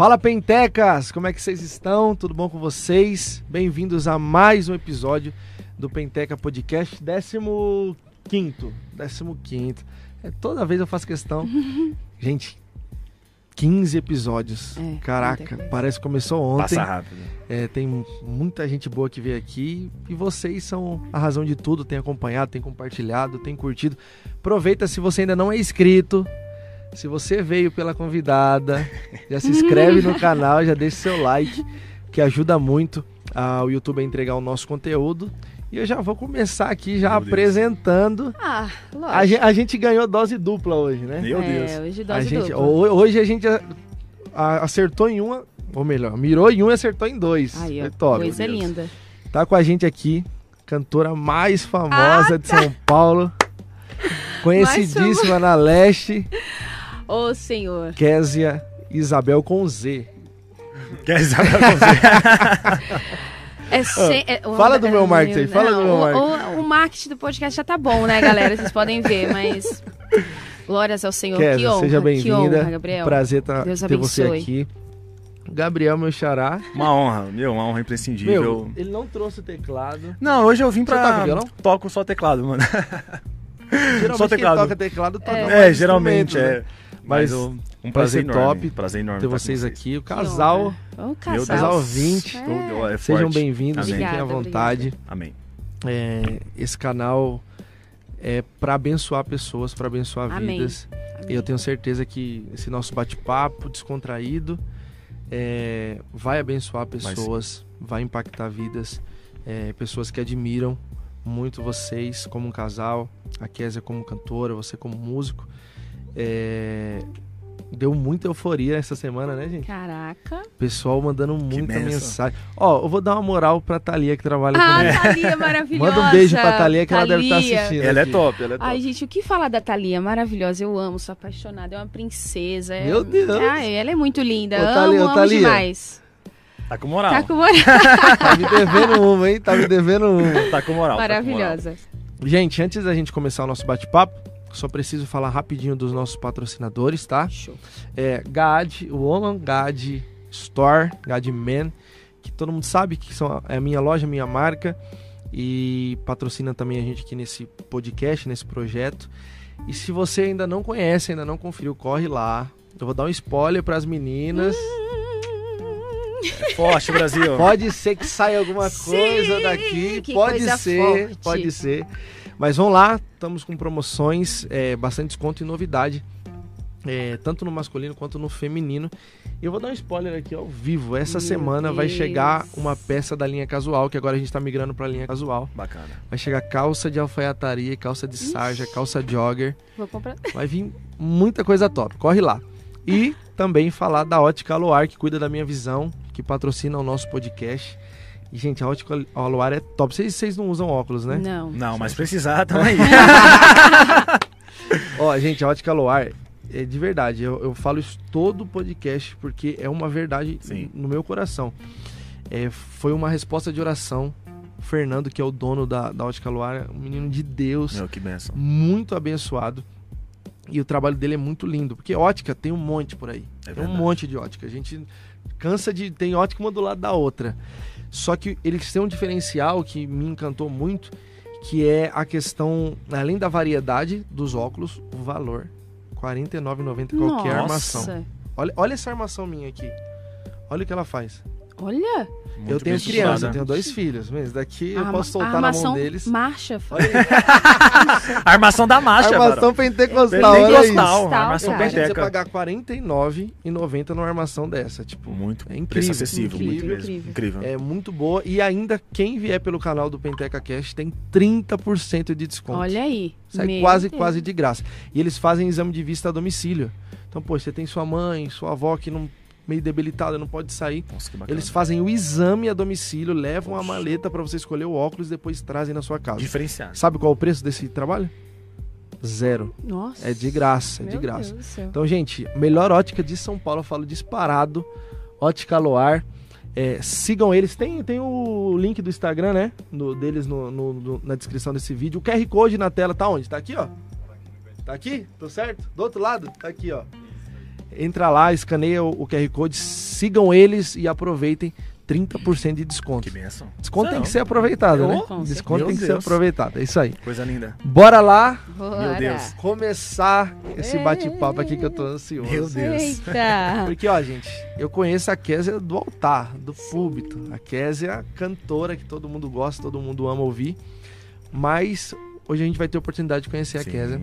Fala Pentecas, como é que vocês estão? Tudo bom com vocês? Bem-vindos a mais um episódio do Penteca Podcast, 15 quinto, 15 quinto. É, toda vez eu faço questão. Gente, 15 episódios. É, Caraca, parece que começou ontem. Passa rápido. É, tem muita gente boa que veio aqui e vocês são a razão de tudo. Tem acompanhado, tem compartilhado, tem curtido. Aproveita se você ainda não é inscrito. Se você veio pela convidada, já se inscreve no canal, já deixa seu like, que ajuda muito ao YouTube a entregar o nosso conteúdo. E eu já vou começar aqui já Meu Deus. apresentando. Ah, lógico. A gente, a gente ganhou dose dupla hoje, né? Meu é, Deus. hoje A dose gente, dupla. ho- hoje a gente a- a- acertou em uma, ou melhor, mirou em um e acertou em dois. Aí, ó, Foi top. coisa linda. Tá com a gente aqui, cantora mais famosa de São Paulo. Conhecidíssima na leste, Ô, senhor. Késia Isabel com Z. Quer saber você? É se- é- o- fala do meu marketing aí, fala do meu o- marketing. O, o marketing do podcast já tá bom, né, galera? Vocês podem ver, mas... Glórias ao Senhor. que Késia, honra, seja que bem-vinda. honra, Gabriel. Prazer tá- Deus ter você aqui. Gabriel, meu xará. Uma honra, meu, uma honra imprescindível. Meu, ele não trouxe o teclado. Não, hoje eu vim Você toca pra. violão? Toco só teclado, mano. Geralmente Só quem teclado. toca teclado toca É. mais É, geralmente, instrumentos, é. Mas Mas um, um vai prazer ser enorme. top prazer enorme ter vocês aqui. O casal, Meu casal. casal 20. É. É sejam bem-vindos, Amém. fiquem à Obrigada, vontade. Amém. É, esse canal é para abençoar pessoas, para abençoar Amém. vidas. E eu tenho certeza que esse nosso bate-papo descontraído é, vai abençoar pessoas, vai, impactar vidas, é, pessoas que admiram muito vocês como um casal, a Késia como cantora, você como músico. É, deu muita euforia essa semana, né, gente? Caraca. Pessoal mandando muita mensagem. Ó, eu vou dar uma moral pra Thalia que trabalha Ah, comigo. Thalia maravilhosa. Manda um beijo pra Thalia que ela deve estar Thalia. assistindo. Ela é aqui. top, ela é top. Ai, gente, o que falar da Thalia? Maravilhosa, eu amo, sou apaixonada, é uma princesa. é- Meu Deus. Ai, ela é muito linda, Ô, amo, Thalia, ô, amo Thalia. demais. Tá com moral. Tá com moral. Tá me devendo uma, hein? Tá me devendo uma. Tá com moral. tá com moral. Maravilhosa. Gente, antes da gente começar o nosso bate-papo, só preciso falar rapidinho dos nossos patrocinadores, tá? Show. É GAD, o Woman GAD Store, GAD Man, que todo mundo sabe que são, a- é a minha loja, a minha marca, e patrocina também a gente aqui nesse podcast, nesse projeto. E se você ainda não conhece, ainda não conferiu, corre lá. Eu vou dar um spoiler para as meninas. É forte, Brasil. Pode ser que saia alguma Sim, coisa daqui, pode coisa ser, forte. pode ser. Mas vamos lá, estamos com promoções, é, bastante desconto e novidade, é, tanto no masculino quanto no feminino. E eu vou dar um spoiler aqui ao vivo. Essa Meu semana vai Deus. chegar uma peça da linha casual, que agora a gente está migrando para a linha casual. Bacana. Vai chegar calça de alfaiataria, calça de sarja, calça jogger. Vou comprar. Vai vir muita coisa top. Corre lá. E também falar da Ótica Aluar, que cuida da minha visão, que patrocina o nosso podcast. E, gente, a Ótica Aluar é top. Vocês, vocês não usam óculos, né? Não. Não, mas precisar, tamo aí. Ó, gente, a Ótica Aluar, é de verdade, eu, eu falo isso todo podcast porque é uma verdade Sim. no meu coração. É, foi uma resposta de oração. O Fernando, que é o dono da, da Ótica Aluar, é um menino de Deus. Meu, que benção. muito abençoado. E o trabalho dele é muito lindo, porque ótica tem um monte por aí. É tem um verdade. monte de ótica. A gente cansa de. Tem ótica uma do lado da outra. Só que eles têm um diferencial que me encantou muito, que é a questão, além da variedade dos óculos, o valor. R$ 49,90 qualquer Nossa. armação. Olha, olha essa armação minha aqui. Olha o que ela faz. Olha. Muito eu tenho criança, eu estruturada. tenho dois filhos. Mas daqui eu posso a soltar na mão deles. Marcha. Olha armação da marcha, armação pentecostal, olha isso. Pentecostal, Cara. armação você penteca. pagar R$ 49,90 numa armação dessa. Tipo, Muito É incrível, preço acessível, muito incrível, mesmo. incrível. Incrível. é muito boa. E ainda, quem vier pelo canal do Penteca Cash tem 30% de desconto. Olha aí. Sai Meu quase, Deus. quase de graça. E eles fazem exame de vista a domicílio. Então, pô, você tem sua mãe, sua avó que não meio debilitada, não pode sair. Nossa, que bacana. Eles fazem o exame a domicílio, levam a maleta para você escolher o óculos e depois trazem na sua casa. Diferenciado. Sabe qual é o preço desse trabalho? Zero. Nossa. É de graça, é de graça. Deus do céu. Então, gente, melhor ótica de São Paulo, eu falo disparado. Ótica Loar. É, sigam eles. Tem, tem o link do Instagram, né? No, deles no, no- no- na descrição desse vídeo. O QR Code na tela tá onde? Tá aqui, ó. Tá aqui? Tô certo? Do outro lado? Tá aqui, ó. Entra lá, escaneia o, o QR Code, sigam eles e aproveitem 30% de desconto. Que benção. Desconto tem Não. que ser aproveitado, né? Com Desconto certeza. tem que ser Meu Deus. aproveitado. É isso aí. Coisa linda. Bora lá Bora. Deus. começar esse bate-papo aqui que eu tô ansioso. Meu Deus. Eita. Porque, ó, gente, eu conheço a Késia do altar, do púlpito. A Késia é a cantora que todo mundo gosta, todo mundo ama ouvir. Mas hoje a gente vai ter a oportunidade de conhecer a Sim. Késia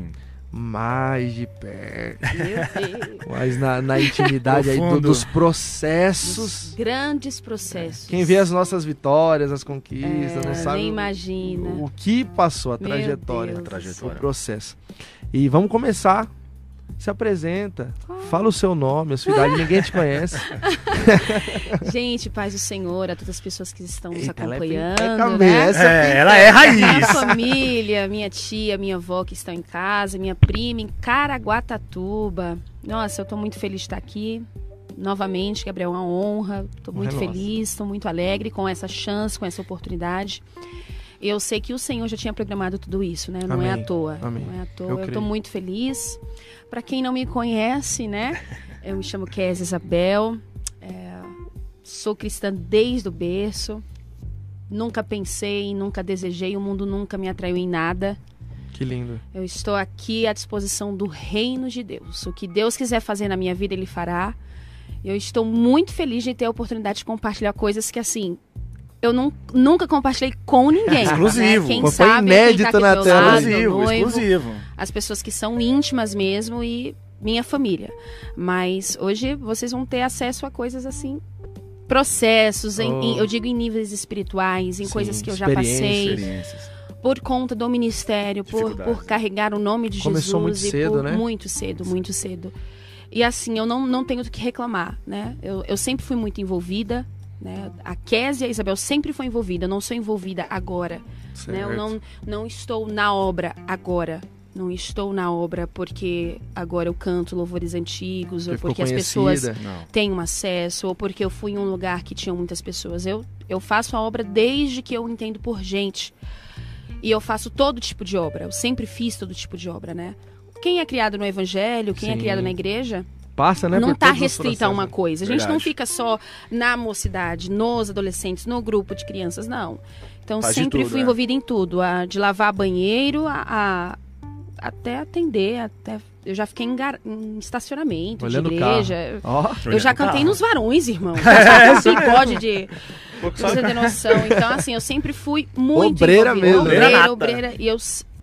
mais de perto. Meu Deus. Mais na, na intimidade aí do- dos processos. Grandes processos. Quem vê as nossas vitórias, as conquistas, É, não sabe nem o- imagina. o que passou, a trajetória. Deus do o Trajetória. processo. E vamos começar. Se apresenta, fala o seu nome, a sua idade, ninguém te conhece. Gente, paz do Senhor, a todas as pessoas que estão nos Eita, ela é acompanhando, né? essa É, ela é Minha raiz. família, minha tia, minha avó que estão em casa, minha prima em Caraguatatuba. Nossa, eu tô muito feliz de estar aqui. Novamente, Gabriel, é uma honra. Tô Honra muito é nossa. feliz, tô muito alegre com essa chance, com essa oportunidade. Eu sei que o Senhor já tinha programado tudo isso, né? Não é Amém. à toa. Amém. Não é à toa. Eu Eu, tô creio. muito feliz. Para quem não me conhece, né? Eu me chamo Kézia Isabel. É, sou cristã desde o berço. Nunca pensei, nunca desejei, o mundo nunca me atraiu em nada. Que lindo. Eu estou aqui à disposição do reino de Deus. O que Deus quiser fazer na minha vida, Ele fará. Eu estou muito feliz de ter a oportunidade de compartilhar coisas que, assim, eu nun- nunca compartilhei com ninguém. Exclusivo. Né? Quem Foi sabe quem inédito tá na tela. lado, Exclusivo, noivo, exclusivo. as pessoas que são íntimas mesmo e minha família. Mas hoje vocês vão ter acesso a coisas assim, processos, em- Oh. em- eu digo em níveis espirituais, em Sim, coisas que eu já passei, por conta do ministério, por, por carregar o nome de Começou muito Jesus cedo, e por né? muito cedo, muito cedo. E assim, eu não, não tenho do que reclamar, né? Eu, eu sempre fui muito envolvida, né? A Kézia e a Isabel sempre foi envolvida, eu não sou envolvida agora, né? Eu não, não estou na obra agora. Não estou na obra porque agora eu canto louvores antigos, ou Porque as pessoas. Não. tenho acesso, ou porque eu fui em um lugar que tinha muitas pessoas. Eu, eu faço a obra desde que eu entendo por gente. E eu faço todo tipo de obra. Eu sempre fiz todo tipo de obra, né? Quem é criado no evangelho, quem Sim. é criado na igreja, Passa, né? não está restrito a uma coisa. A gente não Verdade. fica só na mocidade, nos adolescentes, no grupo de crianças, não. Então Faz de sempre tudo, fui é. envolvida em tudo, a- de lavar banheiro a, a- até atender, até eu já fiquei em, gar- em estacionamento Olhando de carro. igreja. Ó, Eu já cantei carro. nos varões, irmão. Um bigode de. Só- Você tem noção. Então, assim, eu sempre fui muito. Obreira envolvida. mesmo. Obreira Obreira, obreira. E eu,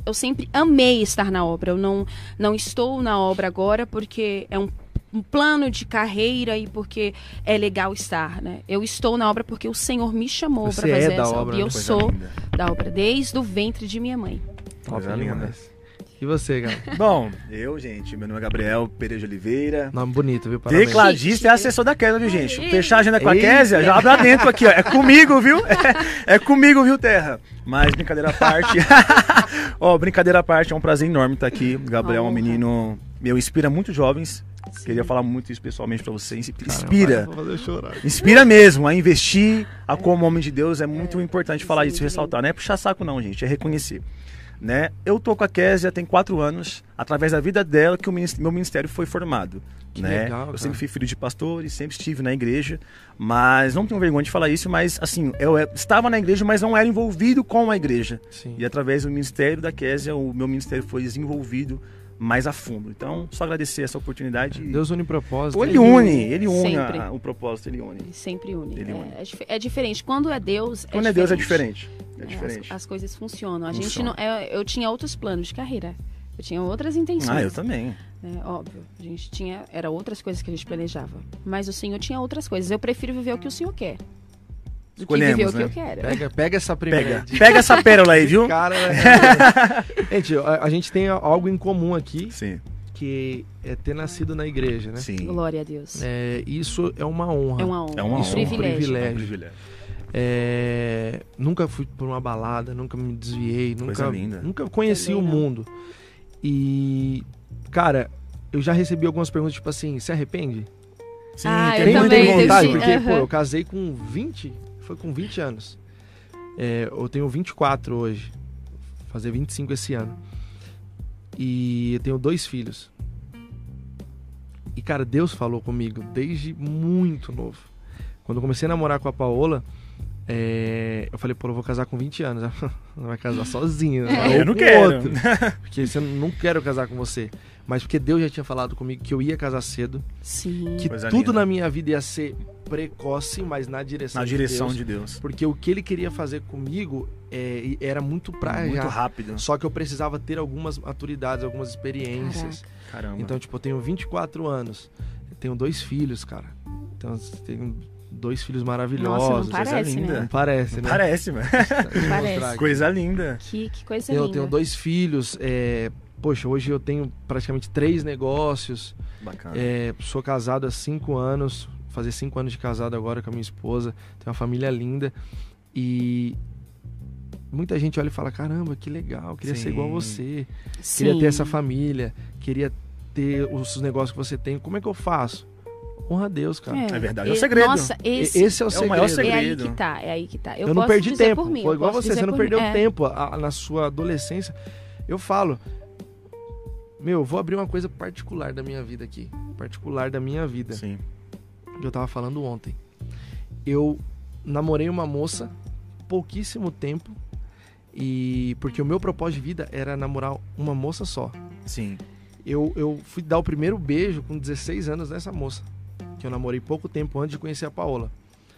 eu sempre amei estar na obra. Eu não, não estou na obra agora porque é um, um plano de carreira e porque é legal estar, né? Eu estou na obra porque o Senhor me chamou para é fazer da essa obra, obra. E né? eu Coisa sou linda. da obra desde o ventre de minha mãe. top Coisa linda. demais. E você, cara? Bom, eu, gente, meu nome é Gabriel Pereira de Oliveira. Nome bonito, viu? Parabéns. Tecladista e assessor da Kézia, viu, gente? Ei. Fechar a agenda com a. Kézia, já abre dentro aqui, ó. É comigo, viu? É, é comigo, viu, Terra? Mas brincadeira à parte. ó, brincadeira à parte, é um prazer enorme estar aqui. O Gabriel é um menino, meu, inspira muito jovens. Queria falar muito isso pessoalmente pra você. Caramba, Inspira. Chorar. Inspira mesmo a investir, a como homem de Deus. É muito importante falar isso, ressaltar. Não é puxar saco, não, gente. É reconhecer. Né? Eu tô com a Késia tem quatro anos, através da vida dela que o meu ministério foi formado. Que né? legal, eu sempre fui filho de pastor e sempre estive na igreja, mas não tenho vergonha de falar isso, mas assim, eu é, estava na igreja, mas não era envolvido com a igreja. Sim. E através do ministério da Késia, o meu ministério foi desenvolvido mais a fundo. Então, só agradecer essa oportunidade. Deus une propósito. Ele une, ele une Sempre. a- o propósito, ele une. Ele sempre une. Ele É- une. É, dif- é diferente. Quando é Deus. Quando é Deus é diferente. É É, diferente. As, as coisas funcionam. A gente Funciona. não, é, eu tinha outros planos de carreira. Eu tinha outras intenções. Ah, eu também. né? Óbvio. A gente tinha. Era outras coisas que a gente planejava. Mas o Senhor tinha outras coisas. Eu prefiro viver o que o Senhor quer. Do Escolhemos, que viver o né? que eu quero. Pega, pega essa primeira. Pega, dica. pega essa pérola aí, viu? Cara, né? gente, a, a gente tem algo em comum aqui, Sim, que é ter nascido na igreja, né? sim. Glória a Deus. É, isso é uma honra. É uma honra. É uma um honra. privilégio. Privilégio. É um privilégio. É, nunca fui por uma balada, nunca me desviei, Coisa nunca, linda. nunca conheci o mundo. E, cara, eu já recebi algumas perguntas, tipo assim, se arrepende? Sim, Ah, tem muita vontade, porque, pô, Aham. eu casei com 20, foi com 20 anos. É, eu tenho 24 hoje, vou fazer 25 esse ano. E eu tenho dois filhos. E, cara, Deus falou comigo desde muito novo. Quando eu comecei a namorar com a Paola, é, eu falei, pô, eu vou casar com 20 anos. Ela vai casar sozinha. É, eu não quero. outro. Porque você não quero casar com você. Mas porque Deus já tinha falado comigo que eu ia casar cedo Sim. que Coisa tudo linda. na minha vida ia ser precoce, mas na direção, Na de direção Deus, de Deus. Porque o que ele queria fazer comigo é, era muito pra Muito já. rápido. Só que eu precisava ter algumas maturidades, algumas experiências. Caramba. Então, tipo, eu tenho 24 anos. Eu tenho dois filhos, cara. Então, eu tenho dois filhos maravilhosos. Nossa, não parece, linda. Não né? parece, né? Parece, mano. Eu Parece. Coisa linda. Que, que coisa Eu linda. tenho dois filhos. é, Poxa, hoje eu tenho praticamente três negócios. Bacana. É, sou casado há cinco anos, fazer cinco anos de casado agora com a minha esposa. Tenho uma família linda e muita gente olha e fala: caramba, que legal, queria ser igual a Sim. você, Sim. queria ter essa família, queria ter os negócios que você tem. Como é que eu faço? Honra a Deus, cara. É verdade, é o segredo. Nossa, esse, Esse é o é o segredo. maior é segredo. aí que tá, é aí que tá. Eu, Eu, não posso perdi dizer tempo. por mim, Foi eu igual você, você não perdeu mim. É. tempo a- na sua adolescência. Eu falo, meu, eu vou abrir uma coisa particular da minha vida aqui. Particular da minha vida. Sim. que eu tava falando ontem. Eu namorei uma moça pouquíssimo tempo e porque o meu propósito de vida era namorar uma moça só. Sim. Eu, eu fui dar o primeiro beijo com 16 anos nessa moça, que eu namorei pouco tempo antes de conhecer a Paola.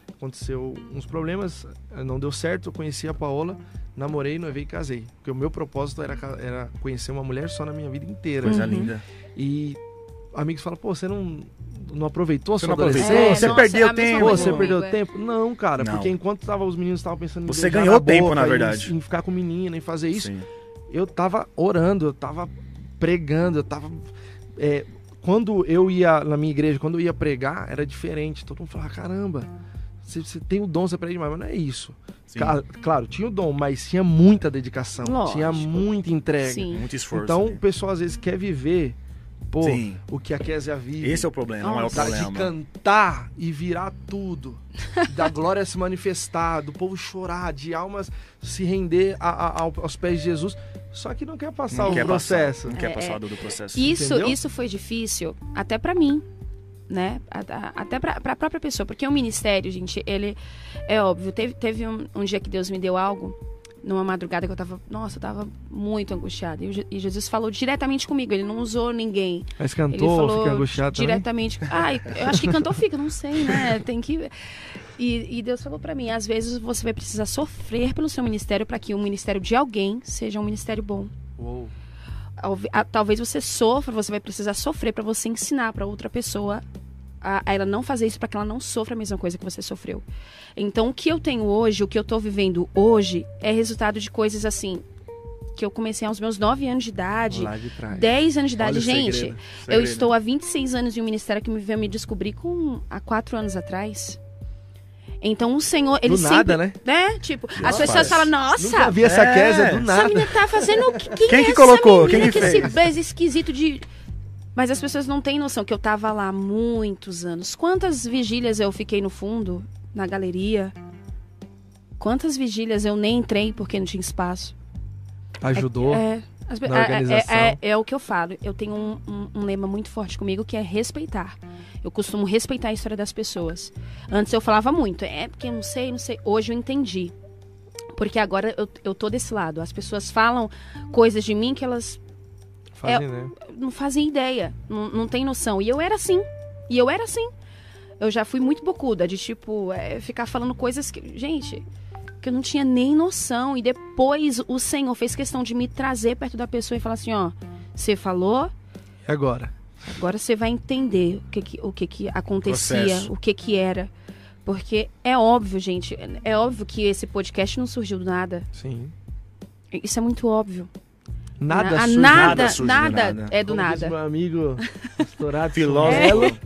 Aconteceu uns problemas, não deu certo, eu conheci a Paola, namorei, noivei e casei. Porque o meu propósito era, era conhecer uma mulher só na minha vida inteira. Coisa Uhum. linda. E amigos falam, pô, você não, não aproveitou a Você sua não aproveitou? adolescência? Você nossa, perdeu mesma tempo. Pô, você perdeu é. tempo? Não, cara, Não. porque enquanto tava, os meninos estavam pensando em Você ganhou na tempo, boca, na em- verdade. Em, ficar com menina, em fazer isso. Sim. Eu tava orando, eu tava pregando, eu tava. é, quando eu ia na minha igreja, quando eu ia pregar, era diferente. Todo mundo falava: caramba, você, você tem o dom, você prega demais, mas não é isso. Ca- Claro, tinha o dom, mas tinha muita dedicação, Lógico. tinha muita entrega. Sim. Muito esforço. Então ali. o pessoal às vezes quer viver, pô, Sim. o que a Kézia vive. Esse é o problema, não é o Tá, de problema. cantar e virar tudo, da glória se manifestar, do povo chorar, de almas se render a- a- ao- aos pés de Jesus, só que não quer passar Não o quer processo. Passar, não quer É, passar do, do processo. Isso, Entendeu? isso foi difícil até pra mim, né? A- a- Até pra, pra própria pessoa, porque o ministério, gente, ele é óbvio. Teve, teve um, um dia que Deus me deu algo numa madrugada que eu tava, nossa, eu tava muito angustiada. E, e Jesus falou diretamente comigo, ele não usou ninguém. Mas Ele cantou, falou fica angustiado também. diretamente. Ai, eu acho que cantou fica, não sei, né? Tem que. E, e Deus falou pra mim: às vezes você vai precisar sofrer pelo seu ministério para que o ministério de alguém seja um ministério bom. Uou. Talvez você sofra, você vai precisar sofrer pra você ensinar pra outra pessoa a, a ela não fazer isso para que ela não sofra a mesma coisa que você sofreu. Então, o que eu tenho hoje, o que eu tô vivendo hoje, é resultado de coisas assim que eu comecei aos meus 9 anos de idade, Lá de trás. 10 anos de idade. Olha Gente, segredo, eu segredo. estou há 26 anos em um ministério que me veio me descobrir com há 4 anos atrás. Então o Senhor, ele Do sempre, nada, né? né? Tipo, as pessoas falam: Nunca "Nossa, vi essa É. Kézia do essa nada. menina tá fazendo o que quem, Quem é que essa colocou? Quem que esse fez? beijo esquisito de Mas as pessoas não têm noção que eu tava lá há muitos anos. Quantas vigílias eu fiquei no fundo, na galeria? Quantas vigílias eu nem entrei porque não tinha espaço? Ajudou. É, as na é- é- organização. É, é o que eu falo. Eu tenho um, um- um lema muito forte comigo que é respeitar. Eu costumo respeitar a história das pessoas. Antes eu falava muito, é porque eu não sei, não sei. Hoje eu entendi. Porque agora eu, eu tô desse lado. As pessoas falam coisas de mim que elas Fazem, né? não fazem ideia, não, não tem noção. E eu era assim. E eu era assim. Eu já fui muito bocuda, de tipo, é, ficar falando coisas que. Gente, que eu não tinha nem noção. E depois o Senhor fez questão de me trazer perto da pessoa e falar assim: ó, você falou, E agora? agora você vai entender o que, que, o que, que acontecia, Processo. o que, que era. Porque é óbvio, gente, é óbvio que esse podcast não surgiu do nada. Sim. Isso é muito óbvio. Nada Na- surge. nada, nada surge do nada nada. é do Como diz nada. meu amigo estourado Filósofo. Melo,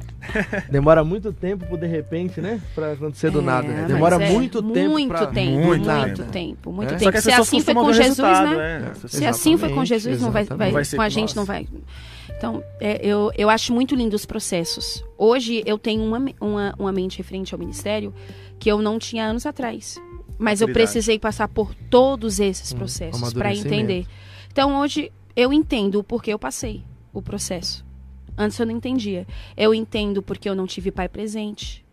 Demora muito tempo pro de repente, né? Pra acontecer do É, nada. mas Muito, é muito tempo muito pra... tempo, Muito muito, tempo. tempo, muito É? tempo. Só que as Se assim foi com Jesus, né? é. Se assim foi com Jesus, não vai, vai-. Vai ser com a gente nós. não vai. Então, é, eu, eu acho muito lindo os processos. Hoje eu tenho uma, uma, uma mente referente ao ministério que eu não tinha anos atrás. Mas eu precisei passar por todos esses hum, processos para entender. Então hoje eu entendo o porquê eu passei o processo. Antes eu não entendia. Eu entendo porque eu não tive pai presente.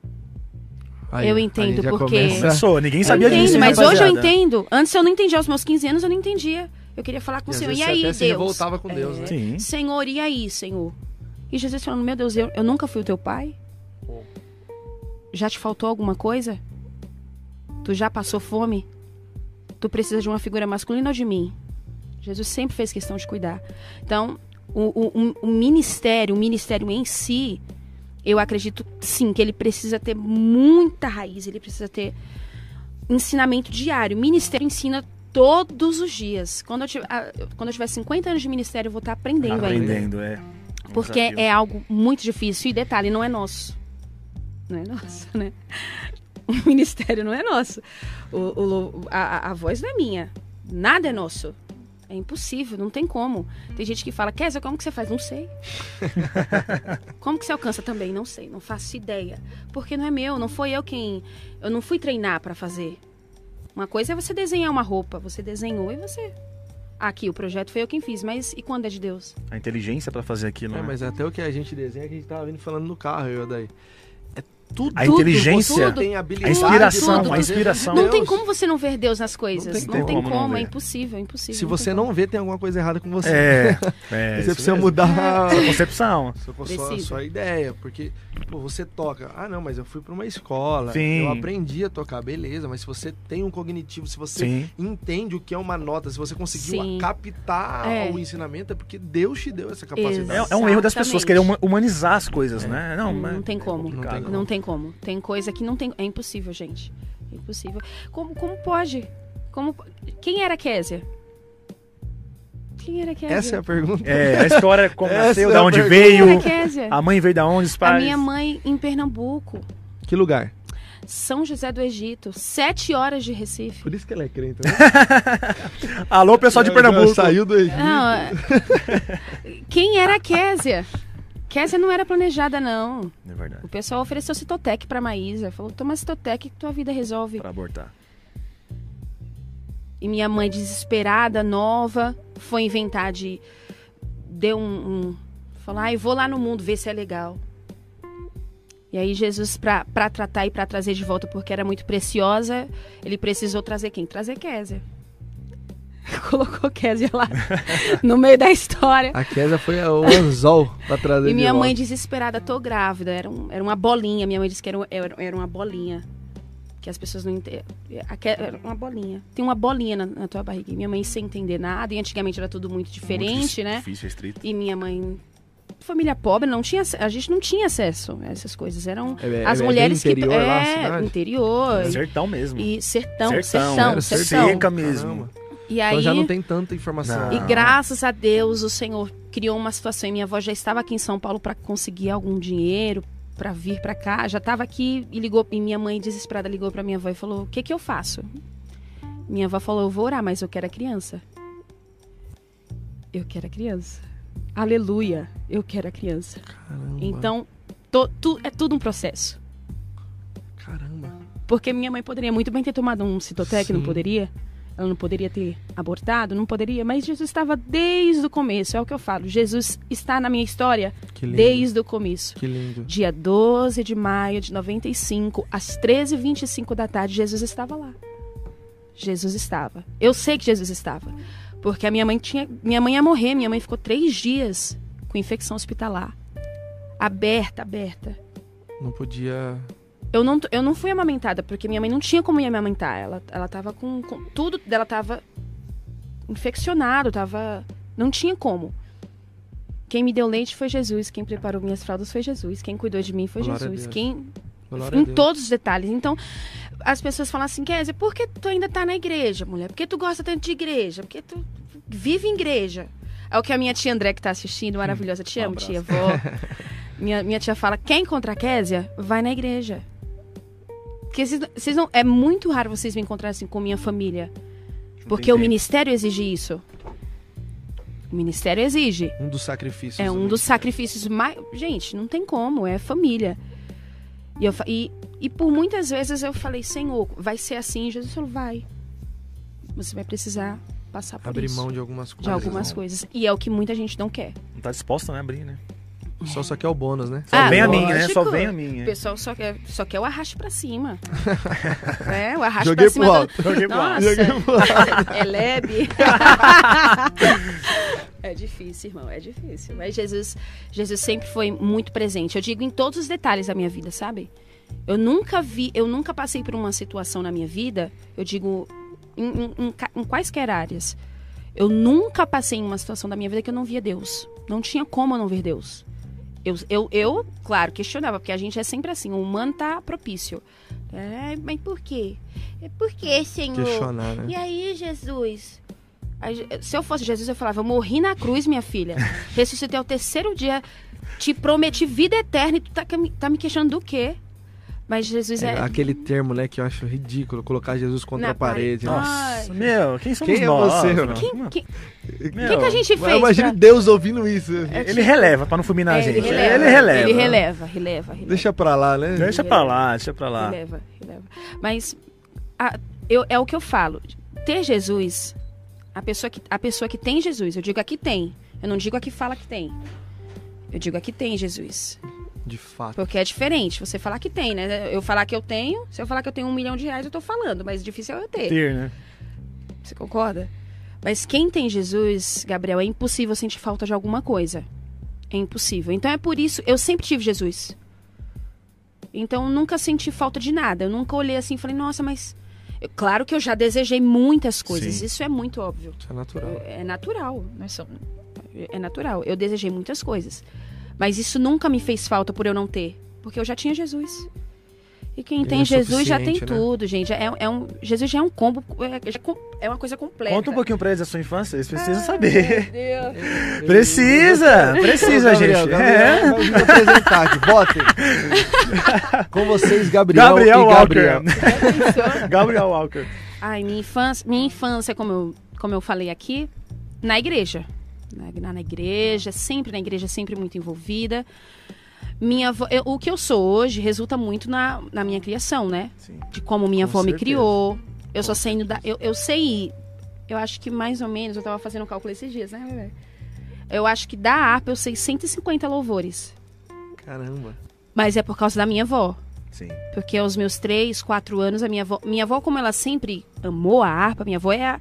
Aí, eu entendo porque. Começou, ninguém sabia entendo, disso. Mas hoje eu entendo. Antes eu não entendia. Aos meus 15 anos eu não entendia. Eu queria falar com e o Senhor. E aí, Deus? Você voltava com Deus, é, né? Sim. Senhor, e aí, Senhor? E Jesus falando: Meu Deus, eu, eu nunca fui o teu pai? Já te faltou alguma coisa? Tu já passou fome? Tu precisa de uma figura masculina ou de mim? Jesus sempre fez questão de cuidar. Então, o, o, o ministério, o ministério em si, eu acredito sim que ele precisa ter muita raiz, ele precisa ter ensinamento diário. O ministério ensina todos os dias. Quando eu, tiver, quando eu tiver 50 anos de ministério, eu vou estar aprendendo, aprendendo ainda. Aprendendo, é. Porque é algo muito difícil. E detalhe, não é nosso. Não é nosso, né? o ministério não é nosso. O, o a, a, voz não é minha. Nada é nosso. É impossível, não tem como. Tem gente que fala, Kézia, como que você faz? Não sei. como que você alcança também? Não sei, não faço ideia. Porque não é meu, não foi eu quem. Eu não fui treinar para fazer. Uma coisa é você desenhar uma roupa, você desenhou e você. Aqui, o projeto foi eu quem fiz, mas e quando é de Deus? A inteligência para fazer aquilo. É, né? mas até o que a gente desenha, que a gente tava vindo falando no carro, eu daí tudo, a inteligência, tudo, a inspiração, tudo. a inspiração. Não tem como você não ver Deus nas coisas. Não tem, não tem como, como. Não é impossível, é impossível. Se você não vê, tem alguma coisa errada com você. É, é você precisa mesmo. mudar a concepção, a sua, a sua ideia, porque pô, você toca. Ah, não, mas eu fui para uma escola, Sim. eu aprendi a tocar, beleza. Mas se você tem um cognitivo, se você Sim. entende o que é uma nota, se você conseguiu Sim. captar é. o ensinamento, é porque Deus te deu essa capacidade. É, é, um erro das pessoas querer humanizar as coisas, é. né? Não, não, tem como. Não, tem como. Não tem como. Tem coisa que não tem. É impossível, gente. É impossível. Como, como pode? Como, quem era Késia? Quem era Késia? Essa é a pergunta. É, a história como nasceu, é da onde veio. Quem era Késia? A mãe veio da onde, os pais? A minha mãe em Pernambuco. Que lugar? São José do Egito, sete horas de Recife. Por isso que ela é crente, né? Alô, pessoal de Pernambuco. Saiu do Egito. Não, é. quem era Késia? Kézia não era planejada, não. É verdade. O pessoal ofereceu Citotec pra Maísa. Falou, toma Citotec que tua vida resolve. Pra abortar. E minha mãe, desesperada, nova, foi inventar de... Deu um... um falou, ai, ah, vou lá no mundo ver se é legal. E aí Jesus, pra, pra tratar e pra trazer de volta, porque era muito preciosa, ele precisou trazer quem? Trazer Kézia. colocou Kézia lá no meio da história. A Kézia foi o anzol pra trazer E minha mãe desesperada, tô grávida. Era, um, era uma bolinha. Minha mãe disse que era, era, era uma bolinha. Que as pessoas não entendem. Era uma bolinha. Tem uma bolinha na, na tua barriga. E minha mãe sem entender nada. E antigamente era tudo muito diferente, muito né? Difícil, restrito. E minha mãe família pobre não tinha a gente não tinha acesso a essas coisas eram é, as é, mulheres interior, que é lá, interior sertão mesmo e sertão sertão sertão, sertão. seca mesmo Caramba. E aí, então já não tem tanta informação. Não. E graças a Deus o Senhor criou uma situação. E minha avó já estava aqui em São Paulo para conseguir algum dinheiro para vir para cá. Já estava aqui e ligou. E minha mãe desesperada ligou para minha avó e falou: "O que que eu faço?" Minha avó falou: "Eu vou orar, mas eu quero a criança." Eu quero a criança. Aleluia, eu quero a criança. Caramba. Então, to, tu, é tudo um processo. Caramba. Porque minha mãe poderia muito bem ter tomado um citotec, não poderia? Ela não poderia ter abortado, não poderia, mas Jesus estava desde o começo, é o que eu falo. Jesus está na minha história desde o começo. Que lindo. Dia 12 de maio de 95, às 13h25 da tarde, Jesus estava lá. Jesus estava. Eu sei que Jesus estava. Porque a minha mãe tinha. Minha mãe ia morrer, minha mãe ficou três dias com infecção hospitalar. Aberta, aberta. Não podia eu não, eu não fui amamentada, porque minha mãe não tinha como me amamentar. Ela, ela tava com, com Tudo dela tava infeccionado, tava. Não tinha como. Quem me deu leite foi Jesus, quem preparou minhas fraldas foi Jesus, quem cuidou de mim foi Glória Jesus, quem Glória em todos os detalhes. Então, as pessoas falam assim, Kézia, por que tu ainda tá na igreja, mulher? Por que tu gosta tanto de igreja? Por que tu vive em igreja? É o que a minha tia André que tá assistindo, maravilhosa. Te amo, um tia, vó. minha, minha tia fala, quer encontrar Kézia? Vai na igreja. Porque vocês, vocês não, é muito raro vocês me encontrarem assim com minha família. Porque o ministério exige isso. O ministério exige. Um dos sacrifícios. É um dos sacrifícios mais. Gente, não tem como, é família. E, eu, e, e por muitas vezes eu falei, Senhor, vai ser assim. Jesus falou, vai. Você vai precisar passar por Abrir isso. mão de algumas coisas. De algumas coisas. E é o que muita gente não quer. Não tá disposta, né, a abrir, né? Só só quer o bônus, né? Só Ah, vem a minha, né? Só vem a O minha. pessoal só quer, só quer o arraste pra cima. é, o arraste Joguei pra cima. pro do- alto. Joguei pro alto. É leve. é difícil, irmão, é difícil. Mas Jesus, Jesus sempre foi muito presente. Eu digo em todos os detalhes da minha vida, sabe? Eu nunca vi, eu nunca passei por uma situação na minha vida, eu digo em, em- em quaisquer áreas. Eu nunca passei em uma situação da minha vida que eu não via Deus. Não tinha como eu não ver Deus. Eu, eu, eu, claro, questionava, porque a gente é sempre assim, o humano tá propício. É, mas por quê? É por quê, Senhor? Questionar, né? E aí, Jesus? Se eu fosse Jesus, eu falava: eu morri na cruz, minha filha. Ressuscitei ao terceiro dia. Te prometi vida eterna e tu tá, tá me questionando do quê? Mas Jesus é. É aquele termo, né, que eu acho ridículo, colocar Jesus contra Na a parede. parede. Nossa. Nossa, meu, quem somos Quem é nós? você, meu? mano? Quem, quem, meu, quem que a gente fez? Imagine pra- Deus ouvindo isso. Ele releva pra não fulminar a É, gente. ele releva. Ele releva. Ele releva, releva, releva. Deixa pra lá, né? Deixa pra lá, deixa pra lá. Releva, releva. Mas a- eu, é o que eu falo. Ter Jesus, a pessoa, que, a pessoa que tem Jesus, eu digo aqui tem. Eu não digo aqui fala que tem. Eu digo aqui tem Jesus. De fato. Porque é diferente você falar que tem, né? Eu falar que eu tenho, se eu falar que eu tenho um milhão de reais, eu tô falando, mas difícil é eu ter. Ter, né? Você concorda? Mas quem tem Jesus, Gabriel, é impossível sentir falta de alguma coisa. É impossível. Então é por isso, eu sempre tive Jesus. Então eu nunca senti falta de nada. Eu nunca olhei assim e falei, nossa, mas. Eu- claro que eu já desejei muitas coisas. Sim. Isso é muito óbvio. Isso é natural. É natural. Nós somos- É natural. Eu desejei muitas coisas. Mas isso nunca me fez falta por eu não ter. Porque eu já tinha Jesus. E quem Ele tem é Jesus já tem né? tudo, gente. É, é um, Jesus já é um combo. É, já com- é uma coisa completa. Conta um pouquinho pra eles da sua infância, eles precisam Ai, saber. meu Deus. Precisa, precisa, Gabriel, gente. Gabriel, É. vir apresentar aqui, botem. Com vocês, Gabriel, Gabriel e Walker. Gabriel. Gabriel Walker. Ai, minha infância, minha infância, como eu, como eu falei aqui, na igreja. Na, na igreja, sempre na igreja, sempre muito envolvida. Minha avó- eu- o que eu sou hoje resulta muito na, na minha criação, né? Sim. De como minha Com avó me certeza. criou. Eu só sei da, eu, eu sei, eu acho que mais ou menos, eu tava fazendo um cálculo esses dias, né? bebê? Eu acho que da harpa eu sei 150 louvores. Caramba. Mas é por causa da minha avó. Sim. Porque aos meus três, quatro anos, a minha avó, minha avó, como ela sempre amou a harpa, minha avó é a.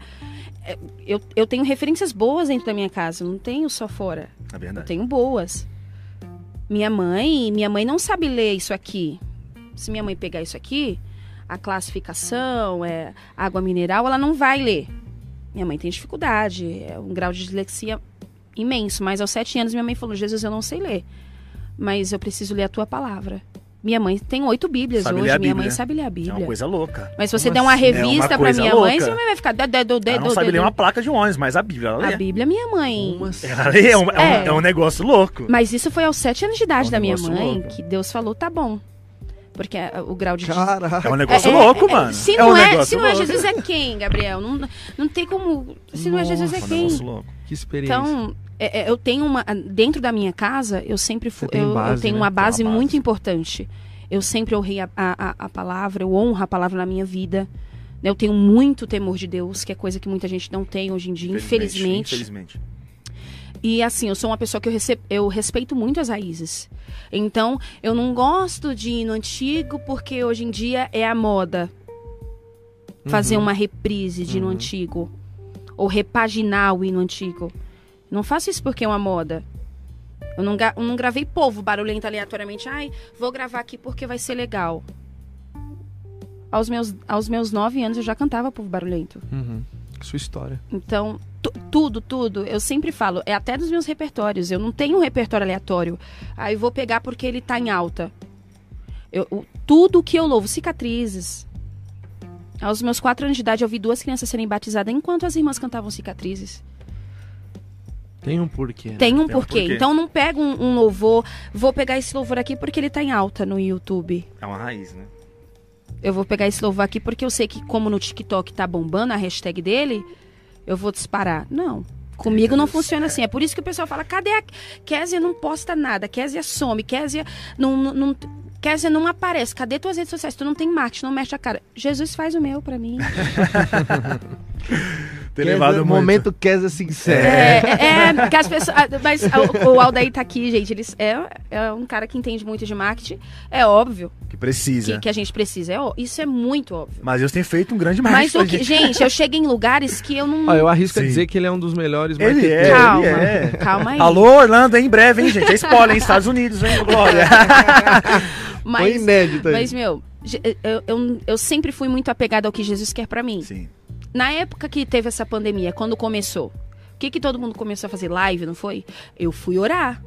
é- eu, eu tenho referências boas dentro da minha casa, eu não tenho só fora. É Eu verdade. tenho boas. Minha mãe, minha mãe não sabe ler isso aqui. Se minha mãe pegar isso aqui, a classificação, é água mineral, ela não vai ler. Minha mãe tem dificuldade, é um grau de dislexia imenso. Mas aos sete anos minha mãe falou: Jesus, eu não sei ler, mas eu preciso ler a tua palavra. Minha mãe tem oito Bíblias Sabe hoje. minha Bíblia. mãe sabe ler a É Bíblia. uma coisa louca. Mas se você Como der uma? É uma revista pra coisa minha mãe, louca. sua mãe vai ficar. Dedo, dedo, Ela não sabe ler uma placa de ônibus, mas a Bíblia ela lê. A Bíblia, minha mãe. Ela lê, é um, é um- É. é um negócio louco. Mas isso foi aos sete anos de idade É um da minha mãe louco. que Deus falou, tá bom. Porque é, o grau de. Caraca. É um negócio É, é, louco, é, mano. Se é não, um é, negócio se não é. Jesus, é quem, Gabriel? Não, não tem como. Se não é Jesus, é É um quem? negócio louco. Que experiência. Então, é, é, eu tenho uma. Dentro da minha casa, eu sempre fui. Eu, eu base, tenho né? uma base base. muito importante. Eu sempre honrei a, a, a- palavra, eu honro a palavra na minha vida. Eu tenho muito temor de Deus, que é coisa que muita gente não tem hoje em dia, infelizmente. Infelizmente. E assim, eu sou uma pessoa que eu, rece- eu respeito muito as raízes. Então, eu não gosto de ir no antigo porque hoje em dia é a moda fazer Uhum. uma reprise de ir no Uhum. antigo. Ou repaginar o hino antigo. Não faço isso porque é uma moda. Eu não, eu não gravei povo barulhento aleatoriamente. Ai, vou gravar aqui porque vai ser legal. Aos meus, aos meus nove anos eu já cantava povo barulhento. Uhum. Sua história. Então, tu- tudo, tudo, eu sempre falo, é até dos meus repertórios. Eu não tenho um repertório aleatório. Aí vou pegar porque ele tá em alta. Eu, o- tudo que eu louvo, cicatrizes. Aos meus quatro anos de idade, eu vi duas crianças serem batizadas enquanto as irmãs cantavam cicatrizes. Tem um porquê. né? Tem um Tem um porquê. porquê. Então não pego um, um louvor, vou pegar esse louvor aqui porque ele tá em alta no YouTube. É uma raiz, né? Eu vou pegar esse louvor aqui porque eu sei que, como no TikTok tá bombando a hashtag dele, eu vou disparar. Não. Comigo não funciona assim. É por isso que o pessoal fala: cadê a. Kézia não posta nada, Kézia some, Kézia não, não, não. Kézia não aparece. Cadê tuas redes sociais? Tu não tem marketing, não mexe a cara. Jesus faz o meu pra mim. Ter levado muito. momento Kézia sincero. É, é, é, que as pessoas. ah, Mas o, o Aldair tá aqui, gente. Ele é, é um cara que entende muito de marketing. É óbvio Que precisa. que, que a gente precisa. É, isso é muito óbvio. Mas Deus tem feito um grande Mas marketing o pra que, gente, eu chego em lugares que eu não. Ó, eu arrisco a Sim. dizer que ele é um dos melhores Ele é, calma, ele é. calma aí. Alô, Orlando, em breve, hein, gente? É spoiler, hein? Estados Unidos, hein, Glória? Foi Mas, inédito aí. mas meu, eu, eu, eu sempre fui muito apegada ao que Jesus quer pra mim. Sim. Na época que teve essa pandemia, quando começou, o que, que todo mundo começou a fazer? Live, não foi? Eu fui orar.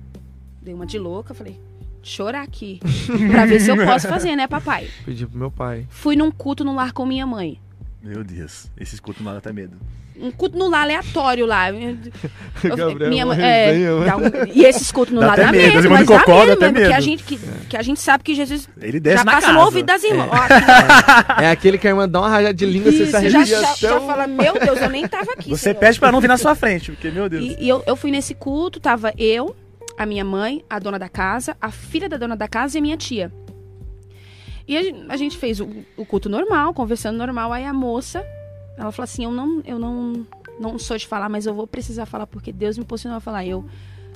Dei uma de louca, falei, deixa eu orar aqui. pra ver se eu posso fazer, né, papai? Pedi pro meu pai. Fui num culto no lar com minha mãe. Meu Deus, esse escuto nada até medo. Um culto no lar aleatório lá. Eu- Gabriel, minha é, resenha, um- e esses cultos no Dá lar até dá medo, irmãs mas dá medo, até mesmo, que a gente que, que a gente sabe que Jesus Ele desce já na passa casa. no ouvido das irmãs. Ó, aqui, É aquele que a irmã dá uma rajada de língua, você Isso, se já, arrepia já, já fala, meu Deus, eu nem tava aqui. Você Senhor." pede pra não vir na sua frente, porque, meu Deus. E, e eu, eu fui nesse culto, tava eu, a minha mãe, a dona da casa, a filha da dona da casa e a minha tia. E a, gen- a gente fez o, o culto normal, conversando normal, aí a moça, ela falou assim, eu não, eu não, não sou de falar, mas eu vou precisar falar, porque Deus me posicionou a falar. Eu,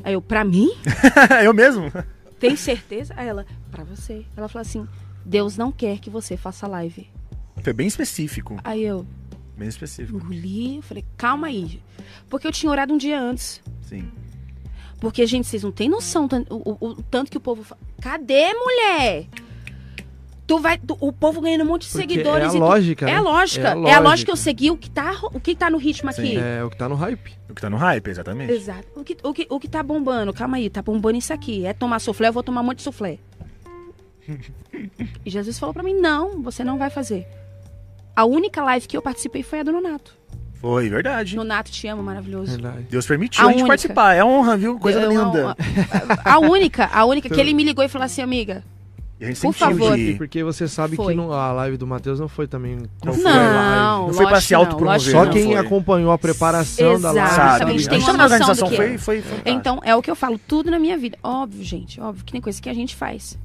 aí eu, pra mim? eu mesmo? Tem certeza? Aí ela, pra você. Ela falou assim, Deus não quer que você faça live. Foi bem específico. Aí eu Bem específico. engoli, eu falei, calma aí. Porque eu tinha orado um dia antes. Sim. Porque, gente, vocês não têm noção o, o- o tanto que o povo fala. Cadê, mulher? Tu vai. tu- o povo ganhando um monte de Porque seguidores é a e tu- lógica, É né? a lógica. É É a a lógica, lógica. que eu segui o que tá, o que tá no ritmo aqui. É o que tá no hype. O que tá no hype, exatamente. Exato. O que, o, que, o que tá bombando? Calma aí, tá bombando isso aqui. É tomar suflé, eu vou tomar um monte de suflé. e Jesus falou pra mim: não, você não vai fazer. A única live que eu participei foi a do Nonato. Foi, verdade. Nonato, te amo, maravilhoso. Verdade. Deus permitiu A a, gente única. participar. É honra, viu? Coisa Eu- linda. A, a única, a única que ele me ligou e falou assim, amiga, E a gente Por sentiu favor. de... Porque você sabe Foi. que no- a live do Matheus não foi também. qual Não foi a live. Não, Não foi pra lógico se não, autopromover, lógico Só não. quem foi. acompanhou a preparação da live. Exato. Sabe? a gente tem uma na noção do organização que foi, é. foi. Então, é o que eu falo, tudo na minha vida. Óbvio, gente, óbvio que tem coisa que a gente faz.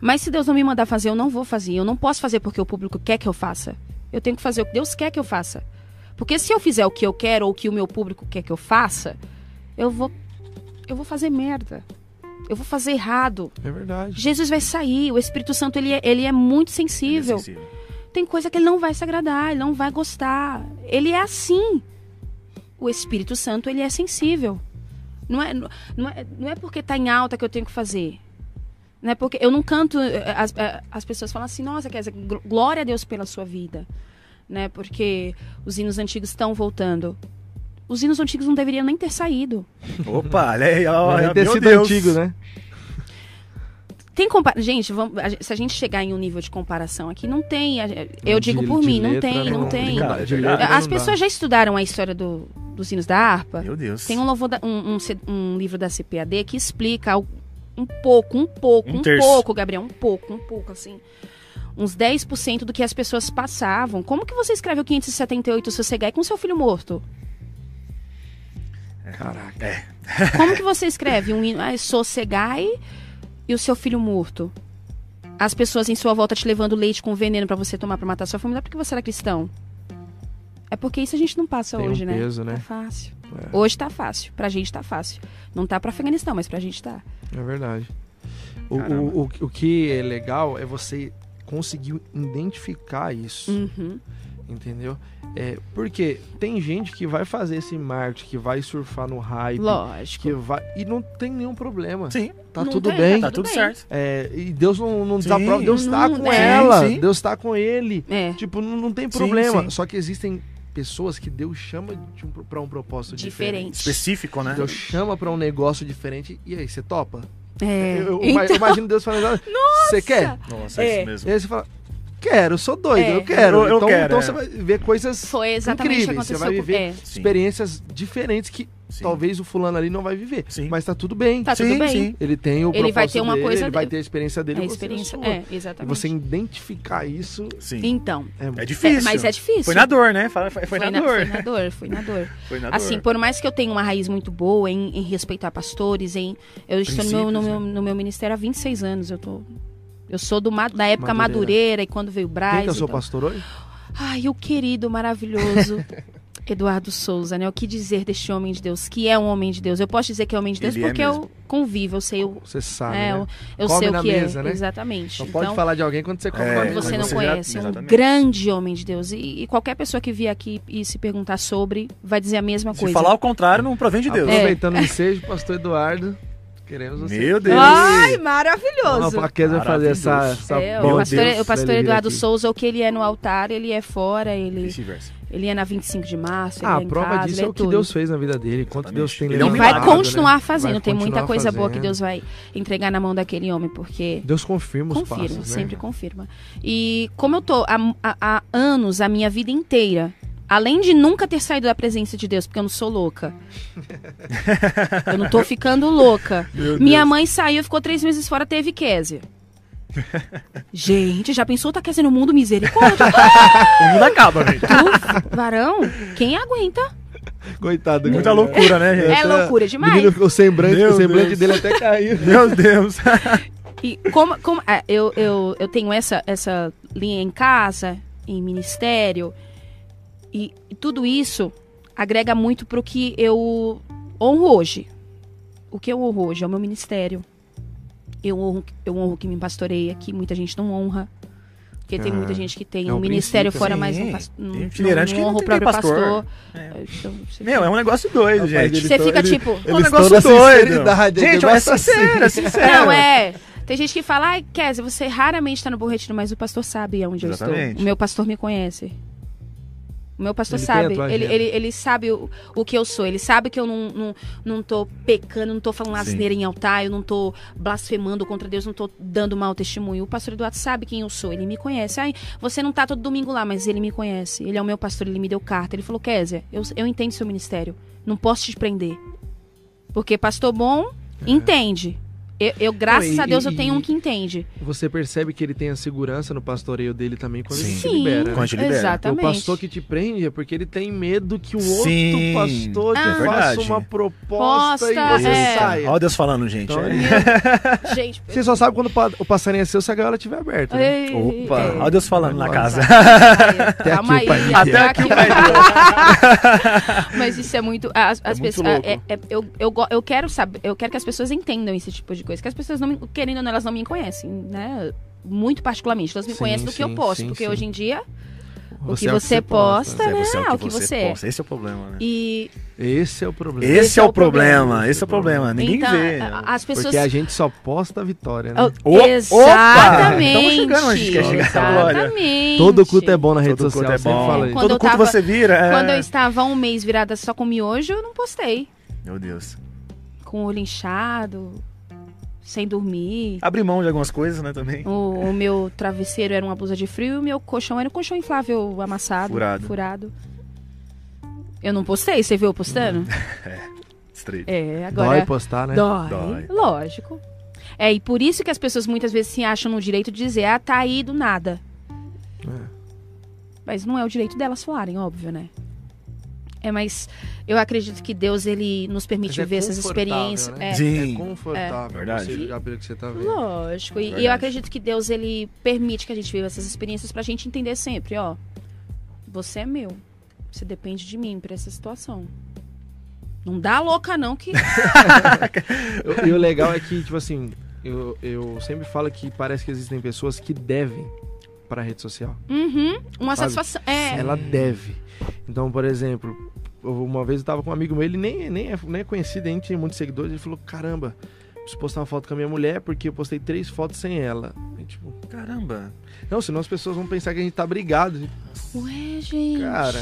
Mas se Deus não me mandar fazer, eu não vou fazer. Eu não posso fazer porque o público quer que eu faça. Eu tenho que fazer o que Deus quer que eu faça. Porque se eu fizer o que eu quero ou o que o meu público quer que eu faça, eu vou eu vou fazer merda. Eu vou fazer errado. É verdade. Jesus vai sair, o Espírito Santo ele é, ele é muito Ele é sensível. sensível. Tem coisa que ele não vai se agradar, ele não vai gostar. Ele é assim. O Espírito Santo, ele é sensível. Não é, não é, não é porque tá em alta que eu tenho que fazer. Não é porque eu não canto. eh, As, eh, as pessoas falam assim, nossa, quer dizer, gl- glória a Deus pela sua vida. Né? Porque os hinos antigos estão voltando. Os hinos antigos não deveriam nem ter saído. Opa, olha aí, ó, Deve ter sido Deus. antigo, né? Tem compara... Gente, vamos... se a gente chegar em um nível de comparação aqui, não tem. A- Eu digo De- por de mim, não letra tem, não, não- tem. Cara, é verdade. letra As não pessoas já estudaram a história do, dos hinos da harpa. Meu Deus. Tem um, louvor da- um, um um livro da CPAD que explica um pouco, um pouco, Um um, pouco, Gabriel, um pouco, um pouco, assim. Uns 10% do que as pessoas passavam. Como que você escreve o 578 Sossegai com seu filho morto? Caraca. É. Como que você escreve um hino? Ah, Sossegai e o seu filho morto. As pessoas em sua volta te levando leite com veneno pra você tomar pra matar sua família, não é porque você era cristão. É porque isso a gente não passa Tem um hoje, né? peso, né? Tá fácil. É. Hoje tá fácil. Pra gente tá fácil. Não tá pra Afeganistão, mas pra gente tá. É verdade. O, o, o, o que é legal é você conseguir identificar isso, Uhum. Entendeu? É, porque tem gente que vai fazer esse marketing, que vai surfar no hype, Lógico. que vai e não tem nenhum problema. Sim, Tá Não tudo tem, bem. tá tudo certo. É, e Deus não, não Sim. desaprova, Deus tá Não, com é. ela, Sim, sim. Deus tá com ele. É. Tipo, não, não tem Sim, problema. sim. Só que existem pessoas que Deus chama de um, pra um propósito diferente. Diferente. Específico, né? Deus chama pra um negócio diferente. E aí, você topa? É. Eu, eu- Então, eu imagino Deus falando, você quer? Nossa, É. é isso E mesmo. aí você fala, quero, eu sou doido, É. eu quero. Eu- eu então, quero, então é. você vai ver coisas Foi exatamente o que incríveis. Você aconteceu vai com- viver é. Sim. experiências diferentes que Sim. talvez o fulano ali não vai viver. Sim. Mas tá tudo bem. Tá sim, tudo bem. sim. Ele tem o Ele vai ter uma dele, coisa ele vai ter a experiência dele, É, a experiência. sua. É, E exatamente. você identificar isso Sim. Então. é, É difícil. É, mas é difícil. Foi na dor, né? Foi, foi, Foi na, na, dor. foi na dor, foi na dor. Foi na dor. Assim, por mais que eu tenha uma raiz muito boa em, em respeitar pastores, em eu estou no meu, no, no meu ministério há 26 anos. Eu tô eu sou do da época Madureira. Madureira, e quando veio o Braz. Quem que é o seu então- pastor hoje? Ai, o querido, maravilhoso Eduardo Souza, né? O que dizer deste homem de Deus? Que é um homem de Deus. Eu posso dizer que é um homem de Deus Ele é porque mesmo. eu convivo, eu sei o, Você sabe, é, né? eu, eu Come sei na o que mesa, é. né? Exatamente. Só pode então, falar de alguém quando você come É, quando você não você já- conhece, um exatamente. grande homem de Deus. E, e qualquer pessoa que vier aqui e se perguntar sobre, vai dizer a mesma Se coisa. falar o contrário, não provém de Deus. É. Aproveitando o ensejo, pastor Eduardo, queremos você. Meu Deus. Ai, Não, maravilhoso! a Kézia vai fazer essa, essa É, bom o pastor, Deus o pastor ele Eduardo aqui. Souza, o que ele é no altar, ele é fora, ele, Vice-versa. ele é na 25 de março, ele Ah, é a em prova casa, disso ele é é o que. Deus fez na vida dele, quanto Exatamente. Deus tem Ele é um E levado, vai milagre, continuar né? fazendo, Vai tem muita continuar coisa boa que fazendo. Deus vai entregar na mão daquele homem, porque Deus confirma os confirma, passos, né? sempre confirma. E como eu tô há, há- há anos, a minha vida inteira, além de nunca ter saído da presença de Deus, porque eu não sou louca. eu não tô ficando louca. Meu Minha Deus. mãe saiu, ficou três meses fora, teve Késia. Gente, já pensou tá Késia no mundo? Misericórdia. O mundo acaba, gente. Tu, varão, quem aguenta? Coitado. Muita cara. loucura, né, gente? É Até- loucura demais. Menino, o semblante, Meu o semblante Deus. dele até caiu. Meu Deus. E como, como é, eu, eu, eu tenho essa, essa linha em casa, em ministério, e, e tudo isso agrega muito pro que eu honro hoje. O que eu honro hoje é o meu ministério. Eu honro, eu honro que me pastoreia, que muita gente não honra. Porque tem Ah, muita gente que tem é um um ministério fora, sim. mas não, não, Tem não, que não honra o tem próprio pastor. pastor. É. Então, você Meu, é um negócio doido, gente. Você fica ele- tipo, É um negócio doido. Gente, é é sincero, é sincero. Não, é. Tem gente que fala, ai, Kézia, você raramente tá no Bom Retiro, mas o pastor sabe onde eu Exatamente. estou. O meu pastor me conhece. O meu pastor Ele sabe. Ele, ele, ele sabe o, o que eu sou. Ele sabe que eu não, não, não tô pecando, não tô falando asneira em altar, eu não tô blasfemando contra Deus, não tô dando mau testemunho. O pastor Eduardo sabe quem eu sou, ele me conhece. Ai, você não tá todo domingo lá, mas ele me conhece. Ele é o meu pastor, ele me deu carta. Ele falou, Kézia, eu, eu entendo seu ministério. Não posso te prender. Porque pastor bom entende. Eu, eu, graças Não, e- a Deus, eu e- tenho um que entende. Você percebe que ele tem a segurança no pastoreio dele também quando ele Sim. se libera. né? Quando te libera. exatamente. O pastor que te prende é porque ele tem medo que um Sim, outro pastor te é faça uma proposta e Posta, você é. saia. Olha Deus falando, gente. Então, é. ele- Gente, Você só sabe quando o pa- o passarinho é seu se a gaiola estiver aberta. Né? ei, Opa, é. olha Deus falando na casa. Calma aqui o pai aí, até aqui o. Mas isso é muito. As, as muito pessoas. é- é- eu, eu, eu quero saber, eu quero que as pessoas entendam esse tipo de coisa. Que as pessoas não me, querendo ou não, elas não me conhecem, né? Muito particularmente. Elas me Sim, conhecem do que eu sim, posto. sim, porque sim. hoje em dia, o que é você posta, É, né? você é o que você é. posta. Esse é o problema, né? E Esse é o problema. Esse, é o problema, problema. esse é o problema. Ninguém então, vê. as pessoas. Porque a gente só posta a vitória, né? O- Exatamente. Opa! Chegando onde a gente quer chegar, glória. Exatamente. Todo culto é bom na rede Todo social, culto é bom. fala Todo culto tava- você vira. é. Quando eu estava um mês virada só com miojo, eu não postei. Meu Deus. Com o olho inchado, sem dormir. Abri mão de algumas coisas, né, também. O, o meu travesseiro era uma blusa de frio e o meu colchão era um colchão inflável amassado. Furado. Furado. Eu não postei, você viu eu postando? Straight. É, agora. Dói postar, né? Dói, Dói. lógico. É, e por isso que as pessoas muitas vezes se acham no direito de dizer, ah, tá aí do nada. É. Mas não é o direito delas falarem, óbvio, né? É, mas eu acredito que Deus, ele nos permite é viver essas confortável, experiência. né? É, Sim. É confortável. Verdade. Você que você tá vendo. Lógico. E, e eu acredito que Deus, ele permite que a gente viva essas experiências pra gente entender sempre, ó. Você é meu. Você depende de mim pra essa situação. Não dá louca, não, que. E o legal é que, tipo assim, eu, eu sempre falo que parece que existem pessoas que devem pra rede social. Uhum. Uma Sabe? satisfação. É. Ela deve. Então, por exemplo, uma vez eu tava com um amigo meu, ele nem, nem, é, nem é conhecido, nem tinha muitos seguidores, ele falou, caramba, preciso postar uma foto com a minha mulher porque eu postei três fotos sem ela. Aí, tipo, Caramba. Não, senão as pessoas vão pensar que a gente tá brigado. Ué, gente. Cara,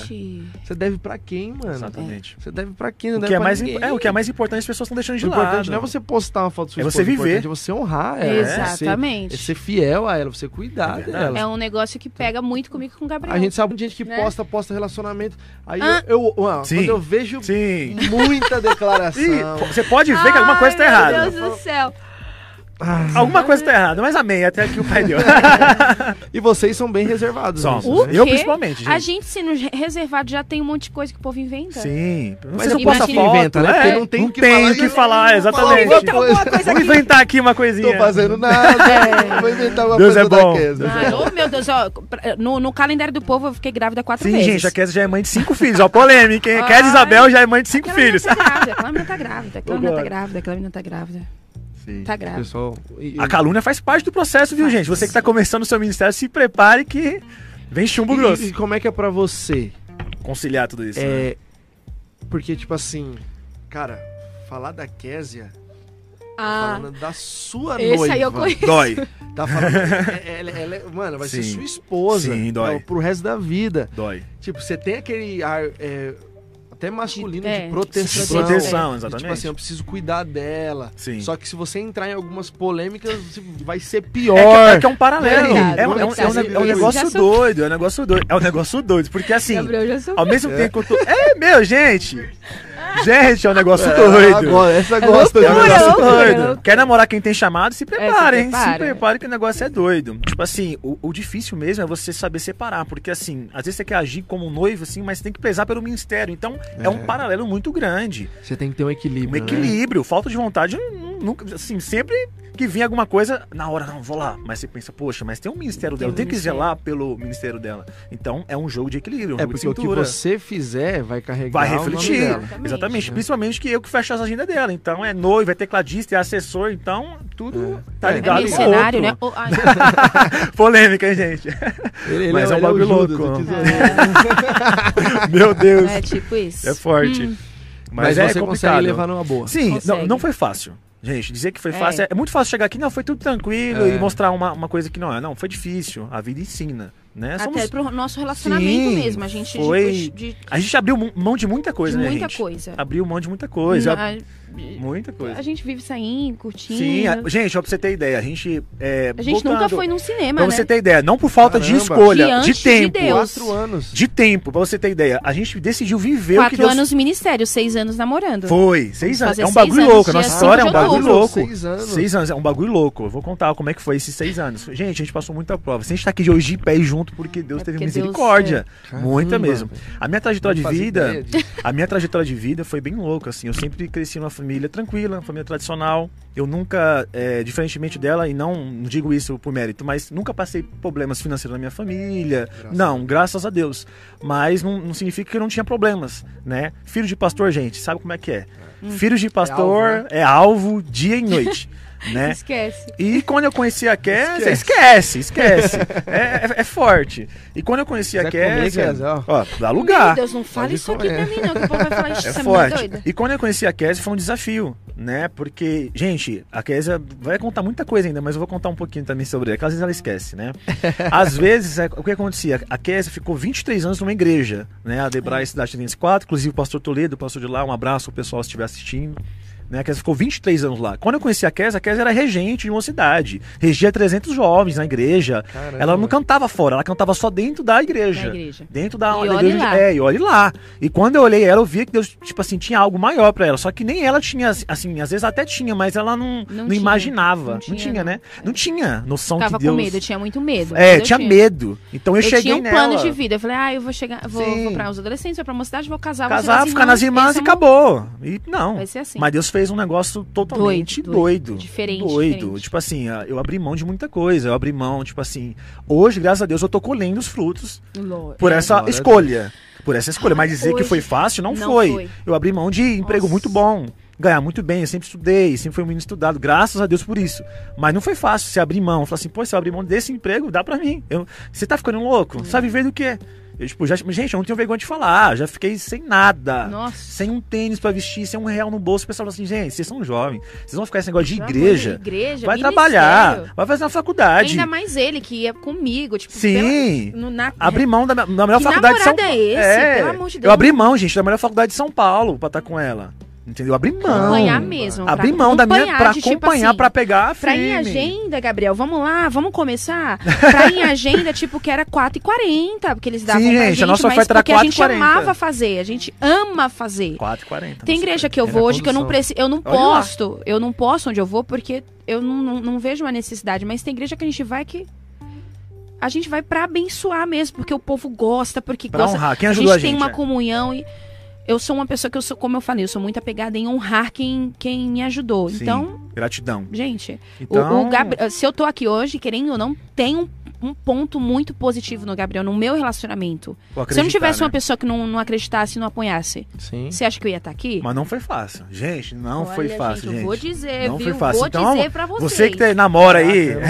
você deve pra quem, mano? Exatamente. Você deve pra quem? Não O deve que, é pra mais, ninguém. é, o que é mais importante as pessoas estão deixando de O importante lado. não é você postar uma foto sua É você o viver. importante é você honrar ela. é você- Exatamente. É ser fiel a ela, você cuidar É dela. É um negócio que pega muito comigo e com o Gabriel. A gente sabe de gente que Né? posta, posta relacionamento. Aí Ah. eu, eu ah, quando eu vejo Sim. muita Ih, declaração. você pode ver que alguma coisa tá Ai, errada. Meu Deus do céu. Ah, Alguma coisa tá errada, mas amém, até aqui o pai deu. e vocês são bem reservados. Somos. nisso, né? Eu quê? principalmente, gente. A gente sendo re- reservado já tem um monte de coisa que o povo inventa. Sim. Mas não posta povo foto, inventa, né? é, Porque não tem o que tem falar, o que eu- falar, eu vou exatamente. outra coisa. Vamos inventar aqui uma coisinha. Tô fazendo nada. Vou inventar uma Deus coisa é bom. da Kesa. Ai, oh, meu Deus, ó, no, no calendário do povo eu fiquei grávida quatro Sim, vezes. gente, a Kézia já é mãe de cinco filhos. Ó, polêmica, hein? Kézia Isabel já é mãe de cinco menina filhos. tá grávida, aquela menina tá grávida, aquela menina tá grávida, aquela menina tá grávida. Sim. Tá grávida. Pessoal, e- A calúnia faz parte do processo, viu, gente? Você que tá começando o seu ministério, se prepare que vem chumbo e, grosso. e como é que é pra você? Conciliar tudo isso. né? É. Porque, tipo assim, cara, falar da Késia, tá Ah, falando da sua esse noiva. aí eu conheço. Dói, Tá falando. é- ela, ela é- mano, vai ser Sim. sua esposa. Sim, dói. é, pro resto da vida. dói. Tipo, você tem aquele ar. é, até masculino De- de, é, proteção. de Proteção, De, exatamente. Tipo assim, eu preciso cuidar dela. Sim. Só que se você entrar em algumas polêmicas, você vai ser É que, pior. é que é um paralelo. Verdade, É, um, é um- é um é um negócio Já sou- doido, é um negócio doido. É um negócio doido, porque assim, ao mesmo É. tempo que eu tô. É, meu, gente! Gente, é um negócio É, doido. Agora, essa gosta É um loucura, negócio loucura, doido. loucura. Quer namorar quem tem chamado? Se prepare, hein? Se prepara. prepare que o negócio é doido. Tipo assim, o, o difícil mesmo é você saber separar. Porque assim, às vezes você quer agir como um noivo, assim, mas tem que pesar pelo ministério. Então, é, um É. paralelo muito grande. Você tem que ter um equilíbrio. Um né? equilíbrio. Falta de vontade, nunca, assim, sempre que vinha alguma coisa, na hora, não, vou lá. Mas você pensa, poxa, mas tem um ministério dela, um eu tenho que zelar pelo ministério dela. Então, é um jogo de equilíbrio, um É jogo de porque o que você fizer vai carregar. Vai o nome refletir. dela. Exatamente. Exatamente. né? Principalmente que eu que fecho as agendas dela. Então é noivo, é tecladista, é assessor, então tudo É. tá É, É ligado meio no cenário, né? Polêmica, hein, gente? Ele, ele Mas é um ele bagulho louco. Meu Deus. é tipo isso. É forte. Hum. Mas, é você consegue complicado. levar numa boa. Sim, não, Consegue. não foi fácil. Gente, dizer que foi É. fácil é, é muito fácil chegar aqui, não, foi tudo tranquilo É. e mostrar uma, uma coisa que não é. Não, foi difícil. A vida ensina, né? Até pro nosso relacionamento Sim, mesmo. A gente foi- de, de, A gente abriu mão de muita coisa, de né, muita gente? coisa. Abriu mão de muita coisa. a, Muita coisa. a gente vive saindo, curtindo. Sim, a- gente, ó, pra você ter ideia, a gente. É, A gente nunca voltando- foi num cinema, Pra né? você ter ideia, não por falta de Caramba. escolha, Que de de tempo. Deus. Quatro anos. De tempo, pra você ter ideia. A gente decidiu viver o que Quatro Deus anos ministério, seis anos namorando. foi. Seis Vamos anos. É um bagulho louco. A nossa história é um de bagulho louco. Seis anos. Seis anos, é um bagulho louco. Eu vou contar como é que foi esses seis anos. Gente, a gente passou muita prova. Se a gente tá aqui de hoje de pé junto, porque Deus É teve porque Deus- misericórdia. Caramba, Muita mesmo. A minha trajetória de vida. A minha trajetória de vida foi bem louca, assim. Eu sempre cresci numa família tranquila, uma família tradicional. Eu nunca, é, diferentemente dela, e não, não digo isso por mérito, mas nunca passei problemas financeiros na minha família. Graças não, graças a Deus. Mas não, não significa que eu não tinha problemas, né? Filho de pastor, gente, sabe como é que é? Filho de pastor alvo, né? é alvo dia e noite, né? Esquece. E quando eu conheci a Kézia, esquece, esquece. é, é- é forte. E quando eu conheci a Quiser comer, Kézia, ó. ó, dá Meu lugar. Deus, não fala Pode isso aqui pra mim, não, que o povo vai falar isso, É mulher forte. doida. E quando eu conheci a Kézia foi um desafio, né? Porque, gente, a Kézia vai contar muita coisa ainda, mas eu vou contar um pouquinho também sobre ela, que às vezes ela esquece, né? Às vezes, é, o que acontecia? A Kézia ficou 23 anos numa igreja, né? A Debrai Cidade 304, inclusive o pastor Toledo, pastor de lá, um abraço ao pessoal se estiver assistindo. Né, a Kézia ficou 23 anos lá. Quando eu conheci a Kézia, a Kézia era regente de uma cidade. Regia 300 jovens na igreja. Caramba. Ela não cantava fora, ela cantava só dentro da igreja. Da igreja. Dentro da, E da igreja. lá. É, e olhe lá. E quando eu olhei ela, eu via que Deus, tipo assim, tinha algo maior pra ela. Só que nem ela tinha, assim, às vezes até tinha, mas ela não, não, Não tinha. imaginava. Não Não tinha, tinha, não. né? Não tinha noção Tava que Deus. com medo, eu tinha muito medo. É, Eu tinha medo. Então eu, Eu, cheguei tinha um nela. plano de vida. Eu falei, ah, eu vou chegar, vou, Sim. vou pra os adolescentes, vou pra uma cidade, vou casar, vou ser Casar, ficar nas irmãs e acabou. E não. Vai ser assim. Mas Deus fez um negócio totalmente Doido, doido. doido. Diferente, Doido. diferente. Tipo assim, ah, eu abri mão de muita coisa. Eu abri mão, tipo assim. Hoje, graças a Deus, eu tô colhendo os frutos por é. essa escolha. Por essa escolha. Mas dizer que Hoje, foi fácil, não, não foi. foi. Eu abri mão de emprego Nossa. muito bom. Ganhar muito bem, eu sempre estudei, sempre fui um menino estudado, graças a Deus por isso. Mas não foi fácil você abrir mão. Falar assim, pô, se eu abrir mão desse emprego, dá pra mim. Eu, você tá ficando louco? Hum. Sabe viver do quê? Eu, tipo, já, gente, eu não tenho vergonha de falar. Já fiquei sem nada. Nossa. Sem um tênis pra vestir, sem um real no bolso. O pessoal fala assim, gente, vocês são jovens. Vocês vão ficar esse negócio de igreja. de igreja, vai ministério. trabalhar. Vai fazer uma faculdade. Ainda mais ele, que ia comigo, tipo, Sim. pela- no- na- Abri mão da, da melhor faculdade de São Paulo. é esse? Pelo amor de Eu Deus. abri mão, gente, da melhor faculdade de São Paulo pra estar com ela. Entendeu? Abri mão. acompanhar mesmo. pra Abri mão da minha pra tipo acompanhar, assim, pra pegar Pra ir em firme. agenda, Gabriel, vamos lá, vamos começar? Pra ir em agenda, tipo, que era 4h40, porque eles davam Sim, pra gente, a gente, nossa mas oferta era porque a gente 4h40. amava fazer, a gente ama fazer. 4,40. Tem igreja que eu vou hoje que eu não preciso, eu não Olha lá. posso, eu não posso onde eu vou porque eu não, não, não vejo uma necessidade, mas tem igreja que a gente vai que a gente vai pra abençoar mesmo, porque o povo gosta, porque Pra gosta. honrar. Quem a ajudou gente a gente? tem uma é? comunhão e eu sou uma pessoa que eu sou, como eu falei, eu sou muito apegada em honrar quem, quem me ajudou. Sim, Então, Gratidão. gente, o- Então, o, Gabri- se eu tô aqui hoje, querendo ou não, tem um, um ponto muito positivo no Gabriel, no meu relacionamento. se eu não tivesse né? uma pessoa que não, não acreditasse e não apoiasse, Sim. você acha que eu ia estar aqui? Mas não foi fácil. Gente, não foi Olha, fácil, gente. Eu vou dizer, Não viu? foi fácil. Vou Então, dizer pra vocês. Você que tá- namora aí, Caraca,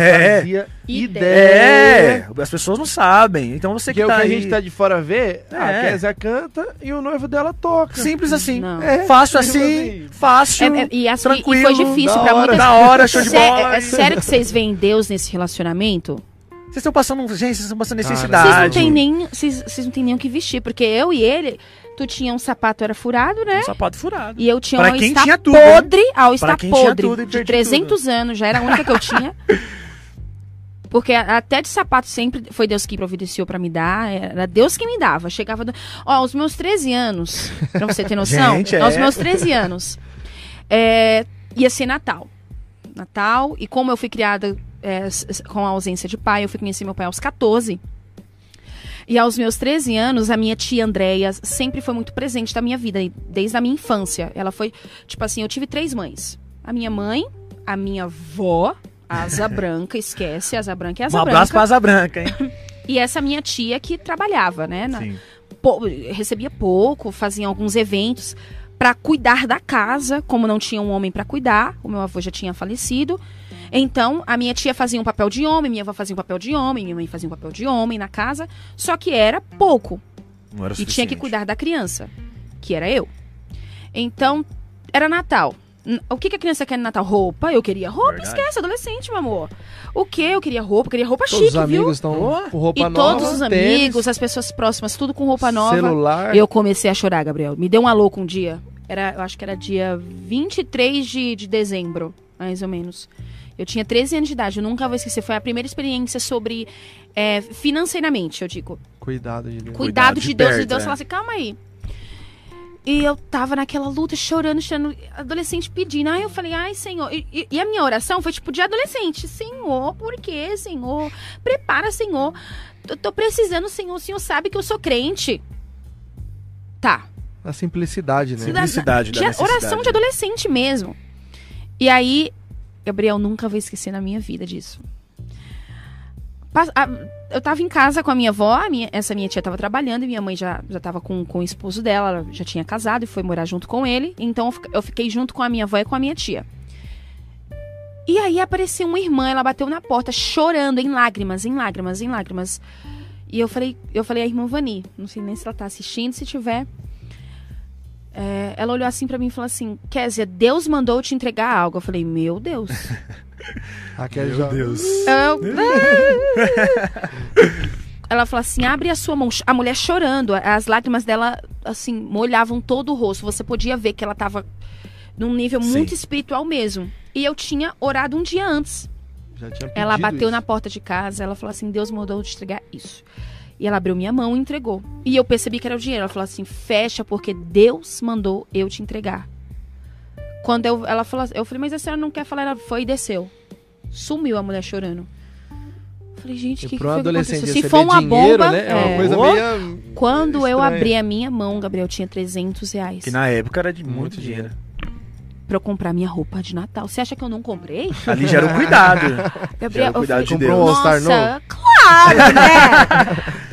eu não é, Ideia. é, as pessoas não sabem. Então você que Porque o tá que a aí, gente tá de fora vê, a É. Kézia canta e o noivo dela toca. simples assim. Não. É, Fácil simples assim, fácil, É, é, e, assim, e tranquilo, foi difícil da pra hora. muitas da hora, show de bola. é, é sério que vocês veem Deus nesse relacionamento? Vocês estão passando, gente, vocês estão passando necessidade. Vocês não têm nem, vocês, vocês não têm nem o que vestir, porque eu e ele, tu tinha um sapato era furado, né? Um sapato furado. E eu tinha Pra um quem tinha tudo, né? podre, ao estar podre, tudo e de perdi 300 anos, já era a única que eu tinha. Porque até de sapato sempre foi Deus que providenciou pra me dar, era Deus que me dava. Chegava, do... ó, aos meus 13 anos, pra você ter noção, Gente, é. aos meus 13 anos, é, ia ser Natal. Natal, e como eu fui criada é, com a ausência de pai, eu fui conhecer meu pai aos 14. E aos meus 13 anos, a minha tia Andréia sempre foi muito presente da minha vida, desde a minha infância. Ela foi, tipo assim, eu tive três mães. A minha mãe, a minha avó, a Asa Branca, esquece, a Asa Branca é a Asa Um Branca. abraço pra Asa Branca, hein? E essa minha tia que trabalhava, né? na- pou- recebia pouco, fazia alguns eventos para cuidar da casa, como não tinha um homem para cuidar, o meu avô já tinha falecido. Então, a minha tia fazia um papel de homem, minha avó fazia um papel de homem, minha mãe fazia um papel de homem na casa, só que era pouco Não era e tinha que cuidar da criança, que era eu. Então, era Natal. O que, que a criança quer no Natal? Roupa. Eu queria roupa. Verdade. Esquece, adolescente, meu amor. O que? Eu queria roupa. Eu queria roupa Todos os chique, viu? amigos estão com roupa E nova. todos os tênis, amigos, as pessoas próximas, tudo com roupa nova. celular. Eu comecei a chorar, Gabriel. Me deu uma louca um dia. Era, eu acho que era dia 23 de, de dezembro, mais ou menos. Eu tinha 13 anos de idade, eu nunca vou esquecer. Foi a primeira experiência sobre é, financeiramente, eu digo. Cuidado de Deus. Cuidado, Cuidado de, de Deus. perto, e Deus é. falou assim, calma aí. E eu tava naquela luta, chorando, chorando, adolescente pedindo. Aí eu falei, ai, Senhor. E, e- e a minha oração foi tipo de adolescente. Senhor, por quê, Senhor? Prepara, Senhor. Eu tô precisando, Senhor. O Senhor sabe que eu sou crente. Tá. Na simplicidade, né? Sim. Simplicidade da de, necessidade, Oração de adolescente mesmo. E aí, Gabriel, nunca vou esquecer na minha vida disso. A- Eu tava em casa com a minha avó, a minha- essa minha tia tava trabalhando e minha mãe já, já tava com, com o esposo dela, ela já tinha casado e foi morar junto com ele. Então eu fi- eu fiquei junto com a minha avó e com a minha tia. E aí apareceu uma irmã, ela bateu na porta chorando em lágrimas, em lágrimas, em lágrimas. E eu falei, eu falei à irmã Vani, não sei nem se ela tá assistindo, se tiver. É, ela olhou assim pra mim e falou assim: Kézia, Deus mandou te entregar algo. Eu falei: Meu Deus. Raquel Meu já... Deus. Eu- Ela falou assim: abre a sua mão. A mulher chorando, as lágrimas dela, assim, molhavam todo o rosto. Você podia ver que ela tava num nível Sim. muito espiritual mesmo. E eu tinha orado um dia antes. já tinha Ela bateu isso. na porta de casa, ela falou assim: Deus mandou eu te entregar isso. E ela abriu minha mão e entregou. E eu percebi que era o dinheiro. Ela falou assim: fecha, porque Deus mandou eu te entregar. Quando eu, ela falou, eu falei, mas a senhora não quer falar? Ela foi e desceu. Sumiu a mulher chorando. Eu Falei, gente, o que, que um foi que? Se for uma dinheiro, bomba. né? É uma é. coisa meio... Quando eu estranha. abri a minha mão, Gabriel, tinha 300 reais. Que na época era de muito, Muito dinheiro. Pra eu comprar minha roupa de Natal. Você acha que eu não comprei? Ali já era o cuidado. Gabriel, o cuidado eu de falei, um Deus. Nossa, claro, né?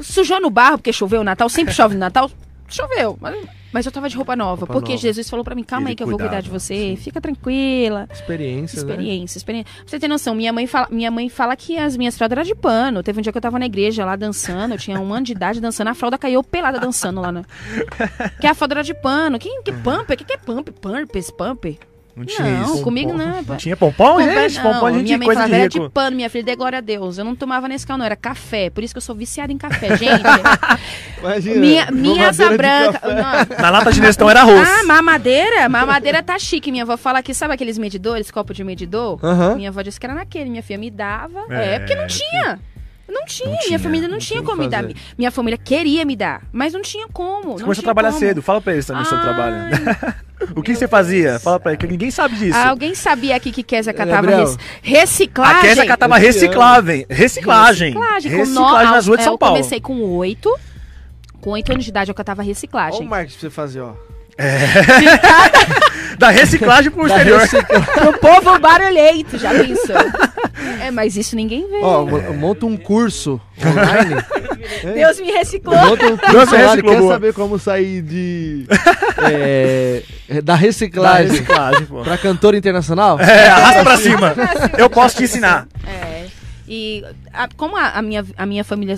Sujou no barro porque choveu no Natal, sempre chove no Natal. choveu. Mas, mas eu tava de roupa nova. Roupa porque nova. Jesus falou pra mim, calma Ele aí que eu vou cuidar de você. Fica tranquila. Experiência, né? Experiência, experiência. Pra você ter noção, minha mãe, fala, minha mãe fala que as minhas fraldas eram de pano. Teve um dia que eu tava na igreja lá dançando, eu tinha um ano de idade dançando, a fralda caiu pelada dançando lá, né? Que a fralda era de pano. Que, que pumper? Que que é pumper? Pumper? Pumper? Não tinha Não, isso. comigo Pompom. não. Não tinha pompom, Pompa- gente? Pompom, a não, gente minha mãe coisa de falava, era de pano, minha filha, a Deus. Eu não tomava nesse não, era café. Por isso que eu sou viciada em café, gente. Imagina, minha minha asa de branca. Não. Na lata de Nestão era arroz. Ah, mamadeira? Mamadeira tá chique. Minha avó fala que, sabe aqueles medidores, copo de medidor? Aham. Minha avó disse que era naquele. Minha filha me dava. É, É, porque não tinha. Não tinha, Não minha tinha, família não, não tinha como me dar. Minha família queria me dar, mas não tinha como. Você começou a trabalhar como. cedo. Fala pra eles também o seu trabalho. o que você fazia? Fala pra eles, que ninguém sabe disso. Ah, Alguém sabia aqui que Kézia catava Gabriel. res... reciclagem? A Kézia catava Esse reciclável. Reciclagem. Reciclagem. Com Reciclagem nas ruas de é, São eu Paulo. comecei com oito. Com oito anos de idade eu catava Olha o reciclagem. marketing pra você fazer, ó. Da reciclagem pro Da exterior. recicla- Pro povo barulhento, já pensou? é, mas isso ninguém vê. Ó, mo- monta um curso online. Deus me reciclou. Monta um Deus curso me online. reciclou, Quer boa. saber como sair de... é, da Da reciclagem reciclagem, pô. pra cantor internacional? É, arrasta pra cima. Eu posso te ensinar. É. E a- como a, a minha, a minha família,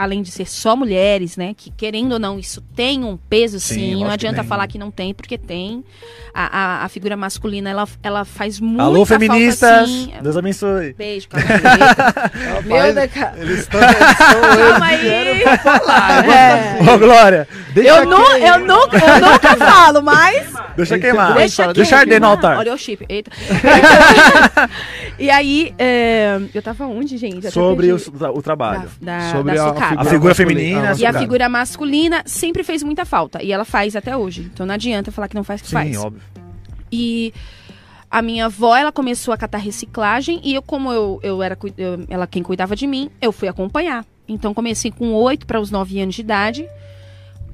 além de ser só mulheres, né? Que querendo ou não, isso tem um peso Sim, sim. não que adianta tem. falar que não tem, porque tem. A, a, a figura masculina, ela, ela faz muito. Alô, feministas. Sim. Deus abençoe. Beijo, calma aí. Meu Deus, cara. Eles estão... Calma aí. É. Ô, Glória. Deixa Eu, nu, eu, nunca, eu nunca falo, mas. Deixa que queimar. Deixa, Deixa arder no altar. Olha o chip. Eita. e aí, é, eu tava onde, gente? Até Sobre o, o trabalho. Da, da, Sobre da a. A figura feminina, Ah, E a figura masculina sempre fez muita falta. E ela faz até hoje. Então não adianta falar que não faz, que Sim, faz. óbvio. E a minha avó, ela começou a catar reciclagem. E eu, como eu, eu era eu- ela quem cuidava de mim, eu fui acompanhar. Então comecei com 8 para os 9 anos de idade.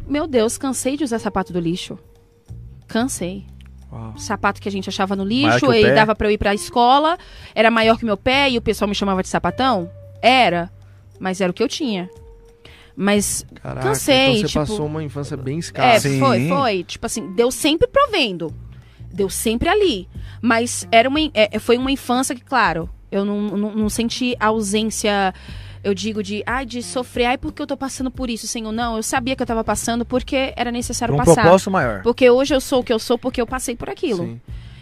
Meu Deus, cansei de usar sapato do lixo. Cansei. Uau. Sapato que a gente achava no lixo e dava pra eu ir pra escola. Era maior que meu pé e o pessoal me chamava de sapatão? Era. Mas era o que eu tinha. Mas Caraca, Cansei, então você tipo- passou uma infância bem é, escassa. Sim. foi, foi. Tipo assim, deu sempre provendo. Deu sempre ali. Mas era uma, é, foi uma infância que, claro, eu não, não, não senti a ausência, eu digo, de, ai, de sofrer, ai, porque eu tô passando por isso, Senhor. Não, eu sabia que eu tava passando porque era necessário Por um passar. propósito maior. Porque hoje eu sou o que eu sou porque eu passei por aquilo. Sim.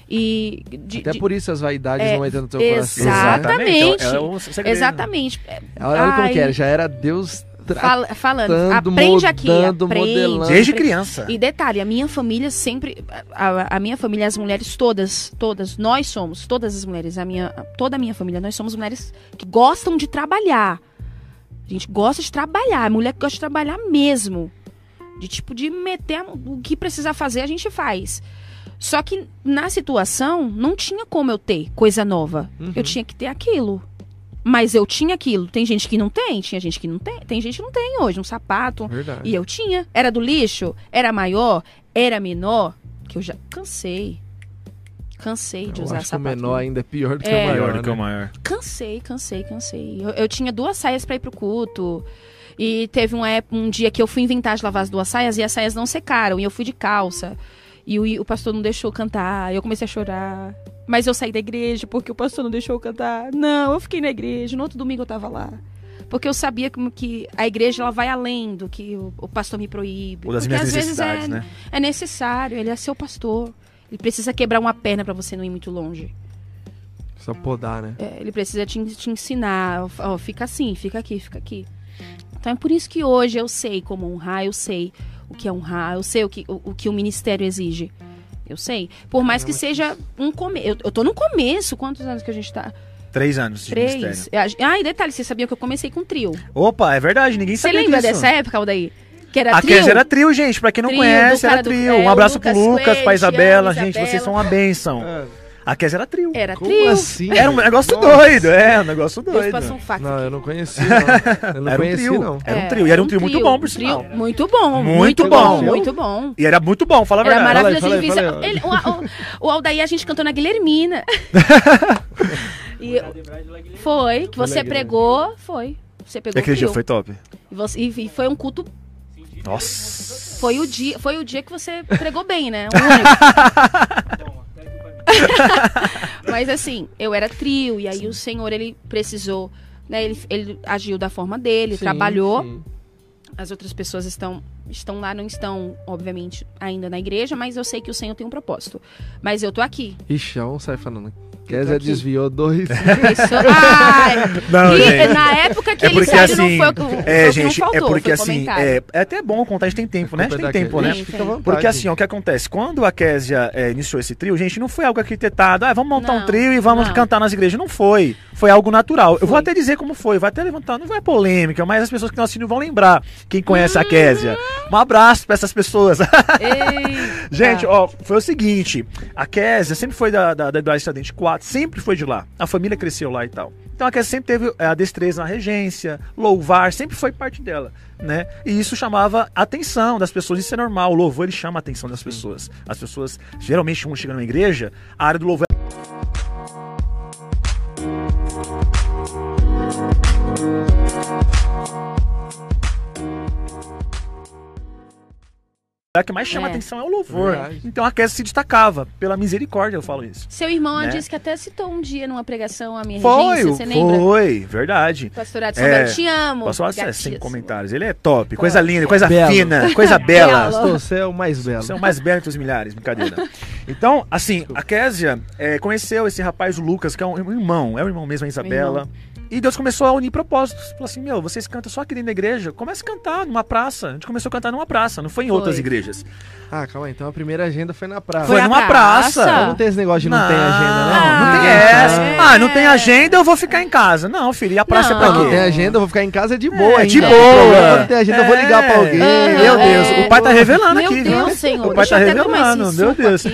E de- Até de- por isso as vaidades É, não entram no teu coração. né? Exatamente. É o segredo. Exatamente. Olha, olha como que era, já era Deus Fala- falando, aprende aqui, aprende. modelando. Desde aprende. criança. E detalhe, a minha família sempre. A, a minha família, as mulheres todas, todas, nós somos, todas as mulheres, a minha, toda a minha família, nós somos mulheres que gostam de trabalhar. A gente gosta de trabalhar, a mulher que gosta de trabalhar mesmo. De tipo, de meter a- o que precisar fazer, a gente faz. Só que na situação, não tinha como eu ter coisa nova. Uhum. Eu tinha que ter aquilo. Mas eu tinha aquilo. Tem gente que não tem, tinha gente que não tem. Tem gente que não tem hoje, um sapato, Verdade. e eu tinha. Era do lixo? Era maior? Era menor? Que eu já cansei. Cansei de Eu usar acho que o sapato. menor ainda é pior do que É. o maior. Do que o né? maior. Cansei, cansei, cansei. Eu, eu tinha duas saias pra ir pro culto. E teve uma época, um dia que eu fui inventar de lavar as duas saias e as saias não secaram. E eu fui de calça. E o, o pastor não deixou cantar. Eu comecei a chorar. Mas eu saí da igreja porque o pastor não deixou eu cantar. Não, eu fiquei na igreja. No outro domingo eu tava lá. Porque eu sabia que, que a igreja ela vai além do que o, o pastor me proíbe. Ou das porque minhas às vezes é, né? é necessário. Ele é seu pastor. Ele precisa quebrar uma perna pra você não ir muito longe. Só podar, né? É, ele precisa te, te ensinar. Ó, fica assim, fica aqui, fica aqui. Então é por isso que hoje eu sei como honrar, eu sei o que é honrar, eu sei o que o, o que o ministério exige. Eu sei. Por mais que seja um começo. Eu, eu tô no começo. Quantos anos que a gente tá? Três anos de Três. ministério. Ah, e detalhe, você sabia que eu comecei com trio. Opa, é verdade, ninguém Você sabia lembra disso. dessa época, Aldair? Que era A trio? Kézia era trio, gente. Pra quem não Trio, conhece, era do- trio. é, um o abraço pro Lucas Lucas, pra Coelho, Isabela. Tiana, Gente, vocês Isabela. são uma bênção. É. A Kézia era trio. Era Como trio. assim? Era um negócio Nossa. doido, é, um negócio Deus doido. passou um fax Não, aqui. eu não conheci, não. Eu não Era um trio. não. Era um trio. E era um trio muito bom, por trio sinal. Muito bom. Muito Muito bom. bom. Muito bom. E era muito bom, fala a Era verdade. maravilhoso. Fala aí, fez- fala aí. ele- o, o, o Aldair a gente cantou na Guilhermina. E foi, que você pregou, foi. Você pegou Aquele dia trio. foi top. E, você- e- e foi um culto Nossa. Foi o dia, foi o dia que você pregou bem, né? O único. Mas assim, eu era trio, e aí sim. o senhor, ele precisou, né? Ele, ele agiu da forma dele, sim, trabalhou. Sim. As outras pessoas estão, estão lá, não estão, obviamente, ainda na igreja, mas eu sei que o Senhor tem um propósito. Mas eu tô aqui. Ixi, é um sai falando. Kézia desviou dois. Isso. Ai, não, e, na época que é ele saiu, assim, não foi o É, gente, faltou, é porque assim, é, é, até bom contar, a gente tem tempo, né? A gente tem tempo, né? Porque assim, ó, o que acontece? Quando a Késia é, iniciou esse trio, gente, não foi algo arquitetado, ah, vamos montar não, um trio e vamos não. cantar nas igrejas. Não foi. Foi algo natural. Foi. Eu vou até dizer como foi, vai até levantar, não vai polêmica, mas as pessoas que nós assistem vão lembrar. Quem conhece a Késia. Um abraço pra essas pessoas. gente, ó, foi o seguinte, a Késia sempre foi da, da, da Estadente 4, sempre foi de lá. A família cresceu lá e tal. Então a Kézia sempre teve é, a destreza na regência, louvar, sempre foi parte dela, né? E isso chamava a atenção das pessoas, isso é normal. O louvor ele chama a atenção das pessoas. As pessoas, geralmente, quando chegam numa igreja, a área do louvor é A que mais chama é. atenção é o louvor. Verdade. Então a Kézia se destacava. Pela misericórdia, eu falo isso. Seu irmão né? disse que até citou um dia numa pregação a minha foi, regência, você lembra? Foi, verdade. Pastorado São é, te amo. Pastor é, sem comentários. Ele é top, coisa linda, coisa belo. fina, coisa bela. Você é o mais belo. Você é o mais belo entre os milhares, brincadeira. Então, assim, a Kézia é, conheceu esse rapaz, o Lucas, que é um irmão, é o irmão mesmo, a Isabela. E Deus começou a unir propósitos. Falou assim: meu, vocês cantam só aqui dentro da igreja. Comece a cantar numa praça. A gente começou a cantar numa praça, não foi em foi. outras igrejas. Ah, calma aí. Então a primeira agenda foi na praça. Foi, foi numa praça. praça. Não tem esse negócio de não, não tem agenda, não. Não, não tem essa. É. Ah, não tem agenda, eu vou ficar em casa. Não, filho, e a praça não. é pra quê? Não tem agenda, eu vou ficar em casa de boa. É, de boa. Não tem agenda, eu vou ligar pra alguém. Meu Deus, o pai tá revelando meu aqui, Deus, viu? Senhor, o pai tá revelando, meu Deus.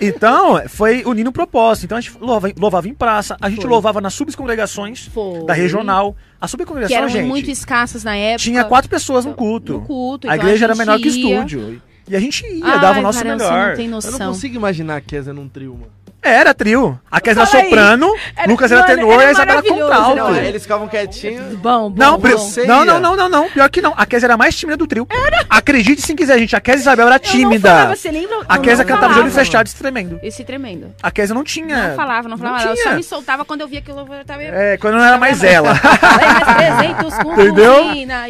Então, foi unindo propósito. Então a gente louvava em praça, a gente louvava nas subcongregações da regional. A subcongregação, que eram gente, muito escassas na época. Tinha quatro pessoas no culto. No culto. A então igreja a era menor que estúdio. E a gente ia, Ai, dava o nosso cara, melhor. Eu não consigo imaginar a Kézia num trio, mano. Era trio. A Kézia era soprano, era, Lucas era tenor e a Isabela contralto. Não, eles ficavam quietinhos. Bom, bom, não, bom. Não, não, não, não, não. Pior que não. A Kézia era mais tímida do trio. Era. Acredite se quiser, gente. A Kézia e a Isabela era tímida. Falava, você lembra? A Kézia cantava de olho fechado e tremendo. Esse tremendo. A Kézia não tinha. Não falava, não falava. Não tinha. Eu só me soltava quando eu via que o louvor tava... É, quando não era mais ela. Entendeu?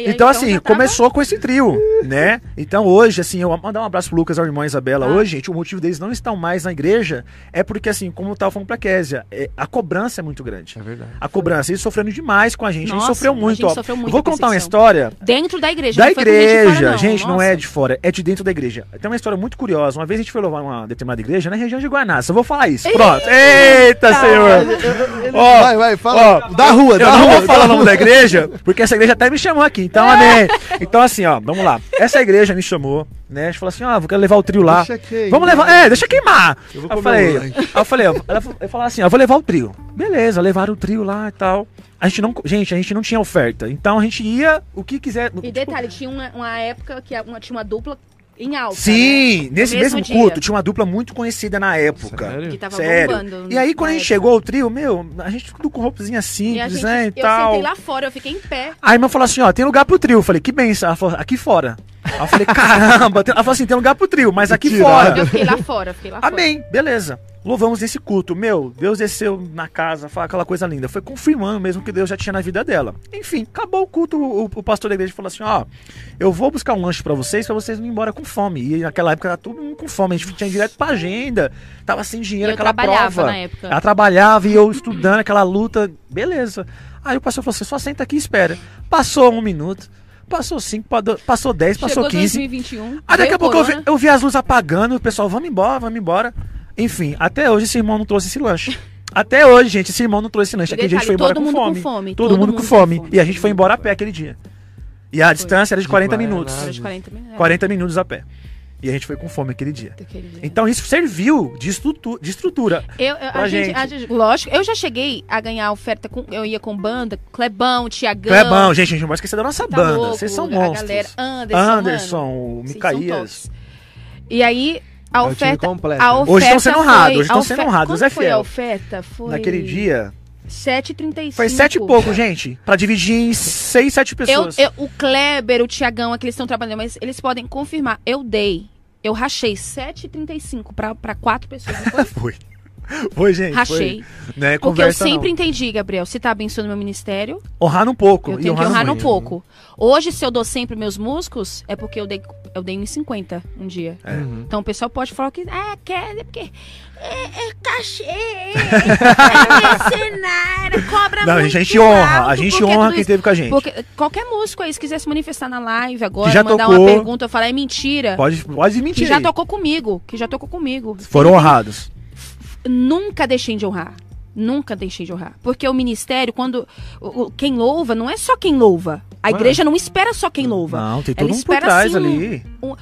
Então, assim, começou com esse trio, né? Então, hoje, assim, eu vou mandar um abraço pro Lucas, ao irmão Isabela. Ah. Hoje, gente, o motivo deles não estão mais na igreja é porque, assim, como tava falando pra Késia, é, a cobrança é muito grande. É verdade. A cobrança, eles sofrendo demais com a gente. Nossa, a gente sofreu muito. Gente sofreu muito vou contar uma história. Dentro da igreja. Da igreja. Fora, não. Gente, Nossa. não é de fora, é de dentro da igreja. Tem uma história muito curiosa. Uma vez a gente foi louvar uma determinada igreja na região de Guarná. Só vou falar isso. Pronto. Eita, Senhor. Ó, vai, vai, fala. Ó, da rua, eu da não rua. vou falar o nome da igreja, porque essa igreja até me chamou aqui. Então, amém. Então, assim, ó, vamos lá. Essa igreja me chamou, né? A gente falou assim, ó, ah, vou querer levar o trio lá. Deixa queimar. Vamos levar. É, deixa queimar. Eu, eu falei, aí eu falei, eu, eu falei assim, ó, vou levar o trio. Beleza, levaram o trio lá e tal. A gente não, gente, a gente não tinha oferta. Então a gente ia o que quiser. E tipo, detalhe, tinha uma, uma época que uma, tinha uma dupla em alta. Sim, né? nesse mesmo, mesmo culto tinha uma dupla muito conhecida na época. Sério? Que tava Sério. bombando. E aí quando a gente época. chegou ao trio, meu, a gente tudo com roupazinha simples, gente, né, e eu tal. Eu sentei lá fora, eu fiquei em pé. Aí a irmã falou assim, ó, tem lugar pro trio. Eu falei, que benção. Ela falou, aqui fora. Aí eu falei, caramba. Ela falou assim, tem lugar pro trio, mas aqui fora. Eu fiquei lá fora, fiquei lá Amém, fora. beleza louvamos esse culto. Meu, Deus desceu na casa, fala aquela coisa linda. Foi confirmando mesmo que Deus já tinha na vida dela. Enfim, acabou o culto. O, o pastor da igreja falou assim: Ó, eu vou buscar um lanche para vocês, para vocês não ir embora com fome. E naquela época tava todo mundo com fome. A gente tinha direto pra agenda. Tava sem dinheiro, eu aquela prova. Na época. Ela trabalhava e eu estudando aquela luta. Beleza. Aí o pastor falou assim: só senta aqui e espera. Passou um minuto. Passou 5, passou 10, passou 15. 2021, aí daqui a pouco eu vi, eu vi, as luzes apagando, o pessoal, vamos embora, vamos embora. Enfim, até hoje esse irmão não trouxe esse lanche. Até hoje, gente, esse irmão não trouxe esse lanche. Aquele dia a gente foi embora com fome. com fome. Todo, todo mundo, com, fome. com fome. E a gente foi embora a pé aquele dia. E a foi. distância era de 40 de minutos. Era de 40, 40 minutos a pé. E a gente foi com fome aquele dia. Aquele dia. Então isso serviu de estrutura. De estrutura eu, eu a gente, a gente, lógico, eu já cheguei a ganhar oferta com. Eu ia com banda, Clebão, Tiagão. Clebão, gente, a gente não vai esquecer da nossa tá banda. Louco, Vocês são monstros. A galera, Anderson. Anderson, mano, o Micaías. E aí, a oferta, completo, a oferta hoje estão sendo honrados, hoje estão sendo honrados. Quando é foi a oferta? Foi... Naquele dia, 7h35. Foi sete e pouco, gente. Pra dividir em seis, sete Eu, pessoas. eu- o Kleber, o Tiagão, aqueles estão trabalhando, mas eles podem confirmar. Eu dei. Eu rachei 7h35 pra, pra quatro pessoas. Não foi? Foi. Foi, gente. Rachei. Foi. Não é Porque eu conversa, não. sempre entendi, Gabriel, se tá abençoando meu ministério, Honrar um pouco. eu tenho que honrar honrar um pouco. Hoje, se eu dou sempre meus músicos, é porque eu dei, eu dei 1,50 um dia. É. Uhum. Então o pessoal pode falar que ah, quer, é porque é, é cachê, é mercenária, cobra Não, a muito gente, a gente honra. A gente honra quem isso- esteve com a gente. Porque qualquer músico aí, se quiser se manifestar na live agora, Que já mandar tocou. uma pergunta, eu falar é mentira. Pode, pode mentir. Que já tocou comigo, que já tocou comigo. Foram honrados. Nunca deixei de honrar. Nunca deixei de honrar. Porque o ministério, quando. o- quem louva, não é só quem louva. A igreja não espera só quem louva. Não, tem Ela todo um por espera, trás assim, ali. J-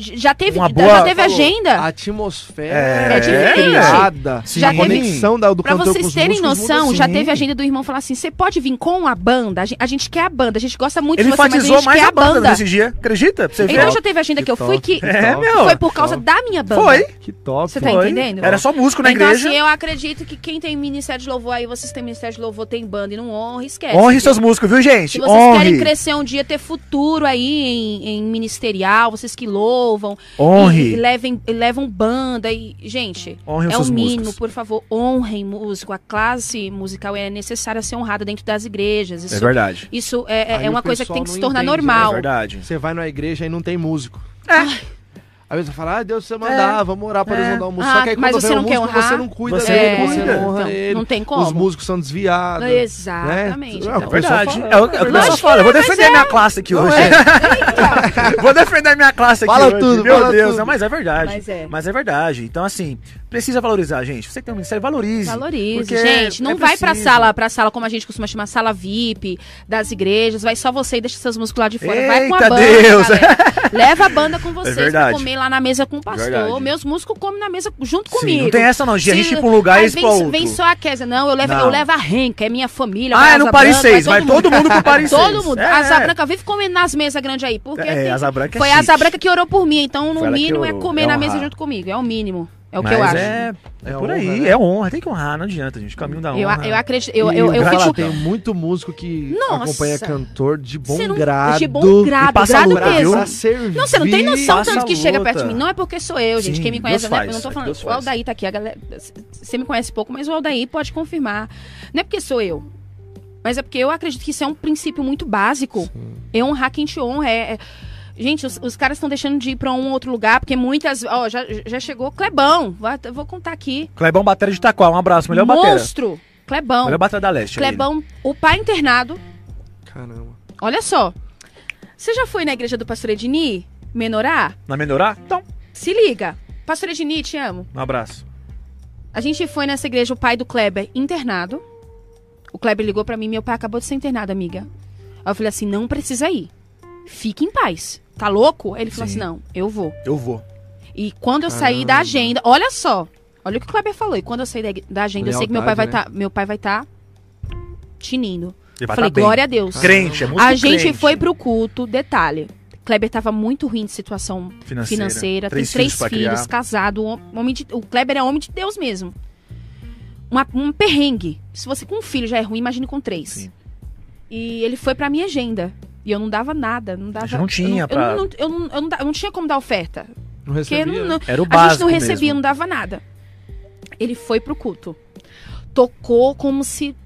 Já teve, Uma já boa- teve Falou, agenda. A atmosfera É, É diferente. criada. Sim. Já a teve- conexão da, do Pra vocês os terem muda noção, já sim. teve agenda do irmão falar assim: você pode vir com a banda? A gente, a gente quer a banda, a gente gosta muito Ele de você, mas a enfatizou gente mais quer a banda nesse dia. Acredita? Você. Então já teve agenda que, Que eu fui top, que É, meu. foi por causa top. da minha banda. Foi. Que top. Você tá Foi. entendendo? Era só músico na então, igreja. assim, eu acredito que quem tem ministério de louvor aí, vocês têm ministério de louvor, tem banda e não honra, esquece. Honre viu? seus músicos, viu, gente? Se vocês Honre. querem crescer um dia, ter futuro aí em, em ministerial, vocês que louvam, Honre. e, e levem, e levam banda e gente, é o mínimo, músicos. por favor, honrem músico. A classe musical é necessária ser honrada dentro das igrejas. Isso, É verdade. isso é, é- é uma coisa que tem que se tornar entende, né? É normal. verdade. Você vai na igreja e não tem músico. É. Aí você fala, ah, Deus, você mandar, vamos orar para É. Deus mandar um músico. Ah, Só que aí mas quando você vem não um quer músico, honrar? você não cuida Você dele, não você não honra Então, ele. não tem como. Os músicos são desviados. Exatamente. Né? então. É, É verdade. fala- É o o pessoal fala. Eu vou é, defender minha classe aqui hoje. é. Vou defender minha classe aqui Fala hoje. tudo, Meu fala Deus, mas é verdade. É. Mas é verdade. Então, assim, precisa valorizar, gente. Você tem um ministério, valorize. Valorize, gente. Não é vai pra preciso. sala, pra sala, como a gente costuma chamar, sala VIP das igrejas. Vai só você e deixa seus músicos lá de fora. vai com a Eita banda, Deus. Leva a banda com vocês pra verdade. comer lá na mesa com o pastor. Verdade. Meus músicos comem na mesa junto Sim, comigo. não tem essa não, a Se- gente ir pra um lugar e vem, pra outro. vem só a Kézia. Não, eu levo, Não. eu levo a Renca, é minha família. Ah, é no Paris Branca, 6, vai todo mundo pro Paris 6. Todo mundo. É. A Asa Branca vive comendo nas mesas grandes aí. Porque É, Asa Branca é foi a Asa. Branca que orou por mim. Então, no que mínimo, é comer é na mesa junto comigo. É o mínimo. É o Mas que eu acho. É, é É por honra, aí, né? é honra, tem que honrar, não adianta, gente. O caminho da honra. Eu, eu acredito. Eu, E eu, eu fico. Tem muito músico que Nossa. acompanha cantor de bom não- grado. de bom grado, passa grado mesmo. Pra servir. Não, você não tem noção tanto que chega perto de mim. Não é porque sou eu, gente. Sim, Quem me conhece, Deus né? faz, eu não tô é falando. Deus O. Aldair tá aqui, a galera. Você me conhece pouco, mas o Aldair pode confirmar. Não é porque sou eu. Mas é porque eu acredito que isso é um princípio muito básico. É honrar quem te honra. É, é- Gente, os, os caras estão deixando de ir pra um outro lugar, porque muitas. Ó, já, já chegou Clebão. Eu vou contar aqui. Clebão Batera de Itaquá, um abraço, melhor batera. Monstro! Clebão. Melhor batera da Leste. Clebão, o pai internado. Caramba. Olha só. Você já foi na igreja do pastor Edni? Menorá? Na melhorar? Então, Se liga. Pastor Edni, te amo. um abraço. A gente foi nessa igreja, o pai do Kleber internado. O Kleber ligou pra mim, meu pai acabou de ser internado, amiga. Aí eu falei assim, não precisa ir. Fique em paz. Tá louco? Ele falou Sim. assim, não, eu vou. Eu vou. E quando eu saí da agenda, olha só. Olha o que o Kleber falou. E quando eu saí da, da agenda, eu sei que meu pai vai Lealdade, estar, meu pai vai estar tinindo. Ele vai falei, tá glória a Deus. Crente, é músico A gente crente. foi pro culto, detalhe. Kleber tava muito ruim de situação Financeira. financeira, Três tem três filhos filhos, casado. hom- Homem de, o Kleber é homem de Deus mesmo. Uma- um perrengue. Se você com um filho já é ruim, imagine com três. Sim. E ele foi pra minha agenda. E eu não dava nada. Não dava, não tinha eu pra- não, eu, não, eu, não, eu, não, eu não tinha como dar oferta. Não Porque recebia. não- não- Era o a básico gente não recebia, mesmo. não dava nada. Ele foi pro culto. Tocou como se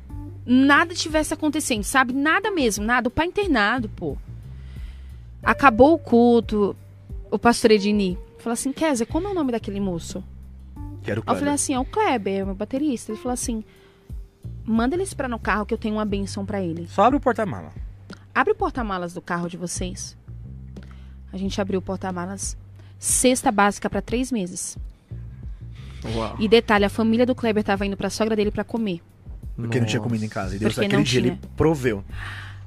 nada tivesse acontecendo, sabe? Nada mesmo, nada. O pai internado, pô. Acabou o culto. O pastor Edini falou assim: Kézia, como é o nome daquele moço? Quero eu falei assim: é o Kleber, é o meu baterista. Ele falou assim: manda ele esperar no carro que eu tenho uma benção pra ele. Só abre o porta-mala. Abre o porta-malas do carro de vocês. A gente abriu o porta-malas. Cesta básica pra três meses. Uau. E detalhe, a família do Kleber tava indo pra sogra dele pra comer. Porque não tinha Nossa. comida em casa. E Deus, Porque naquele não dia, tinha. ele proveu.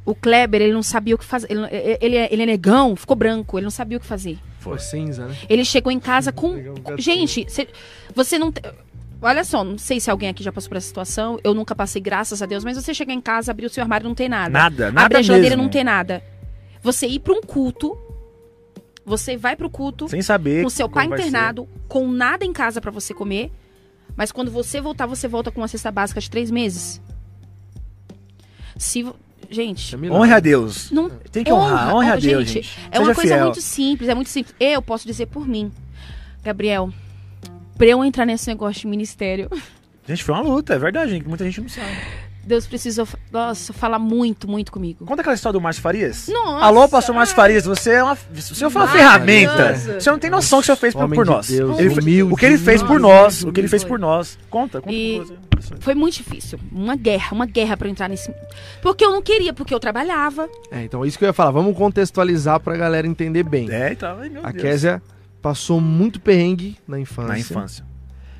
O Kleber, ele não sabia o que fazer. Ele, ele, é, ele é negão, ficou branco, ele não sabia o que fazer. Foi cinza, né? Ele chegou em casa com. Gente, cê- você não. Olha só, não sei se alguém aqui já passou por essa situação. Eu nunca passei, graças a Deus, mas você chegar em casa, abrir o seu armário e não tem nada. Nada, nada Abre a geladeira e mesmo. não tem nada. Você ir pra um culto. Você vai pro culto Sem saber com seu pai internado, com nada em casa pra você comer. Mas quando você voltar, você volta com uma cesta básica de três meses. Se, gente, É. Honre a Deus. não Tem que honrar, honre a Deus, gente. É uma Seja coisa fiel. muito simples, é muito simples. Eu posso dizer por mim, Gabriel, pra eu entrar nesse negócio de ministério, Gente, foi uma luta, é verdade, gente. Muita gente não sabe. Deus precisou, nossa, falar muito, muito comigo. Conta aquela história do Márcio Farias. Nossa! Alô, pastor Márcio Farias, você é uma, o senhor foi uma Maravilhoso. ferramenta. Você não tem noção do que o senhor fez por, por de nós. Deus, Ele humilde. o que ele fez por nós, o que ele fez por nós. Conta, conta E- você. Foi muito difícil, uma guerra, uma guerra pra eu entrar nesse... Porque eu não queria, porque eu trabalhava. É, então isso que eu ia falar. Vamos contextualizar pra galera entender bem. É, então, ai, meu A Deus. Passou muito perrengue na infância. Na infância.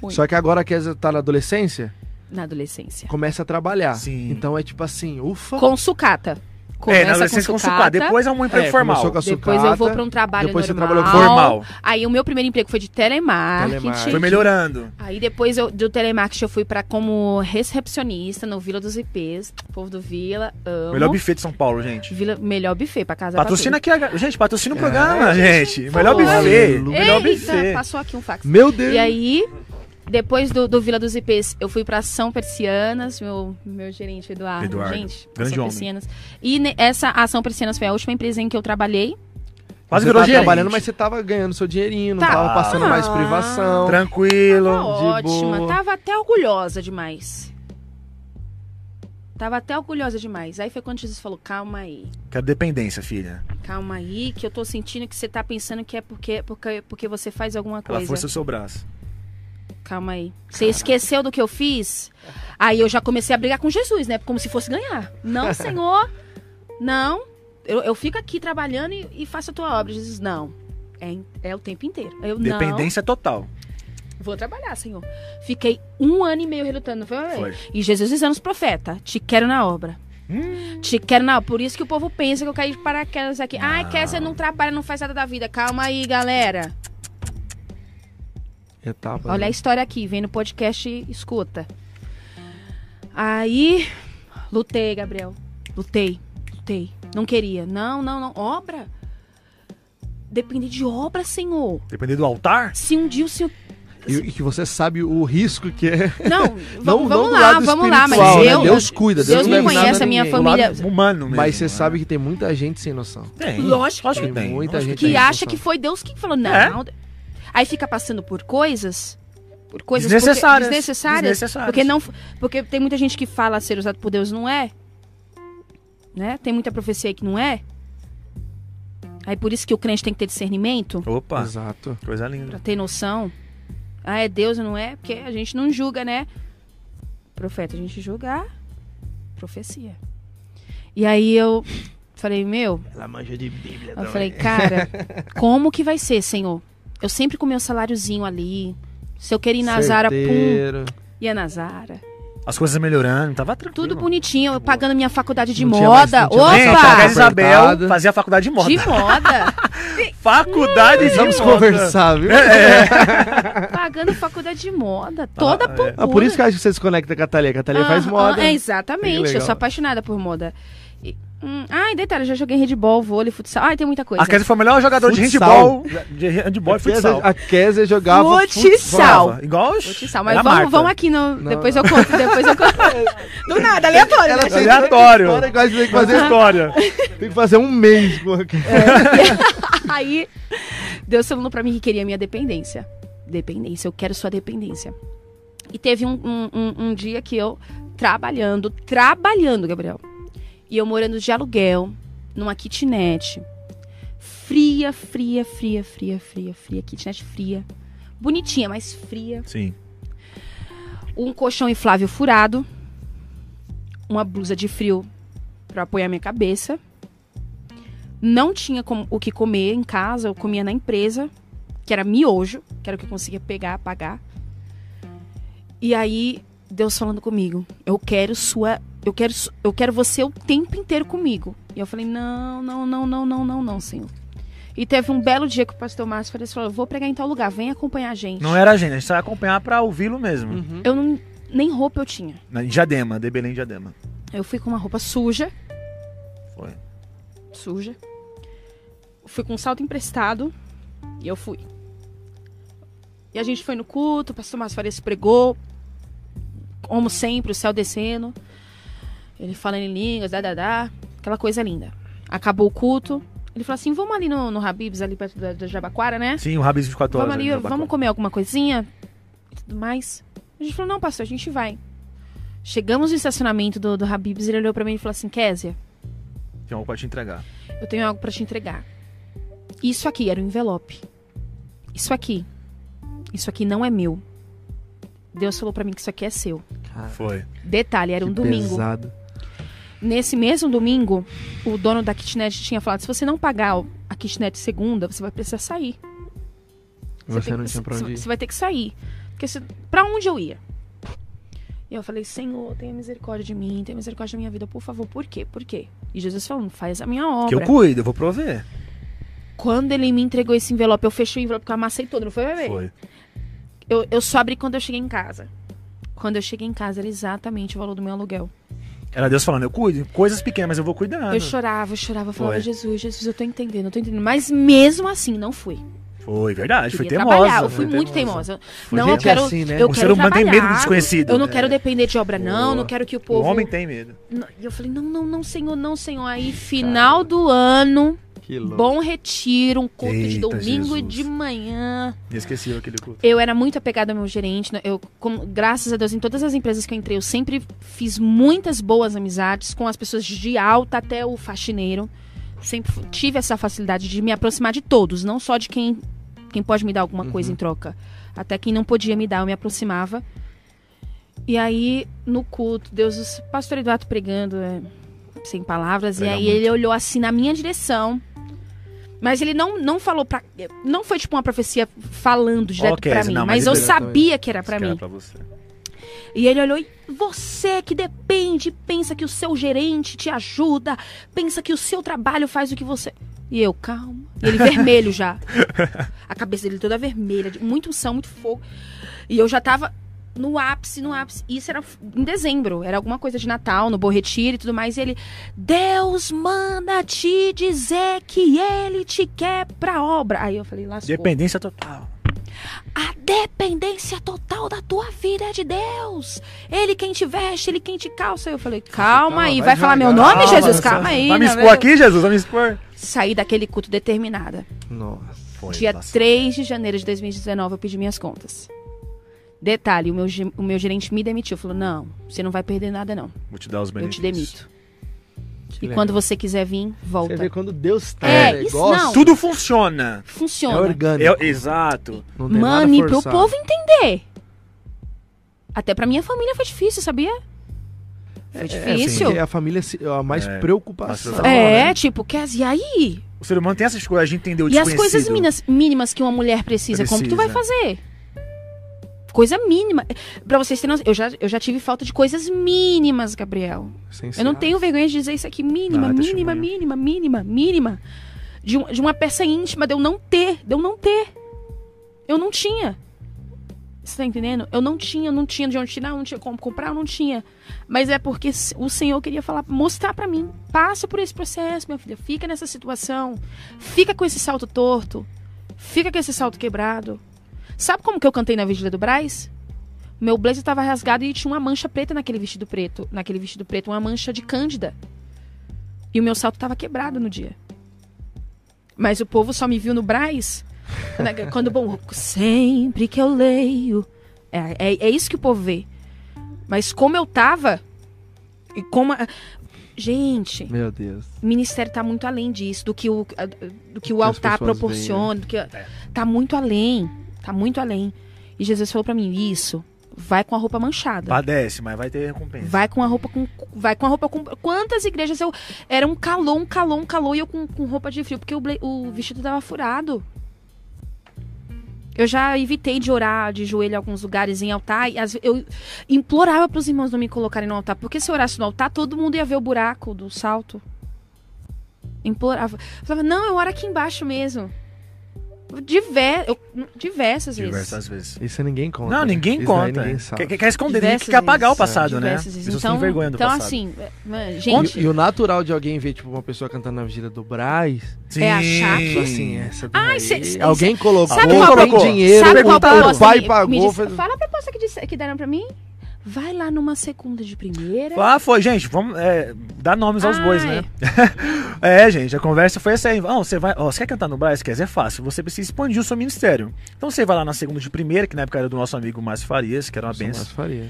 Muito. Só que agora a Késia tá na adolescência, Na adolescência. começa a trabalhar. Sim. Então é tipo assim, ufa. Com sucata. É, Começa na adolescência com com sucata. sucata. Depois é um emprego É, formal. começou com a Depois sucata, eu vou pra um trabalho depois você normal. trabalhou Formal. Aí o meu primeiro emprego foi de telemarketing. Telemarketing. Foi melhorando. Aí depois eu, do telemarketing eu fui pra como recepcionista no Vila dos IPs. Povo do Vila, amo. Melhor buffet de São Paulo, gente. Vila, melhor buffet pra casa. Patrocina pra aqui, a... gente, patrocina o É, programa, gente. Melhor buffet. Melhor Eita, buffet. passou aqui um fax. Meu Deus. E aí, depois do, do Vila dos IPs, eu fui pra São Persianas, meu, meu gerente Eduardo. Eduardo, Gente, grande São homem. Persianas. E ne- essa Ação Persianas foi a última empresa em que eu trabalhei. Quase você virou tava gerente. trabalhando, mas você tava ganhando seu dinheirinho, não Tá. tava passando Ah. mais privação. Tranquilo. Tava de ótima, boa. tava até orgulhosa demais. Tava até orgulhosa demais. Aí foi quando Jesus falou: calma aí. Quero dependência, filha. Calma aí, que eu tô sentindo que você tá pensando que é porque, porque, porque você faz alguma Ela coisa. força o seu braço. Calma aí. Você esqueceu do que eu fiz? Aí eu já comecei a brigar com Jesus, né? Como se fosse ganhar. Não, Senhor. Não. Eu, eu fico aqui trabalhando e, e faço a tua obra. Jesus, não. É, é o tempo inteiro. Eu não. Dependência total. Vou trabalhar, Senhor. Fiquei um ano e meio relutando. Não foi? Foi. E Jesus dizendo aos profetas: Te quero na obra. Hum. Te quero na obra. Por isso que o povo pensa que eu caí de paraquedas aqui. Ai, Não. Kézia não trabalha, não faz nada da vida. Calma aí, galera. Etapa. Olha a história aqui, vem no podcast e escuta. Aí, lutei, Gabriel. Lutei, lutei. Não queria. Não, não, não. Obra? Depende de obra, Senhor. Depender do altar? Se um dia o Senhor. E, e que você sabe o risco que é. Não, Não- vamos, não lá, lado vamos lá. Mas né? eu. Deus cuida, Deus Deus não me conhece, a minha ninguém. Família. lado humano mesmo. Mas você né? sabe que tem muita gente sem noção. Tem. Lógico Lógico que tem. muita Lógico gente que acha noção. que foi Deus que falou, não. É. Aí fica passando por coisas. Por coisas Desnecessárias. porque- desnecessárias. Desnecessárias. Porque não, porque tem muita gente que fala ser usado por Deus, não é? Né? Tem muita profecia aí que não é. Aí por isso que o crente tem que ter discernimento, Opa, Exato. coisa linda. pra ter noção. Ah, é Deus, não é? Porque a gente não julga, né? Profeta, a gente julga a profecia. E aí eu falei, meu, Ela manja de Bíblia eu falei, cara, como que vai ser, Senhor? Eu sempre com meu saláriozinho ali. Se eu queria ir na Zara, pum, ia na Zara. As coisas melhorando, tava tranquilo. Tudo bonitinho, eu pagando minha faculdade de Não tinha mais- moda. não tinha mais Opa! a! Isabel fazia faculdade de moda. De moda. Faculdade de Vamos moda. conversar, viu? pagando faculdade de moda. Toda Ah, é. Ah, por isso que eu acho que você se conecta com a Thalia, que a Thalia faz Ah, moda. ah, é, exatamente. Eu sou apaixonada por moda. Hum, ai, detalhe, eu já joguei handball, vôlei, futsal. Ai, tem muita coisa. A Kézia foi o melhor jogador de Futsal. handball. De handball e futsal. A Kézia jogava Futsal. Voava. Igual Futsal, mas vamos, vamos aqui no. Não. Depois eu conto, depois eu conto. Do nada, aleatório. Ela né? tem Aleatório. história que tem que fazer, história. tem que fazer um mês Kézia. Aí, Deus falando pra mim que queria minha dependência. Dependência, eu quero sua dependência. E teve um, um, um- um dia que eu, trabalhando, trabalhando, Gabriel. E eu morando de aluguel, numa kitnet. Fria, fria, fria, fria, fria, fria. Kitnet fria. Bonitinha, mas fria. Sim. Um colchão inflável furado. Uma blusa de frio pra apoiar minha cabeça. Não tinha o que comer em casa, eu comia na empresa, que era miojo, que era o que eu conseguia pegar, pagar. E aí, Deus falando comigo, eu quero sua, eu quero, eu quero você o tempo inteiro comigo. E eu falei, não, não, não, não, não, não, não, Senhor. E teve um belo dia que o pastor Márcio falou, falou, vou pregar em tal lugar, vem acompanhar a gente. Não era a gente, a gente só ia acompanhar pra ouvi-lo mesmo. Uhum. Eu não, nem roupa eu tinha. Na em Diadema, de Belém Diadema. Eu fui com uma roupa suja, Foi. suja. Fui com um salto emprestado e eu fui. E a gente foi no culto, o pastor Márcio Farias pregou, como sempre, o céu descendo. Ele falando em línguas, dá, dá, dá, aquela coisa linda. Acabou o culto. Ele falou assim: vamos ali no, no Habibs, ali perto da, da Jabaquara, né? Sim, o Habibs 24 horas. Vamos ali, vamos comer alguma coisinha e tudo mais. A gente falou: não, pastor, a gente vai. Chegamos no estacionamento do, do Habibs, ele olhou pra mim e falou assim: Késia, Tem algo pra te entregar. eu tenho algo pra te entregar. Isso aqui era um envelope. Isso aqui. Isso aqui não é meu. Deus falou pra mim que isso aqui é seu. Cara, Foi. Detalhe, era um domingo. pesado. Nesse mesmo domingo, o dono da kitnet tinha falado: se você não pagar a kitnet segunda, você vai precisar sair. Você tem não que- tinha pra você- onde ir. Você vai ter que sair. Porque se, pra onde eu ia? E eu falei, Senhor, tenha misericórdia de mim, tenha misericórdia da minha vida, por favor. Por quê? Por quê? E Jesus falou, faz a minha Que eu obra. cuido, eu vou prover. Quando ele me entregou esse envelope, eu fechei o envelope que eu amassei todo, não foi, bebê? Foi. Eu, eu só abri quando eu cheguei em casa. Quando eu cheguei em casa, era exatamente o valor do meu aluguel. Era Deus falando, eu cuido. Coisas pequenas, mas eu vou cuidar. Eu chorava, eu chorava, eu falava, Foi. Jesus, Jesus, eu tô entendendo, eu tô entendendo. Mas mesmo assim, não fui. Foi, verdade. Foi Queria teimosa. trabalhar, eu fui foi muito teimosa. Não, eu gente quero, assim, né? eu O quero ser humano tem medo do trabalhar, desconhecido. Eu não É. quero depender de obra, não. Boa. Não quero que o O povo. homem tem medo. Não, E eu falei, não, não, não, Senhor, não, Senhor. Aí, final do ano. Bom retiro, um culto de Eita, domingo Jesus. de manhã. Inesquecível aquele culto. Eu era muito apegada ao meu gerente. né? Eu, como- graças a Deus, em todas as empresas que eu entrei, eu sempre fiz muitas boas amizades com as pessoas de alta até o faxineiro. Sempre tive essa facilidade de me aproximar de todos, não só de quem, quem pode me dar alguma coisa em troca. Até quem não podia me dar, eu me aproximava. E aí, no culto, Deus, o pastor Eduardo pregando, é, sem palavras, Prega e aí muito. ele olhou assim na minha direção. Mas ele não, não falou pra. Não foi tipo uma profecia falando direto Ok, pra mim. não, mas mas eu ele- sabia que era pra mim. é pra você. E ele olhou e você que depende, pensa que o seu gerente te ajuda, pensa que o seu trabalho faz o que você. E eu, calma. E ele vermelho já. A cabeça dele toda vermelha, de muito unção, muito fogo. E eu já tava no ápice, no ápice. Isso era em dezembro, era alguma coisa de Natal, no Bom Retiro e tudo mais. E ele, Deus manda te dizer que ele te quer pra obra. Aí eu falei, lascou. Dependência total. A dependência total da tua vida é de Deus. Ele quem te veste, ele quem te calça. Eu falei, calma, Calma, aí, vai vai, falar meu nome, Calma, Jesus? Calma aí. Vai me né, expor velho? aqui, Jesus? Vai me expor? Saí daquele culto determinada. Nossa. Foi, Dia passou. 3 de janeiro de 2019, eu pedi minhas contas. Detalhe, o meu, o meu gerente me demitiu. Falou, não, você não vai perder nada, não. Vou te dar os Eu benefícios. te demito. Que E legal. quando você quiser vir, volta. Você vê quando Deus tá É, isso não. Tudo funciona. é Funciona. orgânico. É- exato. E pro povo entender. Até pra minha família foi difícil, sabia? Foi É, difícil. porque a família se- a mais É, preocupação. É, né? tipo, quer e aí? O ser humano tem essas coisas, a gente entendeu o E as coisas mínimas, mínimas que uma mulher precisa, como que tu vai Precisa. fazer? Coisa mínima. Pra vocês terem eu já, eu já tive falta de coisas mínimas, Gabriel. Eu não tenho vergonha de dizer isso aqui. Mínima, Ah, mínima, mínima, mínima, mínima. De, um- de uma peça íntima, de eu não ter, de eu não ter. Eu não tinha. Você tá entendendo? Eu não tinha, não tinha de onde tirar, não tinha como comprar, eu não tinha. Mas é porque o Senhor queria falar, mostrar pra mim. Passa por esse processo, minha filha. Fica nessa situação. Fica com esse salto torto. Fica com esse salto quebrado. Sabe como que eu cantei na Vigília do Braz? Meu blazer tava rasgado e tinha uma mancha preta naquele vestido preto. Naquele vestido preto, uma mancha de cândida. E o meu salto tava quebrado no dia. Mas o povo só me viu no Braz né, quando bom, sempre que eu leio. É, é, é isso que o povo vê. Mas como eu tava. E como. a- Gente, Meu Deus. o ministério tá muito além disso, do que o, do que o Que altar pessoas proporciona, do que tá muito além, tá muito além. E Jesus falou pra mim, isso, vai com a roupa manchada. Padece, mas vai ter recompensa. Vai com a roupa com. Vai com a roupa com. Quantas igrejas eu. Era um calor, um calor, um calor e eu com, com roupa de frio, porque o, ble- o vestido tava furado. Eu já evitei de orar de joelho em alguns lugares em altar. E ve- eu implorava para os irmãos não me colocarem no altar. Porque se eu orasse no altar, todo mundo ia ver o buraco do salto. Implorava. Eu falava, não, eu oro aqui embaixo mesmo. Diver, eu- diversas vezes. Diversas vezes. Isso ninguém conta. Não, né? ninguém conta. ninguém sabe. Quer, quer esconder, ninguém Diversas quer apagar o vezes. passado, né? Diversas vezes. Pessoas Então, vergonha do então passado. assim, E, gente, e o natural de alguém ver, tipo, uma pessoa cantando na vigília do Braz, é achar tipo que- assim, essa Ai, cê- cê- alguém colocou, sabe qual colocou? dinheiro, Sabe qual o pai pagou, me disse- fez- Fala a proposta que, disse- que deram pra mim. Vai lá numa segunda de primeira. Ah, foi, gente, vamos é, dar nomes aos Ah, bois, né? é, gente, a conversa foi essa aí. Ó, você vai, ó, você quer cantar no Brás? Quer? É fácil. Você precisa expandir o seu ministério. Então você vai lá na segunda de primeira, que na época era do nosso amigo Márcio Farias, que era uma Só benção. mais faria.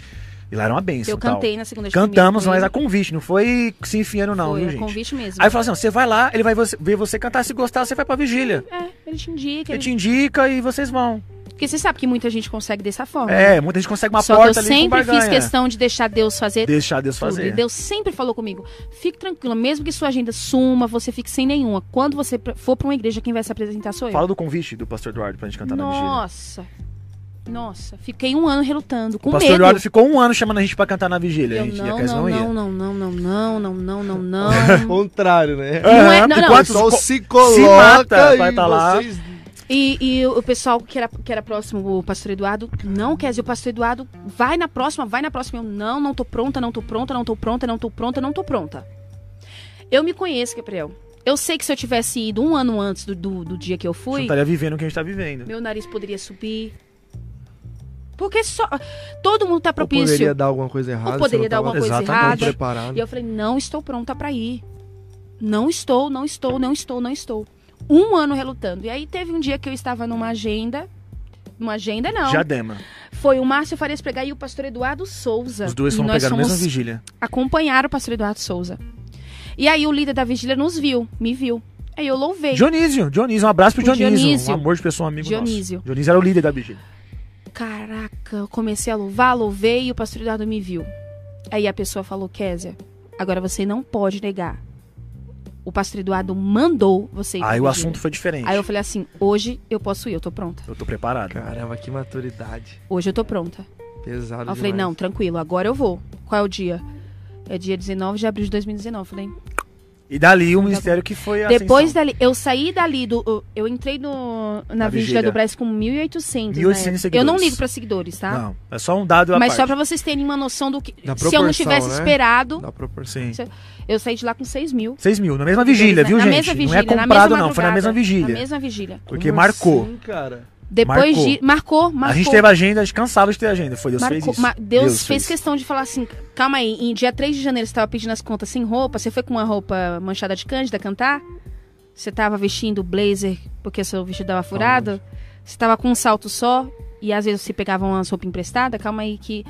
E lá era uma benção. Eu tal. cantei na segunda de Cantamos, primeira. mas a convite, não foi se enfiando, não, foi viu, a gente? convite mesmo. Aí fala assim: você vai lá, ele vai ver você cantar, se gostar, você vai pra vigília. É, ele te indica. Ele Ele... te indica e vocês vão. Porque você sabe que muita gente consegue dessa forma. É, muita gente consegue uma Só que eu porta ali com sempre fiz questão de deixar Deus fazer Deixar Deus tudo. fazer. E Deus sempre falou comigo: fique tranquila, mesmo que sua agenda suma, você fique sem nenhuma. Quando você for pra uma igreja, quem vai se apresentar sou eu. Fala do convite do pastor Eduardo pra gente cantar na vigília. Nossa. Nossa, fiquei um ano relutando, com O pastor medo. Eduardo ficou um ano chamando a gente pra cantar na vigília. Eu a gente, não, não, não, ia. não, não, não, não, não, não, não, não, não. Contrário, né? Não é- não, não. Co- se coloca se mata e tá lá. vocês... E, e o pessoal que era, que era próximo, o pastor Eduardo, não, quer dizer, o pastor Eduardo, vai na próxima, vai na próxima. Eu, não, não tô pronta, não tô pronta, não tô pronta, não tô pronta, não tô pronta. Eu me conheço, Gabriel. Eu sei que se eu tivesse ido um ano antes do, do, do dia que eu Você fui, estaria vivendo o que a gente tá vivendo. meu nariz poderia subir. Porque só. Todo mundo tá Ou propício. poderia dar alguma coisa errada. Ou poderia você não dar alguma coisa Exatamente. errada. preparado. E eu falei, não estou pronta pra ir. Não estou, não estou, não estou, não estou. Um ano relutando. E aí teve um dia que eu estava numa agenda. Numa agenda, não. Diadema. Foi o Márcio Farias pregar e o pastor Eduardo Souza. Os dois foram pegar na mesma vigília. acompanhar o pastor Eduardo Souza. E aí o líder da vigília nos viu, me viu. Aí eu louvei. Dionísio, Dionísio, um abraço pro Dionísio. Dionísio. Um amor de pessoa, um amigo Dionísio. nosso. Dionísio era o líder da vigília. Caraca, eu comecei a louvar, louvei e o pastor Eduardo me viu. Aí a pessoa falou, Késia, agora você não pode negar. O pastor Eduardo mandou você ir Aí o assunto foi diferente. Aí eu falei assim, hoje eu posso ir, eu tô pronta. Eu tô preparado. Caramba, que maturidade. Hoje eu tô pronta. Pesado Aí eu falei, demais. não, tranquilo, agora eu vou. Qual é o dia? É dia 19 de abril de 2019. Eu falei, E dali o ministério que foi a depois ascensão. dali, eu saí dali do. Eu, eu entrei no, na Na vigília vigília. do Brás com 1.800. 1.800 né? Eu seguidores. não ligo pra seguidores, tá? Não, é só um dado Mas parte. só pra vocês terem uma noção do que. Da Se eu não tivesse né? esperado, Dá proporção. Sim. eu saí de lá com 6 mil. 6 mil, na mesma vigília, viu, na gente? Mesma vigília, não é na comprado, mesma não, foi na mesma vigília. Na mesma vigília. Porque Como marcou. assim, cara? Depois Marcou. de. Marcou, marcou. A gente teve agenda, a gente cansava de ter agenda. Foi Deus fez Marcou- isso. ma- Deus, fez, questão de falar assim: calma aí, em dia 3 de janeiro você estava pedindo as contas sem roupa, você foi com uma roupa manchada de cândida cantar? Você tava vestindo blazer porque seu vestido dava furado? Você tava com um salto só e às vezes você pegava umas roupas emprestadas? Calma aí, que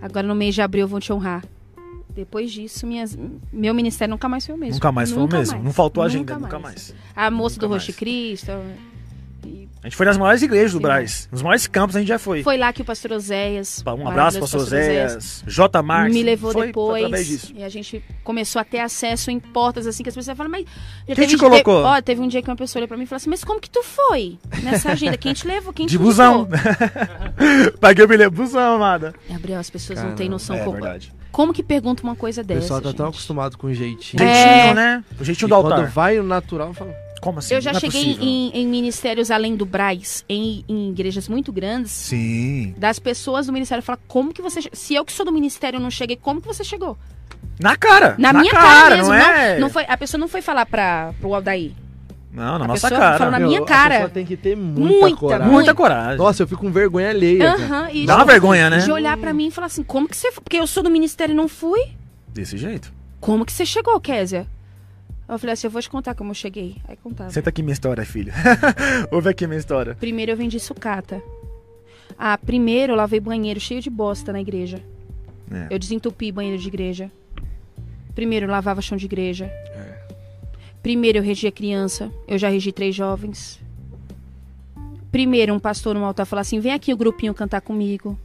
agora no mês de abril eu vou te honrar. Depois disso, minhas, meu ministério nunca mais foi o mesmo. Nunca mais foi o Nunca mesmo. mais. Não faltou Nunca agenda, nunca mais. A moça Nunca do mais. Cristo. E A gente foi nas maiores igrejas do Sim. Braz. Nos maiores campos a gente já foi. Foi lá que o pastor Oséias. Um abraço, maravilhoso pastor Oséias, J. Marques. me levou foi, depois Foi através disso. e a gente começou a ter acesso em portas assim que as pessoas falam, mas Quem teve te colocou? Teve, ó, teve um dia que uma pessoa olhou pra mim e falou assim, mas como que tu foi nessa agenda? Quem te levou? Quem De te busão. levou?" Paguei o bilhete busão, amada. Gabriel, as pessoas não Caramba, têm noção é como, verdade. como que pergunta uma coisa O dessa. pessoal tá tão gente? acostumado com o jeitinho. É. Jeitinho, né? O jeitinho E do quando altar. vai o natural, fala. Como assim? Eu já Não é cheguei possível. em, em ministérios além do Braz, em, em igrejas muito grandes, Sim. das pessoas do ministério falar como que você. Se eu que sou do ministério não cheguei, como que você chegou? Na cara. Na, minha cara, mesmo. não é? não foi, a pessoa não foi falar pra, pro Aldair. Não, na A nossa pessoa cara. falou na Meu, minha a cara. pessoa tem que ter muita, Muita, coragem. muita. Coragem. Nossa, eu fico com vergonha alheia. cara. Aham, e Dá uma vergonha, né? de olhar pra mim e falar assim, como que você foi? Porque eu sou do ministério e não fui. Desse jeito. Como que você chegou, Késia? Eu falei assim, eu vou te contar como eu cheguei. Aí contava. Senta aqui minha história, filho. Ouve aqui minha história. Primeiro eu vendi sucata. Ah, primeiro eu lavei banheiro cheio de bosta na igreja. É. Eu desentupi banheiro de igreja. Primeiro eu lavava chão de igreja. Primeiro eu regia criança. Eu já regi três jovens. Primeiro um pastor no altar falou assim: vem aqui o grupinho cantar comigo.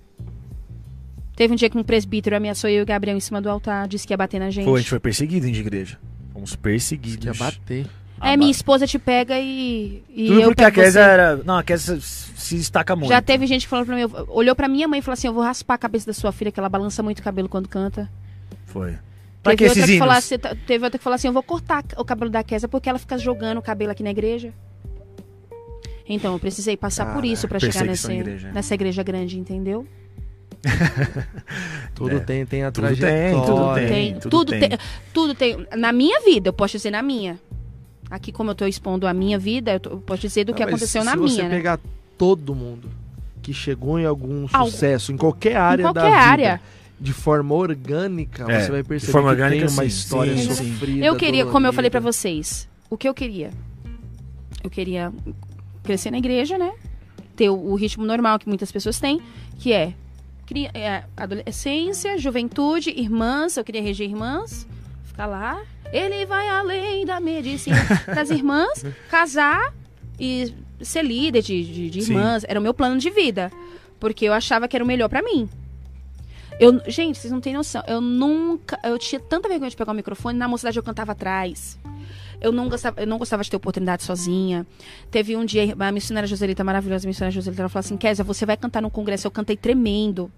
Teve um dia que um presbítero ameaçou eu e o Gabriel em cima do altar, disse que ia bater na gente. Foi, a gente foi perseguido em igreja. Fomos perseguidos. Ia bater. É, minha esposa te pega e, e Tudo eu porque a. Kézia era. Não, a Kézia se destaca muito. Já teve gente que falou pra mim, olhou pra minha mãe e falou assim: eu vou raspar a cabeça da sua filha, que ela balança muito o cabelo quando canta. Foi. Pra que Teve outra, esses que hinos? assim, teve outra que falou assim: eu vou cortar o cabelo da Kézia porque ela fica jogando o cabelo aqui na igreja. Então, eu precisei passar por isso pra chegar em igreja. nessa igreja grande, entendeu? Tudo É. tem, tem a Tudo tem, trajetória. tudo tem. Tem, tudo tudo tem. tem. Tudo tem. Na minha vida, eu posso dizer na minha. Aqui, como eu tô expondo a minha vida, eu, tô- eu posso dizer do Não, que mas aconteceu na se minha, você né? pegar todo mundo que chegou em algum Algo. sucesso, em qualquer área Em da qualquer vida, área. de forma orgânica, É, você vai de perceber forma que orgânica, tem uma sim, história sim, sofrida. Eu queria, como eu falei pra dolorida. vocês, o que eu queria? Eu queria crescer na igreja, né? Ter o, o ritmo normal que muitas pessoas têm, que é, é, adolescência, juventude, irmãs, eu queria reger irmãs, ficar lá. Ele vai além da medicina das irmãs, casar e ser líder de, de, de Sim. irmãs. Era o meu plano de vida. Porque eu achava que era o melhor pra mim. Eu, gente, vocês não têm noção. Eu nunca. Eu tinha tanta vergonha de pegar o microfone. Na mocidade eu cantava atrás. Eu não gostava, eu não gostava de ter oportunidade sozinha. Teve um dia, a missionária Joselita, maravilhosa missionária Joselita, ela falou assim: Kézia, você vai cantar no congresso. Eu cantei tremendo.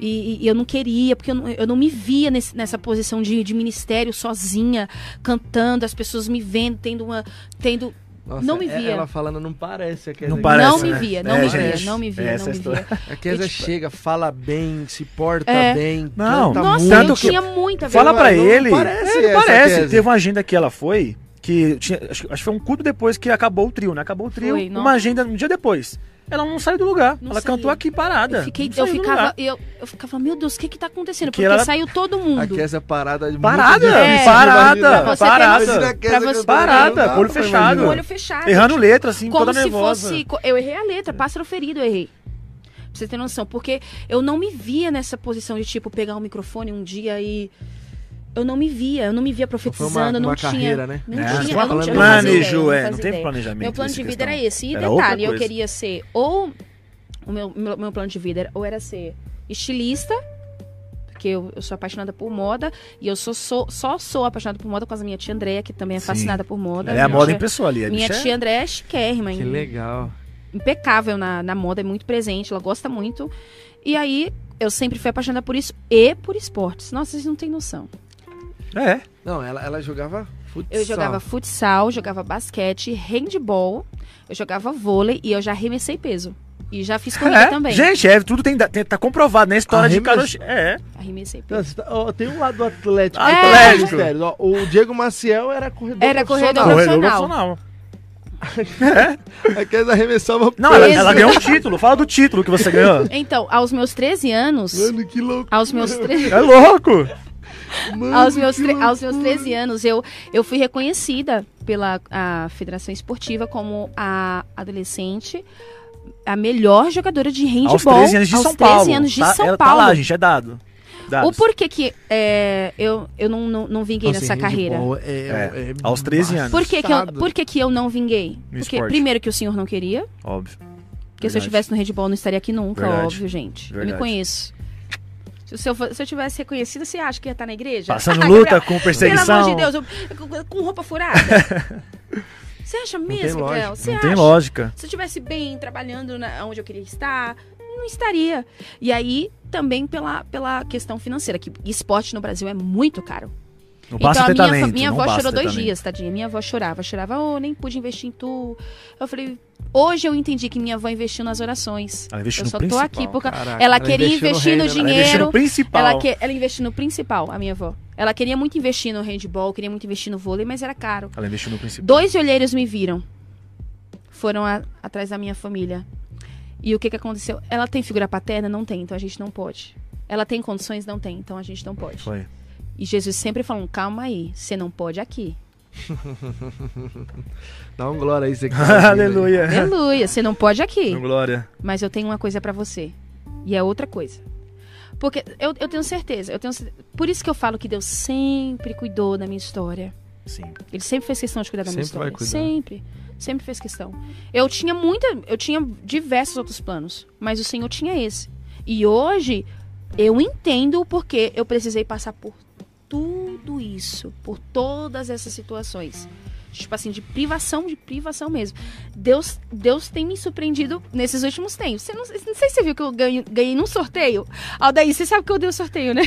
E, e eu não queria, porque eu não, eu não me via nesse- nessa posição de, de ministério sozinha, cantando, as pessoas me vendo, tendo uma. Tendo, Nossa, não me é- via. Ela falando não parece. A Kézia Não parece, não me né? via, não É, me gente, via, não me via, essa não me história. via. A Kézia Eu, tipo- chega, fala bem, se porta É. bem, Não, canta Nossa, muito. tanto eu que- tinha muita Fala vergonha. pra não ele. parece É, não parece. Teve uma agenda que ela foi, que tinha, acho, acho que foi um culto depois que acabou o trio, né? Acabou o trio, Foi, não. uma agenda um dia depois. Ela não saiu do lugar. Não ela saía. cantou aqui parada. Eu, fiquei, eu saiu ficava, eu, eu ficava, meu Deus, o que que tá acontecendo? Que Porque ela- saiu todo A mundo. Kézia parada de Parada, de parada, ter parada. Imagina a Kézia Pra você- Parada, olho fechado. olho fechado. Errando letra, assim, como toda se nervosa. fosse. Eu errei a letra, pássaro ferido, eu errei. Pra você ter noção. Porque eu não me via nessa posição de, tipo, pegar o microfone um dia e. Eu não me via, eu não me via Foi profetizando, uma, não uma tinha. carreira, né? Não É, tinha, eu tá não falando tinha. eu não planejou, ideia, eu é, não teve planejamento Meu plano de vida questão. era esse. E Era detalhe, eu queria ser ou. O meu, meu, meu plano de vida era, ou era ser estilista, porque eu, eu sou apaixonada por moda, e eu sou, sou- só sou apaixonada por moda com a minha tia Andréia, que também é Sim. fascinada por moda. Ela é a moda tia- em pessoa ali. a Minha bicha é- tia Andréia é chiquérrima, Que hein? legal. impecável na, na moda, é muito presente, ela gosta muito. E aí, eu sempre fui apaixonada por isso e por esportes. Nossa, vocês não têm noção. É. Não, ela, ela jogava futsal. Eu jogava futsal, jogava basquete, handball, eu jogava vôlei e eu já arremessei peso. E já fiz corrida É. também. Gente, é, tudo tem, tem- tá comprovado, né? História de Carol. É. Arremessei Não, peso. você tá- ó, tem um lado do Atlético. É. Atlético. Ó. o Diego Maciel era corredor Era corredor profissional. profissional. profissional. A Kézia arremessava Não, ela, ela ganhou um título. Fala do título que você ganhou. Então, aos meus 13 anos, Mano, que louco. aos meus, tre... É louco. Mano, aos meus, aos meus loucura. 13 anos, eu, eu fui reconhecida pela a Federação Esportiva como a adolescente, a melhor jogadora de handball. Aos 13 anos de aos São 13 Paulo. anos de tá, São ela Paulo. Tá lá, gente, é dado. Dados. O porquê que é, eu, eu não, não, não vinguei Nossa, nessa carreira? handball É, É, é aos 13 anos. Por que, que, eu, por que, que eu não vinguei? No Porque, esporte. primeiro, que o senhor não queria. Óbvio. Porque se eu Verdade. estivesse no handball, eu não estaria aqui nunca, Verdade. óbvio, gente. Eu me Verdade. conheço. Se, eu, se eu tivesse reconhecida, você acha que ia estar na igreja? Passando Ah, luta Gabriel, com Pelo perseguição. amor de Deus, eu- com roupa furada. Você acha mesmo, Gabriel? lógica, Você Não acha? tem lógica. Se eu estivesse bem, trabalhando na, onde eu queria estar, não estaria. E aí, também pela, pela questão financeira, que esporte no Brasil é muito caro. Não então, a minha, talento. minha não avó chorou dois talento. dias, tadinha. Minha avó chorava, chorava, oh, nem pude investir em tu. Eu falei, hoje eu entendi que minha avó investiu nas orações. Ela investiu Eu no só principal. tô aqui porque Caraca, ela ela queria investiu no investir no, reino, ela investiu dinheiro. no principal. Ela, que, ela investiu no principal, a minha avó. Ela queria muito investir no handball, queria muito investir no vôlei, mas era caro. Ela investiu no principal. Dois olheiros me viram. Foram a- atrás da minha família. E o que, que aconteceu? Ela tem figura paterna? Não tem, então a gente não pode. Ela tem condições? Não tem, então a gente não pode. Foi. E Jesus sempre falou: calma aí, você não pode aqui. Dá um glória aí, você que tá ouvindo aí. Aleluia. Aleluia, você não pode aqui. Então, Glória. Mas eu tenho uma coisa pra você. E é outra coisa. Porque eu, eu tenho certeza, eu tenho Por isso que eu falo que Deus sempre cuidou da minha história. Sim. Ele sempre fez questão de cuidar da minha Sempre vai história. cuidar. Sempre. Sempre fez questão. Eu tinha muita. Eu tinha diversos outros planos. Mas o Senhor tinha esse. E hoje eu entendo o porquê eu precisei passar por tudo isso. Por todas essas situações. Tipo assim, de privação, de privação mesmo. Deus, Deus tem me surpreendido nesses últimos tempos. Você não, não sei se você viu que eu ganhei, ganhei num sorteio. Aldaí, você sabe que eu dei o sorteio, né?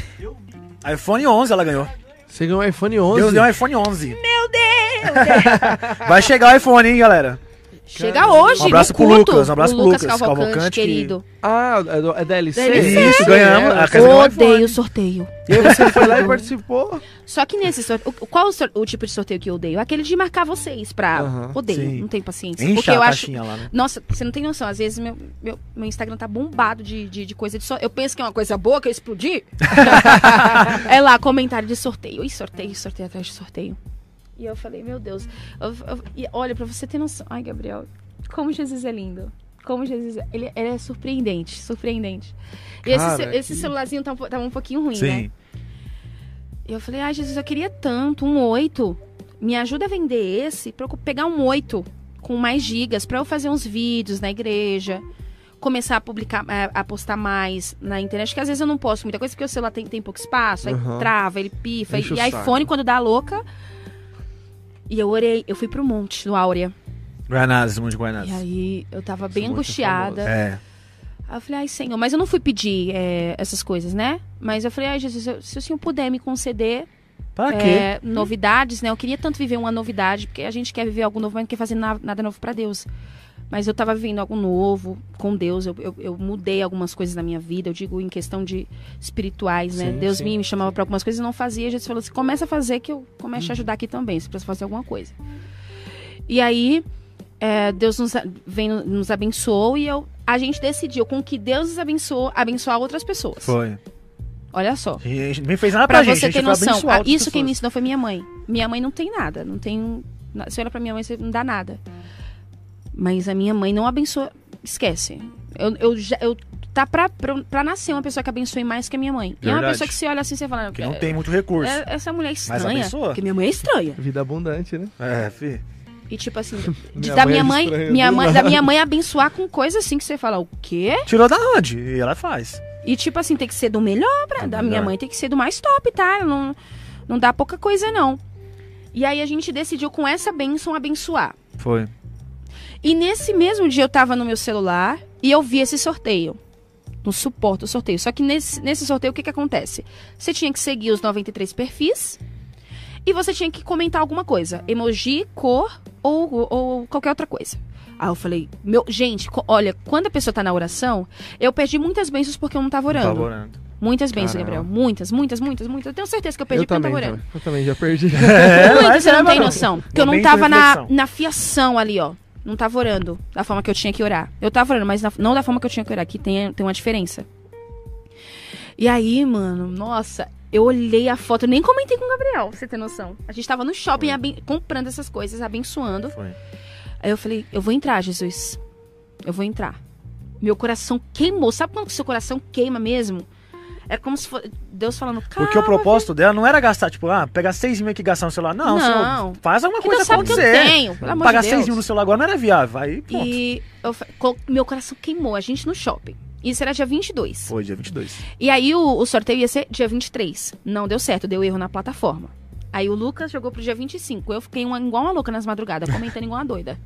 iPhone 11 ela ganhou. Você ganhou um iPhone 11. Deus deu um iPhone 11. Meu Deus! Vai chegar o iPhone, hein, galera? Chega hoje, Um abraço no pro culto, Lucas, um abraço pro Lucas Lucas Cavalcante, Cavalcante, que- querido. Ah, é, do- é DLC? DLC. Isso, ganhamos. É, A casa Odeio o sorteio. E aí você foi lá e participou. Só que nesse sorteio. Qual o, sor- o tipo de sorteio que eu odeio? Aquele de marcar vocês pra. Odeio, sim. não tenho paciência. Enche porque a eu acho. caixinha lá, né? Nossa, você não tem noção. Às vezes meu, meu, meu Instagram tá bombado de, de, de coisa de sorteio. Eu penso que é uma coisa boa que eu explodi. é lá, comentário de sorteio. Ih, sorteio, sorteio atrás de sorteio. E eu falei, meu Deus. Eu- eu- e olha, pra você ter noção. Ai, Gabriel, como Jesus é lindo. Como Jesus é. Ele, ele é surpreendente, surpreendente. E esse, Cara, esse que- celularzinho tava, tava um pouquinho ruim, né? Sim. E eu falei, ai, Jesus, eu queria tanto, um 8. Me ajuda a vender esse pra eu pegar um 8 com mais gigas pra eu fazer uns vídeos na igreja. Começar a publicar, a postar mais na internet, que às vezes eu não posto muita coisa, porque o celular tem, tem pouco espaço, aí Aham. trava, ele pifa. Enche e iPhone, saco. quando dá louca. E eu orei, eu fui pro monte, no Áurea. Guaianazes, muito E Guaianazes. aí eu tava bem muito angustiada. É. Aí eu falei, ai, Senhor, mas eu não fui pedir eh, essas coisas, né? Mas eu falei, ai, Jesus, se o Senhor puder me conceder Pra quê? é, novidades, né? Eu queria tanto viver uma novidade, porque a gente quer viver algo novo, mas não quer fazer na- nada novo pra Deus. Mas eu tava vivendo algo novo com Deus, eu, eu, eu mudei algumas coisas na minha vida, eu digo em questão de espirituais, né? Sim, Deus sim, me, me chamava pra algumas coisas e não fazia, Jesus falou assim, começa a fazer que eu começo Uhum. a ajudar aqui também, se precisa fazer alguma coisa. E aí, é, Deus nos, vem, nos abençoou e eu, a gente decidiu com que Deus nos abençoou, abençoar outras pessoas. Foi. Olha só. Gente nem fez nada Pra pra, gente. você ter noção, ah, isso quem me pessoas. ensinou foi minha mãe. Minha mãe não tem nada, não tem. Você olha pra minha mãe, você não dá nada. Mas a minha mãe não abençoa. Esquece. Eu, eu, já- eu tá pra, pra, pra nascer uma pessoa que abençoe mais que a minha mãe. E é uma Verdade. pessoa que você olha assim e você fala. Que não "É, tem muito recurso. é- essa mulher é Mas estranha. abençoa. Porque minha mãe é estranha. Vida abundante, né? É, fi. E tipo assim, Minha da mãe minha é mãe, minha mãe, da minha mãe abençoar com coisa assim que você fala, o quê? Tirou da onde? E ela faz. E tipo assim, tem que ser do melhor, pra, Do da minha mãe tem que ser do mais top, tá? Não, não dá pouca coisa, não. E aí a gente decidiu com essa bênção abençoar. Foi. E nesse mesmo dia eu tava no meu celular e eu vi esse sorteio. No suporte do sorteio. Só que nesse, nesse sorteio o que que acontece? Você tinha que seguir os 93 perfis e você tinha que comentar alguma coisa. Emoji, cor ou, ou qualquer outra coisa. Aí eu falei, meu, gente, olha, quando a pessoa tá na oração, eu perdi muitas bênçãos porque eu não tava orando. Tava orando. Muitas bênçãos, Caramba. Gabriel. Muitas, muitas, muitas, muitas. Eu tenho certeza que eu perdi eu porque eu não também, tava orando. também. Eu também já perdi. É, Muitas, você não é, tem mano. noção. Porque eu não Momento tava na, na fiação ali, ó. Não tava orando da forma que eu tinha que orar. Eu tava orando, mas não da forma que eu tinha que orar. Que tem, tem uma diferença. E aí, mano, nossa, eu olhei a foto, nem comentei com o Gabriel, pra você ter noção. A gente tava no shopping comprando essas coisas, abençoando. Foi. Aí eu falei, eu vou entrar, Jesus. Eu vou entrar. Meu coração queimou. Sabe quando seu coração queima mesmo? É como se fosse Deus falando, calma. Porque o propósito dela não era gastar, tipo, ah, pegar 6 mil aqui e gastar no celular. Não, Não. senhor, faz alguma Porque coisa sabe que eu acontecer. tenho, pelo amor Pagar de Deus. 6 mil no celular agora não era viável. Aí, pronto. E eu meu coração queimou, a gente no shopping. Isso era dia 22. Foi dia 22. E aí o, o sorteio ia ser dia 23. Não deu certo, deu erro na plataforma. Aí o Lucas jogou pro dia 25. Eu fiquei uma, igual uma louca nas madrugadas, comentando igual uma doida.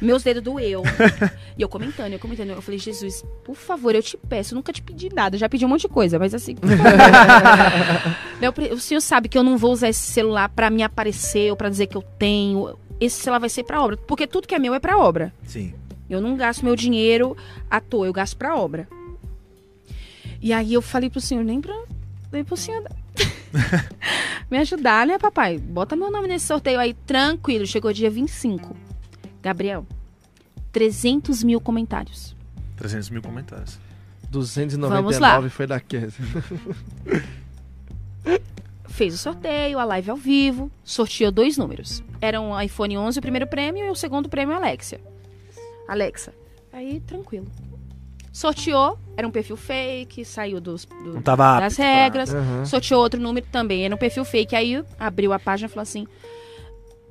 Meus dedos doeu. e eu comentando, eu comentando. Eu falei, Jesus, por favor, eu te peço. Eu nunca te pedi nada. Eu já pedi um monte de coisa, mas assim. o senhor sabe que eu não vou usar esse celular pra me aparecer ou pra dizer que eu tenho. Esse celular vai ser pra obra. Porque tudo que é meu é pra obra. Sim. Eu não gasto meu dinheiro à toa, eu gasto pra obra. E aí eu falei pro senhor, nem pra. Nem pro senhor me ajudar, né, papai? Bota meu nome nesse sorteio aí, tranquilo. Chegou dia 25. Gabriel, 300 mil comentários. 300 mil comentários. 299 foi da Kézia. Fez o sorteio, a live ao vivo, sorteou dois números. Era um iPhone 11 o primeiro prêmio e o segundo prêmio Alexia. Alexa. Aí, tranquilo. Sorteou, era um perfil fake, saiu dos, do- das apto pra- regras. Aham. Sorteou outro número também, era um perfil fake. Aí abriu a página e falou assim: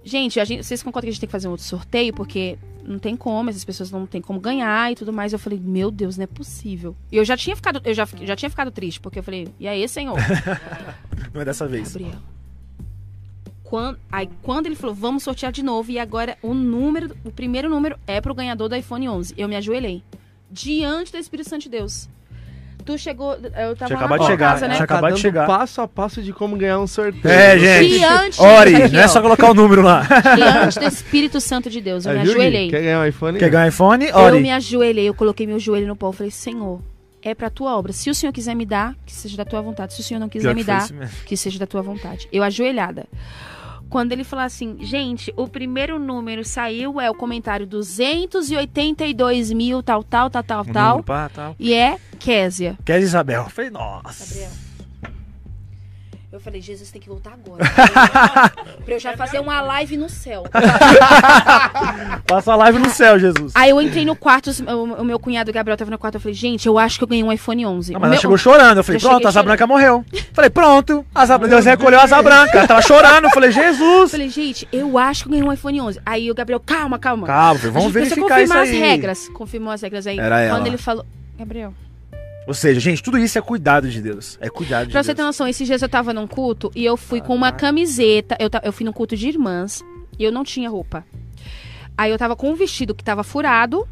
Gente, a gente, vocês concordam que a gente tem que fazer um outro sorteio? Porque não tem como, essas pessoas não tem como ganhar e tudo mais. Eu falei, meu Deus, não é possível. E eu já tinha ficado, eu já, já tinha ficado triste, porque eu falei, e aí, senhor? Não é dessa vez. Gabriel. Quando, aí, quando ele falou, vamos sortear de novo, e agora o número, o primeiro número é pro ganhador do iPhone 11. Eu me ajoelhei. Diante do Espírito Santo de Deus. Tu chegou. Eu tava Tinha lá acabado na de chegar, casa, né? tinha acabado de dando chegar. passo a passo de como ganhar um sorteio. É, gente. E antes. Ore, aqui, não é só colocar o número lá. Diante do Espírito Santo de Deus, eu Aí, me ajoelhei. Quer ganhar um iPhone? Quer ganhar um iPhone? Eu Ore. me ajoelhei, eu coloquei meu joelho no pó. Eu falei, Senhor, é pra tua obra. Se o Senhor quiser me dar, que seja da tua vontade. Se o Senhor não quiser Pior me que dar, que seja da tua vontade. Eu ajoelhada. Quando ele falou assim, gente, o primeiro número saiu, é o comentário 282 mil, tal, tal, tal, tal, Um tal. pá, tal. E é Késia. Quer Isabel? Eu falei, nossa. Gabriel. Eu falei, Jesus tem que voltar agora. pra eu já fazer uma live no céu. Passa a live no céu, Jesus. Aí eu entrei no quarto, o, meu cunhado Gabriel tava no quarto. Eu falei, gente, eu acho que eu ganhei um iPhone 11. Ah, O mas ela meu- chegou chorando. Eu falei, Já pronto, a asa branca morreu. Falei, pronto. A asa... Deus recolheu a asa branca. Ela tava chorando. Eu falei, Eu Jesus. falei, gente, eu acho que eu ganhei um iPhone 11. Aí o Gabriel, calma, calma. Calma, vamos verificar isso confirmar aí. as regras. Confirmou as regras aí. Era ela. Quando ele falou, Gabriel, Ou seja, gente, tudo isso é cuidado de Deus. É cuidado de pra você ter Deus. noção, esses dias eu tava num culto e eu fui com uma camiseta. Eu, eu fui num culto de irmãs e eu não tinha roupa. Aí eu tava com um vestido que tava furado.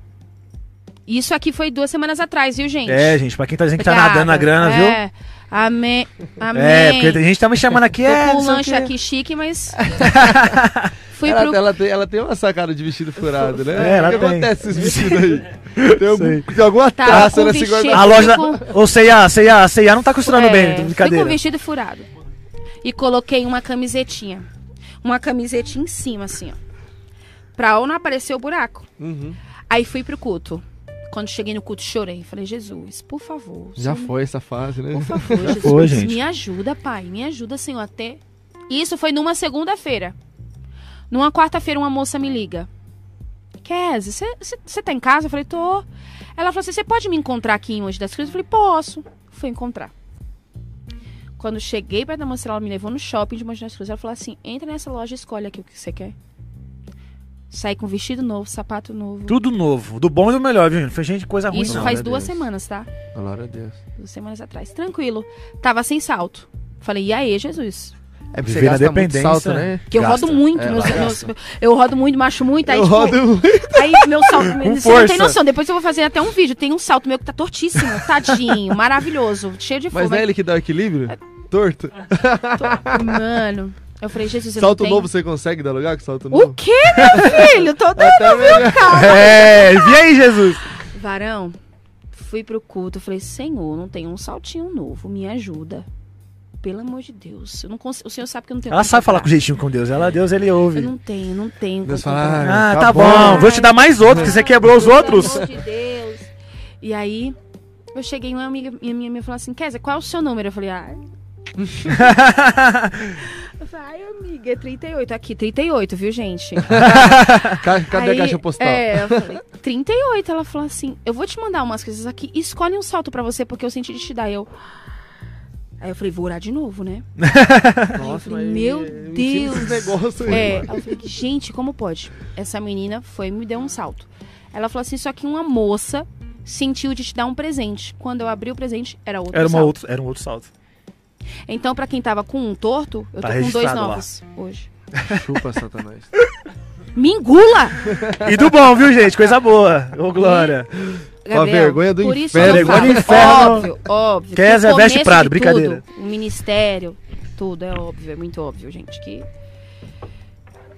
Isso aqui foi duas semanas atrás, viu, gente? É, gente, pra quem tá dizendo que tá Obrigada. nadando na grana, viu? É. Amém. Amém. É, porque tem gente tá me chamando aqui, Tô é. com um sei o lanche aqui chique, mas. Fui Ela, pro. ela tem, ela tem uma sacada de vestido furado, né? É, ela o que tem. acontece esses vestidos aí? Tem, algum, tem alguma Tava traça com nesse vestido- guarda A loja. Com- Ô, C&A, C&A, C&A não tá costurando É, bem, Fui brincadeira. com o vestido furado. E coloquei uma camisetinha. Uma camisetinha em cima, assim, ó. Pra ou não aparecer o buraco. Uhum. Aí fui pro culto. Quando cheguei no culto, chorei. Falei, Jesus, por favor. Já Senhor, foi essa fase, né? Por favor, Jesus. foi, gente. Me ajuda, pai. Me ajuda, Senhor, até. Isso foi numa segunda-feira. Numa quarta-feira, uma moça me liga. Kézia, você tá em casa? Eu falei, tô. Ela falou assim: você pode me encontrar aqui em Hoje das Cruzes? Eu falei, posso. Fui encontrar. Quando cheguei perto da moça, ela me levou no shopping de Mogi das Cruzes. Ela falou assim: entra nessa loja e escolhe aqui o que você quer. Saí com vestido novo, sapato novo. Tudo novo, do bom e do melhor, viu, gente? Foi gente coisa ruim, Isso não. faz duas Deus. semanas, tá? Glória a Deus. Duas semanas atrás. Tranquilo. Tava sem salto. Falei, e aí, Jesus? É porque você Viver na gasta muito dependência. salto, né? Que eu Gasta. rodo muito. É, meus- ela meus- eu rodo muito, macho muito. Aí, Eu tipo, rodo muito. aí meu salto. você não força. tem noção. Depois eu vou fazer até um vídeo. Tem um salto meu que tá tortíssimo. Tadinho. maravilhoso. Cheio de Mas fogo. não é ele que dá o equilíbrio? Torto. Mano. Eu falei, Jesus, eu Salto novo você consegue dar lugar com salto O novo? quê, meu filho? Tô dando, Até melhor. viu, calma. É, e aí, Jesus? Varão, fui pro culto. Eu falei, Senhor, não tem um saltinho novo. Me ajuda. Pelo amor de Deus. Eu não cons... O senhor sabe que eu não tenho Ela sabe falar com jeitinho com Deus. Ela, Deus, ele ouve. Eu não tenho, não tenho. Deus fala, comprar. Ah, Tá tá, bom. bom. Vou te dar mais outro, porque você quebrou os outros. Pelo amor de Deus. E aí, eu cheguei uma amiga minha, minha, minha falou assim, Kézia, qual é o seu número? Eu falei, ai. ai, amiga, é 38. Aqui, 38, viu, gente? Ca- Cadê Aí, a caixa postal? É, eu falei, 38. Ela falou assim, eu vou te mandar umas coisas aqui, escolhe um salto pra você, porque eu senti de te dar. Eu... Aí eu falei, vou orar de novo, né? Nossa, falei, mas meu esses Deus. negócios aí. É, aí eu falei, gente, como pode? Essa menina foi e me deu um salto. Ela falou assim, só que uma moça sentiu de te dar um presente. Quando eu abri o presente, era outro Era, uma salto. outro, era um outro salto. Então, pra quem tava com um torto, eu Tá tô com dois lá. novos hoje. Chupa, Satanás. Me engula! E do bom, viu, gente? Coisa boa. Ô, Glória. Com a vergonha do por isso inferno. eu Vergonha do inferno. Óbvio, óbvio. Kézia que o veste Prado, de brincadeira. Tudo, o ministério, tudo é óbvio, é muito óbvio, gente. Que,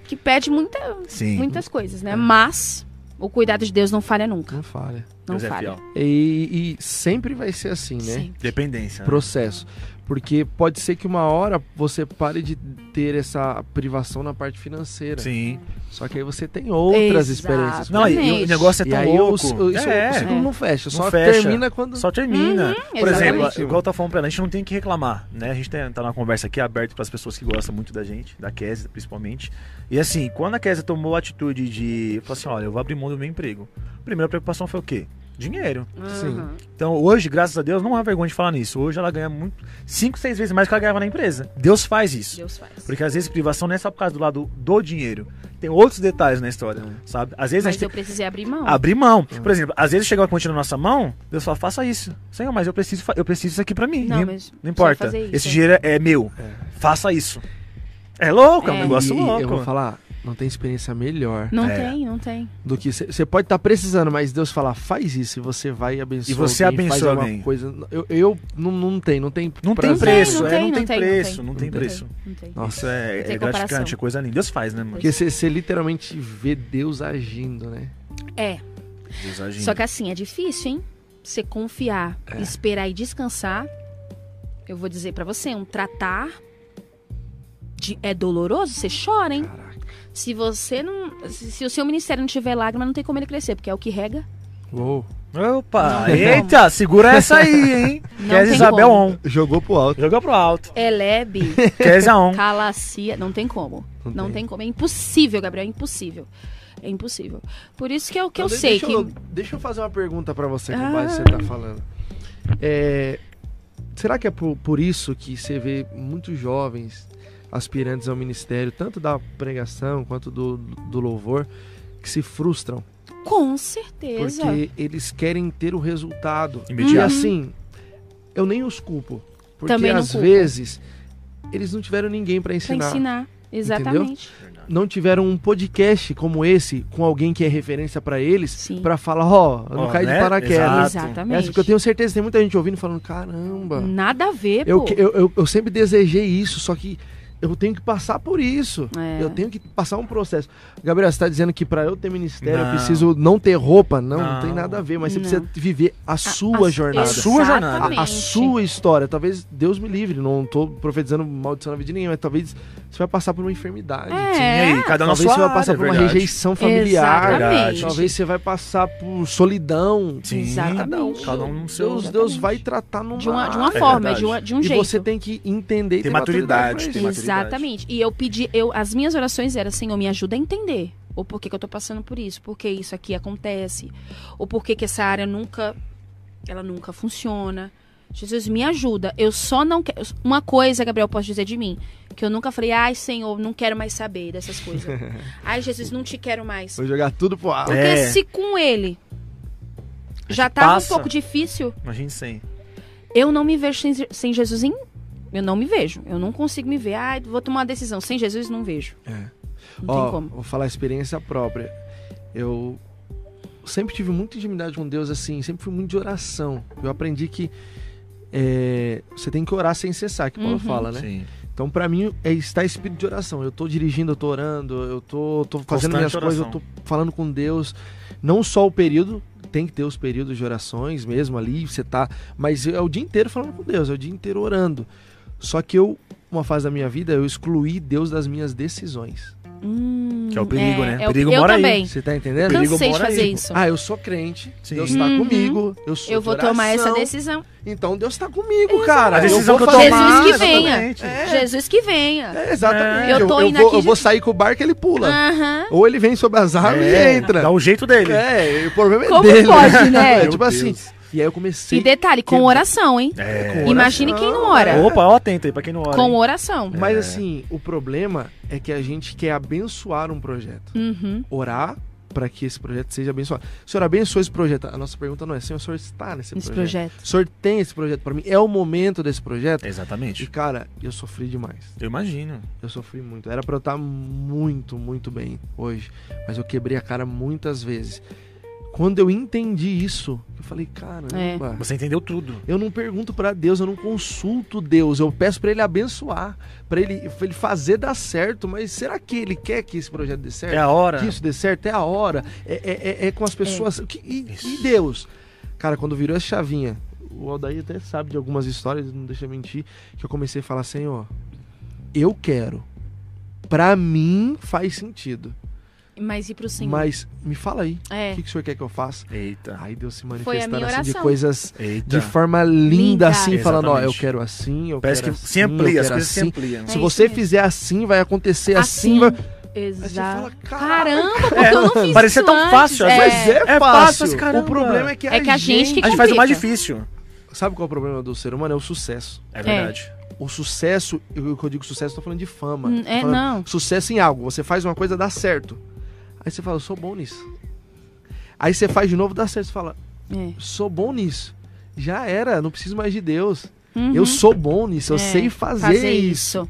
que pede muita, Sim. muitas coisas, né? Mas o cuidado de Deus não falha nunca. Não falha. Não Deus é falha. fiel. E, e sempre vai ser assim, né? Sim. Dependência. né? Processo. Porque pode ser que uma hora você pare de ter essa privação na parte financeira. Sim. Só que aí você tem outras experiências. Não, e, e o negócio é E tão aí louco. o, o, isso, é, o ciclo É. não fecha, Não só fecha. termina quando. Só termina. Uhum, Por exemplo, igual eu tava falando pra ela, a gente não tem que reclamar, né? A gente tem, tá numa conversa aqui aberta para as pessoas que gostam muito da gente, da Kézia principalmente. E assim, quando a Kézia tomou a atitude de, falou assim, olha, eu vou abrir mão do meu emprego. A primeira preocupação foi o quê? Dinheiro. Sim. Uhum. Então, hoje, graças a Deus, não há vergonha de falar nisso. Hoje ela ganha muito, cinco, seis vezes mais do que ela ganhava na empresa. Deus faz isso. Deus faz. Porque às vezes privação não é só por causa do lado do dinheiro. Tem outros detalhes na história, sabe? Às vezes a Mas gente eu precisei abrir mão. abrir mão. Por exemplo, às vezes chega uma quantia na nossa mão, Deus fala, faça isso. Senhor, mas eu preciso, fa- eu preciso isso aqui pra mim. Não, Não, mas não importa. isso. Esse dinheiro é meu. Faça isso. É louco, é, um É. negócio E- e louco. Eu vou falar, não tem experiência melhor Não É. tem, não tem. do que você pode estar precisando, mas Deus fala, faz isso e você vai e abençoa E você alguém, faz abençoa alguma alguém. coisa. Eu, eu não, não tem, não tem Não tem preço, não é, tem, não não tem tem, não preço, tem. não tem Não tem. preço. Nossa, é, é gratificante, é coisa linda. Deus faz, né, mano? Porque você, literalmente vê Deus agindo, né? É. Deus agindo. Só que assim, é difícil, hein? Você confiar, É. esperar e descansar. Eu vou dizer pra você, um tratar de- é doloroso, você chora, hein? Caraca. Se você não. Se, o seu ministério não tiver lágrima, não tem como ele crescer, porque é o que rega. Uou. Opa, Não eita, segura essa aí, hein? Não tem Isabel como. on. Jogou pro alto. Jogou pro alto. Elebe, Kes on. calacia, não tem como. Não Não, tem. tem. como. É impossível, Gabriel, é impossível. É impossível. Por isso que é o que Então, eu de- sei deixa que. Eu, deixa eu fazer uma pergunta pra você com Ah. base que você tá falando. É, será que é por, por isso que você vê muitos jovens aspirantes ao ministério, tanto da pregação quanto do, do louvor, que se frustram? Com certeza. Porque eles querem ter o resultado. Imediato. E assim, eu nem os culpo. Porque Também às culpo. vezes eles não tiveram ninguém pra Pra ensinar. ensinar. Exatamente. Não tiveram um podcast como esse com alguém que é referência pra eles Sim. pra falar, ó, eu não Ó, caí né? de paraquedas. Exato. Exatamente. É, porque eu tenho certeza que tem muita gente ouvindo e falando, caramba, Nada a ver, eu, pô. eu, eu, eu sempre desejei isso, só que eu tenho que passar por isso. É. Eu tenho que passar um processo. Gabriel, você tá dizendo que pra eu ter ministério eu Não. preciso não ter roupa? Não, não, Não. tem nada a ver, mas você Não. precisa viver a sua a- jornada. A sua jornada. A, a sua história. Talvez Deus me livre, não tô profetizando maldição na vida de ninguém, mas talvez você vai passar por uma enfermidade. É. Sim, aí, cada um Talvez você vai passar área, por uma verdade. rejeição familiar. Exatamente. Talvez você vai passar por solidão. Sim, Exatamente. cada um, cada um no seu... Deus, Deus vai tratar numa, De uma, de uma É forma, verdade. de, uma- de um e jeito. você tem que entender e Tem ter maturidade, tem maturidade. Exatamente. E eu pedi, eu, as minhas orações eram, Senhor, me ajuda a entender. Ou por que, que eu tô passando por isso? Por que isso aqui acontece? Ou por que, que essa área nunca. Ela nunca funciona. Jesus, me ajuda. Eu só não quero. Uma coisa, Gabriel, posso dizer de mim. Que eu nunca falei, ai, Senhor, não quero mais saber dessas coisas. ai, Jesus, não te quero mais. Vou jogar tudo pro alto. Porque É. se com ele já tava passa. um pouco difícil, Imagina sem. eu não me vejo sem, sem Jesus em. Eu não me vejo. Eu não consigo me ver. Ai, vou tomar uma decisão. Sem Jesus, não vejo. É. Não Ó, tem como. Vou falar a experiência própria. Eu sempre tive muita intimidade com Deus, assim, sempre fui muito de oração. Eu aprendi que é, você tem que orar sem cessar, que Paulo Uhum. fala, né? Sim. Então, pra mim, é estar espírito de oração. Eu tô dirigindo, eu tô orando, eu tô, tô fazendo Constante minhas coisas, eu oração. tô falando com Deus. Não só o período, tem que ter os períodos de orações mesmo ali, você tá. Mas é o dia inteiro falando com Deus, é o dia inteiro orando. Só que eu, uma fase da minha vida, eu excluí Deus das minhas decisões. Hum, Que é o perigo, né? é O perigo eu mora aí. também. Você tá entendendo? Perigo Cansei de fazer aí. isso. Ah, eu sou crente, Sim. Deus tá Uhum. comigo, eu sou eu de vou tomar essa decisão. Então Deus tá comigo, cara. A eu decisão vou que eu tomar, Jesus que venha. exatamente. É. Jesus que venha. É, exatamente. Eu Eu, tô eu indo vou, aqui eu vou sair com o barco ele pula. Ou ele vem sobre as árvores É, e entra. Dá o jeito dele. É, o problema é Como dele. pode, né? É, tipo assim. E aí eu comecei. E detalhe, com que- oração, hein? É. Com Imagine oração, quem não ora. é. Opa, ó, atento aí pra quem não ora. Com hein? oração. Mas É. assim, o problema é que a gente quer abençoar um projeto. Uhum. Orar para que esse projeto seja abençoado. O senhor abençoou esse projeto. A nossa pergunta não é, senhor, o senhor está nesse Esse projeto. projeto. O senhor tem esse projeto para mim? É o momento desse projeto? E, Exatamente. cara, eu sofri demais. Eu imagino. Eu sofri muito. Era pra eu estar muito, muito bem hoje. Mas eu quebrei a cara muitas vezes. Quando eu entendi isso, eu falei, caramba. Você entendeu tudo. Eu não pergunto pra Deus, eu não consulto Deus. Eu peço pra ele abençoar, pra ele, pra ele fazer dar certo. Mas será que ele quer que esse projeto dê certo? É a hora. que isso dê certo? É a hora. É, é- é- é com as pessoas. Que- e, e Deus? Cara, quando virou essa chavinha, o Aldair até sabe de algumas histórias, não deixa eu mentir, que eu comecei a falar, Senhor, eu quero. Pra mim faz sentido. Mas e pro Senhor? Mas me fala aí, É. o que, que o senhor quer que eu faça? Eita. Aí Deus se manifestando assim de coisas Eita. de forma linda, Linda. assim, falando, ó, eu Exatamente. quero assim, eu Parece que quero se assim, amplia, eu as coisas se assim. ampliam. Se É você fizer assim, vai acontecer assim. Assim. vai... Exato. fala, "Caraca, Caramba, porque eu não fiz parecia isso tão antes. fácil, É. Mas é, É fácil. fácil, caramba. o problema é que a, É que a gente que A gente faz o mais difícil. Sabe qual é o problema do ser humano? É o sucesso. É verdade. O sucesso, eu, quando eu digo sucesso, eu tô falando de fama. Hum, é, falando não. Sucesso em algo. Você faz uma coisa, dá certo. Aí você fala, eu sou bom nisso. Aí você faz de novo, dá certo. Você fala, É. sou bom nisso. Já era, não preciso mais de Deus. Uhum. Eu sou bom nisso, eu É, sei fazer, isso.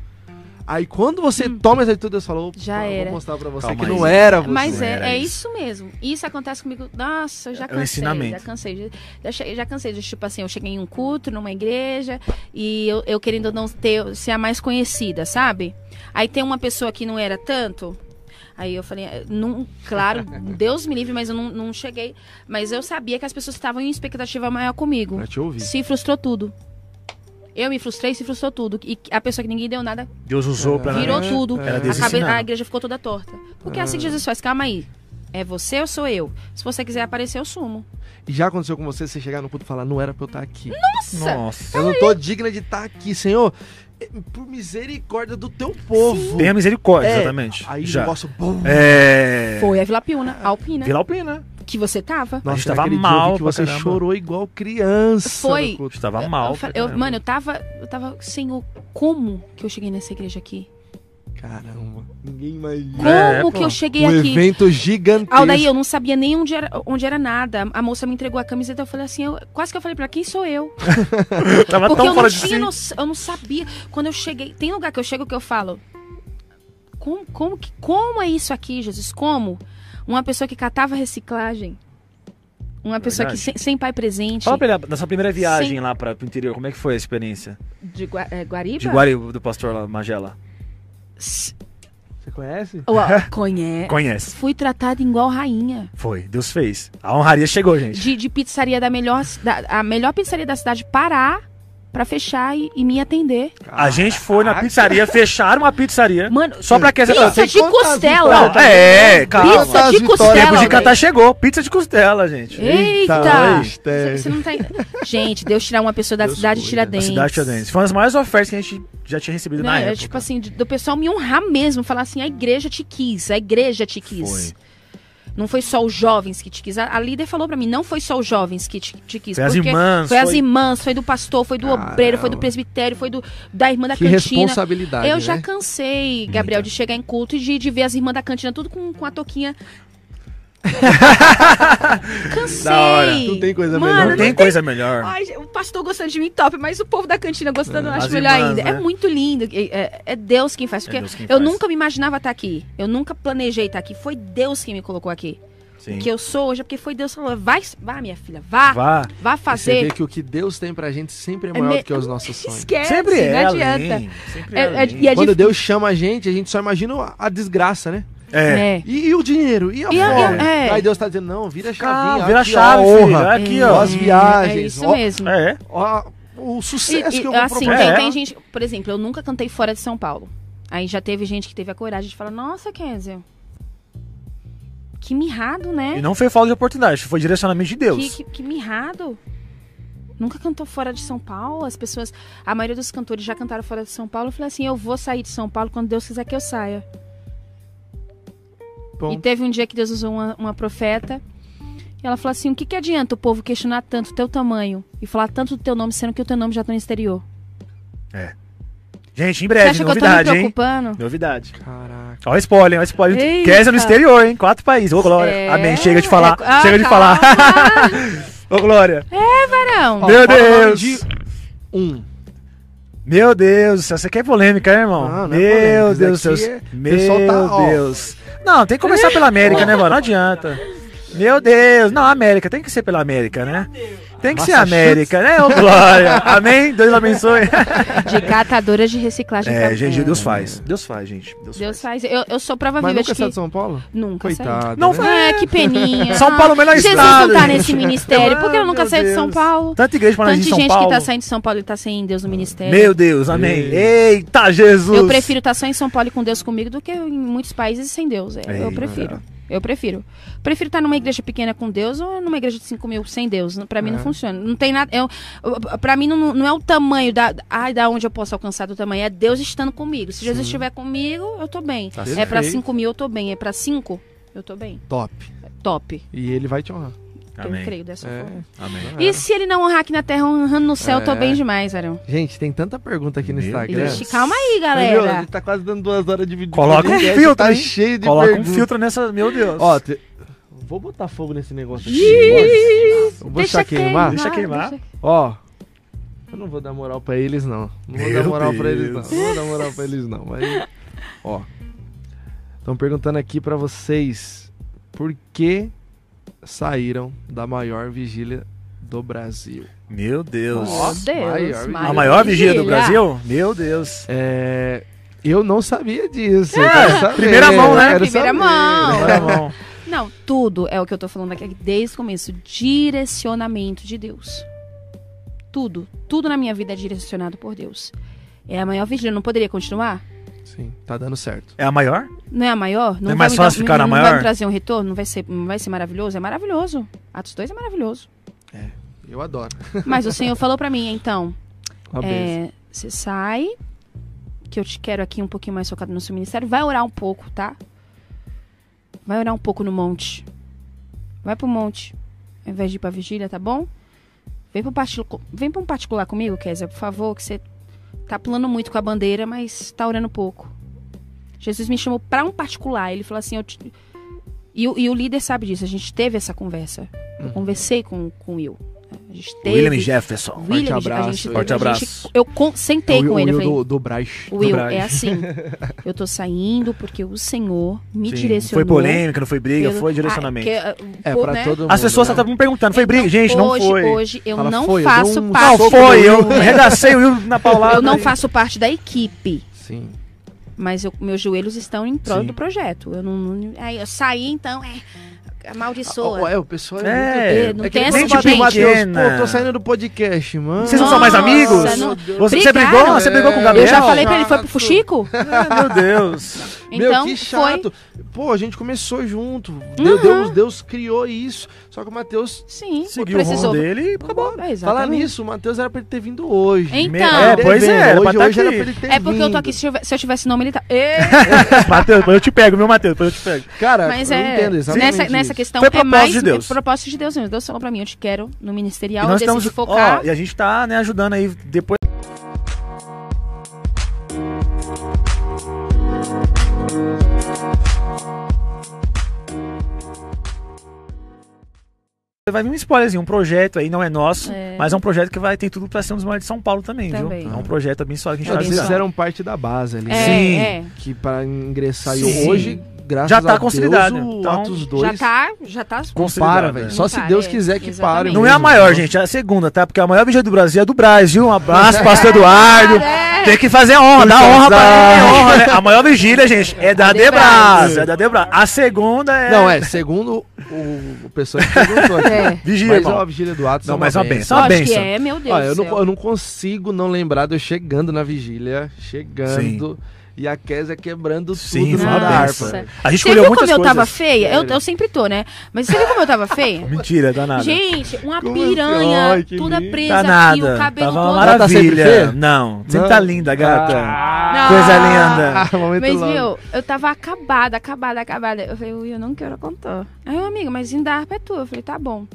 Aí quando você toma essa atitude, Deus falou, Já "Opa, era. vou mostrar pra você Calma que aí. não era você. Mas é, era é isso. isso mesmo. Isso acontece comigo. Nossa, eu já É cansei. ensinamento. Já cansei. Já, já cansei de, tipo assim, eu cheguei em um culto, numa igreja, e eu, eu querendo não ter, ser a mais conhecida, sabe? Aí tem uma pessoa que não era tanto. Aí eu falei, eh, não, claro, Deus me livre, mas eu não, não cheguei. Mas eu sabia que as pessoas estavam em expectativa maior comigo. Pra te ouvir. Se frustrou tudo. Eu me frustrei, se frustrou tudo. E a pessoa que ninguém deu nada Deus usou pra virou É, tudo. é. A, cabe- a igreja ficou toda torta. Porque é assim que Jesus faz, calma aí. É você ou sou eu? Se você quiser aparecer, eu sumo. E já aconteceu com você, você chegar no culto e falar, não era pra eu estar aqui. Nossa! Nossa. Eu não tô digna de estar aqui, Senhor. Por misericórdia do teu povo. Tenha misericórdia, É, exatamente. Aí o Já. negócio bom. É. Foi a Vila Piuna, a Alpina, Vila Alpina. que você tava. A gente tava mal que você caramba. chorou igual criança. Foi. Estava mal. Eu eu- mano, eu tava, eu tava, Senhor, como que eu cheguei nessa igreja aqui? Caramba, ninguém imagina. Como É, que pô. eu cheguei Um aqui? evento gigantesco. Aldaí, eu não sabia nem onde era, onde era nada. A moça me entregou a camiseta, eu falei assim, eu- quase que eu falei pra quem sou eu? Tava Porque tão eu não fora de tinha si. noção, eu não sabia. Quando eu cheguei, tem lugar que eu chego que eu falo, como, como, que, como é isso aqui, Jesus? Como? Uma pessoa que catava reciclagem, uma pessoa que Verdade. sem, sem pai presente, Fala pra ele, da sua primeira viagem Sim. lá pra, pro interior, como é que foi a experiência? de Gua- é, Guariba? De Guari, do pastor Magela. Você conhece? Uau, conhece. Conhece. Fui tratada igual rainha. Foi, Deus fez. A honraria chegou, gente. De, de pizzaria da melhor, da, a melhor pizzaria da cidade parar pra fechar e, e me atender. A gente foi na pizzaria, fecharam uma pizzaria. Mano, Só pra que essa pizza de costela. Não, é, calma. Pizza de costela. Tempo de cantar chegou. Pizza de costela, gente. Eita! Eita! Você não tá. Gente, Deus tirar uma pessoa da Deus cidade de cuida. Tiradentes. cidade de Tiradentes. Foi uma das maiores ofertas que a gente já tinha recebido Né? na É, época. tipo assim, do pessoal me honrar mesmo, falar assim, a igreja te quis, a igreja te quis. Foi. Não foi só os jovens que te quis. A, a líder falou pra mim, não foi só os jovens que te, te quis. Foi as irmãs, Foi as foi- irmãs, foi do pastor, foi do Caramba. obreiro, foi do presbitério, foi do, da irmã da Que cantina. responsabilidade, Eu né? já cansei, Gabriel, Muita. de chegar em culto e de, de ver as irmãs da cantina tudo com, com a touquinha. cansei. Da hora. Não tem coisa Mano, melhor. Não tem coisa melhor. Ai, o pastor gostando de mim, top, mas o povo da cantina gostando, eu acho As melhor irmãs, ainda. né? É muito lindo. É, é- é Deus quem faz. É Porque Deus quem eu faz. nunca me imaginava estar aqui. Eu nunca planejei estar aqui. Foi Deus quem me colocou aqui. Sim. O que eu sou hoje é porque foi Deus que falou: vai, vá, minha filha, vá, vá, Vá. E Você fazer. vê que o que Deus tem pra gente sempre é É maior me- do que os nossos sonhos. Esquece, Sempre é, não adianta. além. Sempre É- é, é- é Quando Deus chama a gente, a gente só imagina a desgraça, né? É. É. E, e o dinheiro? E a E a- fome? é. Aí Deus tá dizendo, não, vira a chavinha. Calma, vira a ó, chave, honra. filho. Aqui, É, ó. As viagens, É isso ó. mesmo. É. Ó, o E- sucesso e, que eu vou assim, proporcionar. tem, É. tem gente, por exemplo, eu nunca cantei fora de São Paulo. Aí já teve gente que teve a coragem de falar: Nossa, Kézia, que mirrado, né? E não foi falta de oportunidade, foi direcionamento de Deus. Que, que, que mirrado. Nunca cantou fora de São Paulo. As pessoas, a maioria dos cantores já cantaram fora de São Paulo. Eu falei assim: eu vou sair de São Paulo quando Deus quiser que eu saia. Bom, E teve um dia que Deus usou uma, uma profeta. E ela falou assim: o que, que adianta o povo questionar tanto o teu tamanho e falar tanto do teu nome, sendo que o teu nome já tá no exterior? Gente, em Você breve, acha que eu tô me novidade, hein? Novidade. Caraca. Ó, o spoiler, ó, o spoiler. Eita. Kézia no exterior, hein? Quatro países. Ô, Glória. É, Amém. Chega de falar. é- ah, Chega de calma. falar. Ô, Glória. Varão. Ó, Meu nome Deus. de Um. Meu Deus do céu, você quer polêmica, né, irmão? Não, não é Meu polêmica, Deus do céu. é- Meu tá, ó. Deus. Não, tem que começar pela América, né, mano? Não adianta. Meu Deus. Não, América. Tem que ser pela América, né? Tem que ser. América, né? Ô, Glória. Amém? Deus abençoe. De catadoras de reciclagem. É, gente, é. Deus faz. Deus faz, gente. Deus, Deus faz. faz. Eu, eu sou prova Mas viva nunca de que... de São Paulo? Nunca. Coitado. Não né? É, que peninha. São Paulo, melhor Jesus estado, não tá gente. nesse ministério. Por que ele nunca Meu saiu de São. Paulo? Tanta igreja pra nós Tanta em São gente Paulo. que tá saindo de São Paulo e tá sem Deus no ministério. Meu Deus, amém. Ei. Eita, Jesus. Eu prefiro estar só em São Paulo e com Deus comigo do que em muitos países sem Deus. É, eu Ei, prefiro. Eu prefiro. Prefiro estar numa igreja pequena com Deus ou numa igreja de 5 mil sem Deus. Pra mim não É. funciona. Não tem nada. Eu, pra mim não, não é o tamanho da. Ai, da onde eu posso alcançar do tamanho. É Deus estando comigo. Se Jesus estiver comigo, eu tô bem. Tá é pra perfeito. 5 mil, eu tô bem. É pra 5, eu tô bem. Top. Top. E ele vai te honrar. Amém. Eu creio dessa É. forma. Amém. E se ele não honrar aqui na terra, honrando no céu, eu tô É. bem demais, Arão. Gente, tem tanta pergunta aqui no Meu Instagram. Deus. Ixi, calma aí, Mas, meu, a galera. gente tá quase dando duas horas de vídeo. Coloca um filtro, tá hein? cheio de Coloca um perguntas. filtro nessa. Meu Deus. Ó, te- vou botar fogo nesse negócio aqui. Nossa. Vou deixar queimar. Deixa queimar. deixa- Ó. Eu não vou dar moral pra eles, não. Não vou Meu dar moral pra eles, não. Deus. Não vou dar moral pra eles, não. Mas, ó. Estão perguntando aqui pra vocês por que saíram da maior vigília do Brasil. Meu Deus. Nossa, Deus. maior- A maior vigília do Brasil? Meu Deus. É. Eu não sabia disso. É, eu saber, primeira mão, né? eu Primeira saber. mão. Primeira mão. Não, tudo é o que eu tô falando aqui desde o começo. Direcionamento de Deus. Tudo. Tudo na minha vida é direcionado por Deus. É a maior vigília. Não poderia continuar? Sim, tá dando certo. É a maior? Não é a maior? Não é mais fácil dar- ficar na não vai maior? trazer um retorno? Não vai ser, não vai ser maravilhoso? É maravilhoso. Atos 2 é maravilhoso. Eu adoro. Mas o Senhor falou pra mim, então, é, você sai, que eu te quero aqui um pouquinho mais focado no seu ministério. Vai orar um pouco, tá? Vai orar um pouco no monte. Vai pro monte, ao invés de ir pra vigília, tá bom? Vem pro, particu- Vem pra um particular comigo, Kézia, por favor, que você tá pulando muito com a bandeira, mas tá orando pouco. Jesus me chamou pra um particular. Ele falou assim, eu te... e, o- e o líder sabe disso, a gente teve essa conversa. Eu Uhum. conversei com, com o Will. A gente teve. William Jefferson. William, Forte abraço, a gente, forte a abraço. gente- eu con- sentei É o- com o ele. Eu Will falei, do, do Braz. Will, do Braz. é assim. Eu tô saindo porque o Senhor me Sim, direcionou. Foi polêmica, não foi briga, pelo- foi direcionamento. Ah, que, uh, É, pô, pra né? todo mundo. As pessoas né? estavam me perguntando, foi briga? Gente, não hoje, foi. Hoje eu Fala, não foi, eu faço um parte. Não foi, eu arregacei o Will na paulada. Eu não faço parte da equipe. Sim. Mas eu- meus joelhos estão em prol Sim. do projeto. Eu não, não- aí eu saí, então, é. Amaldiçoa. É, o pessoal é, É, não é tem que essa nem gente bateu o Matheus. Pô, tô saindo do podcast, mano. Vocês não são mais amigos? não- Você, você brigou? Você brigou com o É. Gabriel? eu já falei pra ele, foi pro chato. Fuxico? Ah, meu Deus. Então, Meu, que foi. chato. Pô, a gente começou junto. Deus, Deus, Deus criou isso. Só que o Matheus... Sim, Seguiu o precisou. rumo dele e acabou. É, Falar nisso, o Matheus era pra ele ter vindo hoje. Então. É, pois é, era pra hoje, tá hoje era pra ele ter É porque eu vindo. tô aqui, se eu, se eu tivesse nome, ele tá. Matheus, depois eu te pego, meu Matheus, depois eu te pego. Cara, Mas eu é. entendo exatamente nessa, nessa. Questão Foi é propósito mais de Deus. é propósito de Deus mesmo. Deus falou pra mim, eu te quero no E ministerial, eu nós decidi estamos, focar. ó, e a gente tá, né, ajudando aí depois. Vai vir um spoilerzinho, um projeto aí, não é nosso, É. mas é um projeto que vai ter tudo pra ser um dos maiores de São Paulo também, Também. viu? É um projeto abençoado que a gente tá Eles fizeram parte da base ali. É, né? Sim. é. Que para ingressar e Sim. hoje, graças Já tá a consolidado, Deus, o então, Atos 2 Já tá, já tá. consolidado, velho. é. Só se Deus é, quiser que exatamente. pare. Não é a mesmo. maior, gente, é a segunda, tá? Porque a maior vigília do Brasil é do Braz, viu? Um abraço, pastor Eduardo. É. Tem que fazer a honra, dá honra pra ele, honra, né? A maior vigília, gente, é da Debras. É da Debras. A segunda é. Não, é, segundo o, o pessoa que perguntou aqui. É. Vigília, Mas a vigília do Atos Não, é mas é uma benção. Uma que benção. é, meu Deus. Ó, eu, não, eu não consigo não lembrar de eu chegando na vigília, chegando, e a Kézia quebrando Sim, tudo na harpa. A gente Você viu como eu coisas. tava feia? Eu, Sério. eu sempre tô, né? Mas você viu como eu tava feia? Mentira, danada. Gente, uma Como assim? piranha, Ai, toda lindo. presa aqui, Danada. o cabelo Tava todo. Tá maravilha. Não, você Não? tá linda, gata. Ah, Coisa linda. momento Mas, longo. viu, eu tava acabada, acabada, acabada. Eu falei, eu não quero contar. Aí, eu, amigo, mas ainda a harpa é tua. Eu falei, tá bom.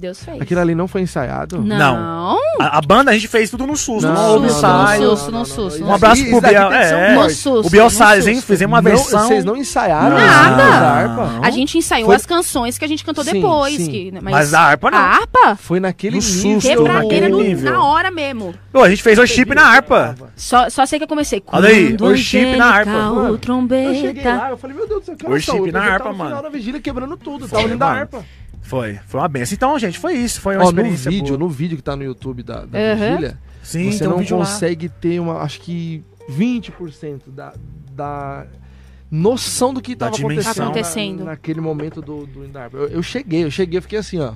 Deus fez. Aquilo ali não foi ensaiado? Não. A, a banda a gente fez tudo no SUS, não, No houve SUS, ensaio. no SUS, no SUS. Um abraço pro Biel. É, No corte. SUS. o Biel Salles, hein? Fizemos uma Não, versão. Vocês não ensaiaram Nada. a gente ensaiou Foi- as canções que a gente cantou Sim, depois. sim. que- mas, Mas a harpa não. A harpa? Foi naquele No susto, Quebradeira naquele no- nível. na hora mesmo. Pô, a gente fez o chip na harpa. Só, só sei que eu comecei. Olha aí, Quando worship na harpa. O Eu cheguei trombeta. lá, eu falei, meu Deus do céu, horas são? na Eu harpa, tava no mano. final da vigília quebrando tudo, tava indo da harpa. Foi, foi uma benção. Então, gente, foi isso. Foi uma Ó, no vídeo, boa. no vídeo que tá no YouTube da, da Uhum. vigília, Sim, você não vídeo lá. consegue ter uma, acho que 20% da, da noção do que Da tava dimensão. acontecendo, Acontecendo. Na, naquele momento do, do. Eu, eu cheguei, eu cheguei, eu fiquei assim, ó.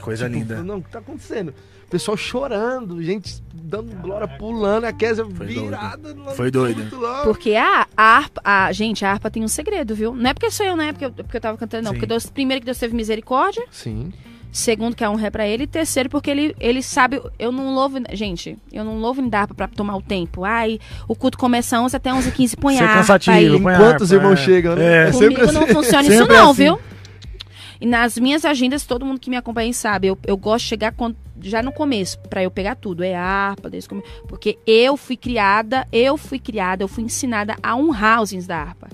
Coisa tipo, linda. Não, o que tá acontecendo? Pessoal chorando, gente dando glória, pulando, a Kézia Foi virada. Foi doido. culto lá. Porque a, a harpa, a, gente, a harpa tem um segredo, viu? Não é porque sou eu, não é porque eu, porque eu tava cantando, não. Sim. Porque Deus, primeiro que Deus teve misericórdia, Sim. segundo que a honra é pra ele, e terceiro porque ele, ele sabe, eu não louvo, gente, eu não louvo em harpa pra tomar o tempo. Ai, o culto começa 11 até 11 h 15 põe Ser a harpa cansativo, aí. põe Enquanto os irmãos é. chegam, né? É. É sempre Comigo não assim. funciona isso Sempre não, assim. viu? E nas minhas agendas, todo mundo que me acompanha sabe, eu, eu gosto de chegar quando- já no começo, pra eu pegar tudo. É harpa, desde o começo. Porque eu fui criada, eu fui criada, eu fui ensinada a honrar os hinos da harpa.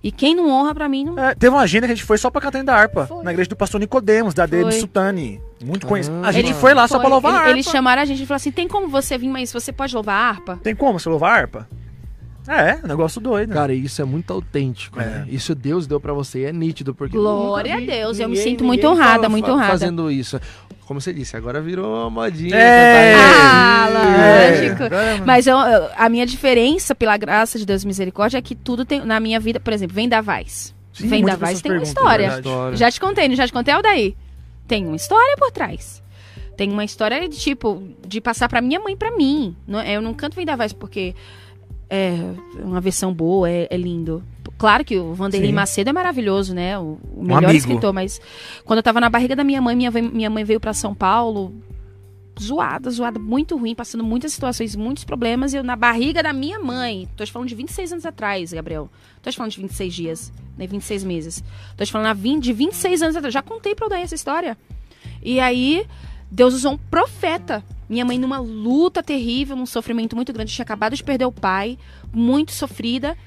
E quem não honra, pra mim, não... É, teve uma agenda que a gente foi só pra cantar da harpa. Foi. Na igreja do pastor Nicodemos, da Foi. Sutani. Muito conhecido. Ah. A gente Ele foi lá só pra louvar a ele- harpa. Eles chamaram a gente e falaram assim: tem como você vir, mas você pode louvar a harpa? Tem como você louvar a harpa? É, negócio doido. Cara, isso é muito autêntico, É. né? Isso Deus deu pra você e é nítido, porque Glória nunca a Deus, eu me ninguém- sinto muito ninguém honrada, muito honrada. Fazendo isso. Como você disse, agora virou uma modinha. É. Ah, É. lógico. Mas eu- a minha diferença, pela graça de Deus e misericórdia, é que tudo tem. Na minha vida, por exemplo, Vendavais. Sim, Vem muitas da Vaz pessoas tem uma história. é. Já te contei, não já te contei, Aldaí? Tem uma história por trás. Tem uma história de tipo, de passar pra minha mãe pra mim. Não- Eu não canto Vendavais porque é uma versão boa, é, é lindo. Claro que o Vanderlei Sim. Macedo é maravilhoso, né? O, o melhor amigo. escritor, mas quando eu tava na barriga da minha mãe, minha, minha mãe veio pra São Paulo zoada, zoada, muito ruim, passando muitas situações, muitos problemas. E eu na barriga da minha mãe, tô te falando de 26 anos atrás, Gabriel. Tô te falando de 26 dias, né? 26 meses. Tô te falando há 20 de 26 anos atrás. Já contei pra Odair essa história. E aí, Deus usou um profeta. Minha mãe numa luta terrível, num sofrimento muito grande, tinha acabado de perder o pai, muito sofrida.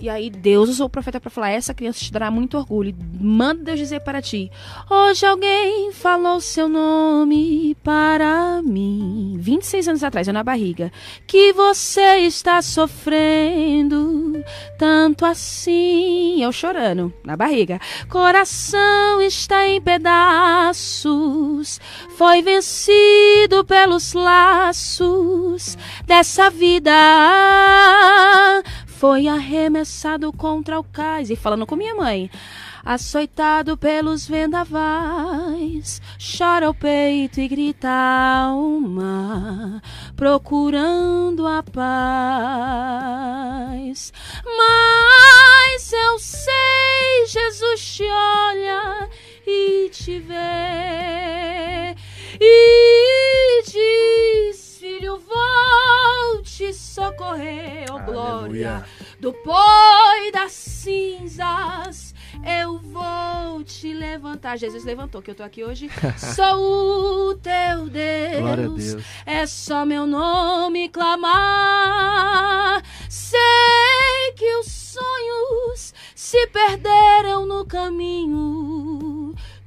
E aí Deus usou o profeta para falar: essa criança te dará muito orgulho. Manda Deus dizer para ti: hoje alguém falou seu nome para mim. 26 anos atrás, eu na barriga. Que você está sofrendo tanto assim. Eu chorando na barriga. Coração está em pedaços. Foi vencido pelos laços dessa vida foi arremessado contra o cais. E falando com minha mãe. Açoitado pelos vendavais, chora o peito e grita a alma, procurando a paz. Mas eu sei, Jesus te olha e te vê e diz: Filho, vou te socorrer, oh glória do pó e das cinzas. Eu vou te levantar. Jesus levantou, que eu tô aqui hoje. Sou o teu Deus. Deus. É só meu nome clamar. Sei que os sonhos se perderam no caminho.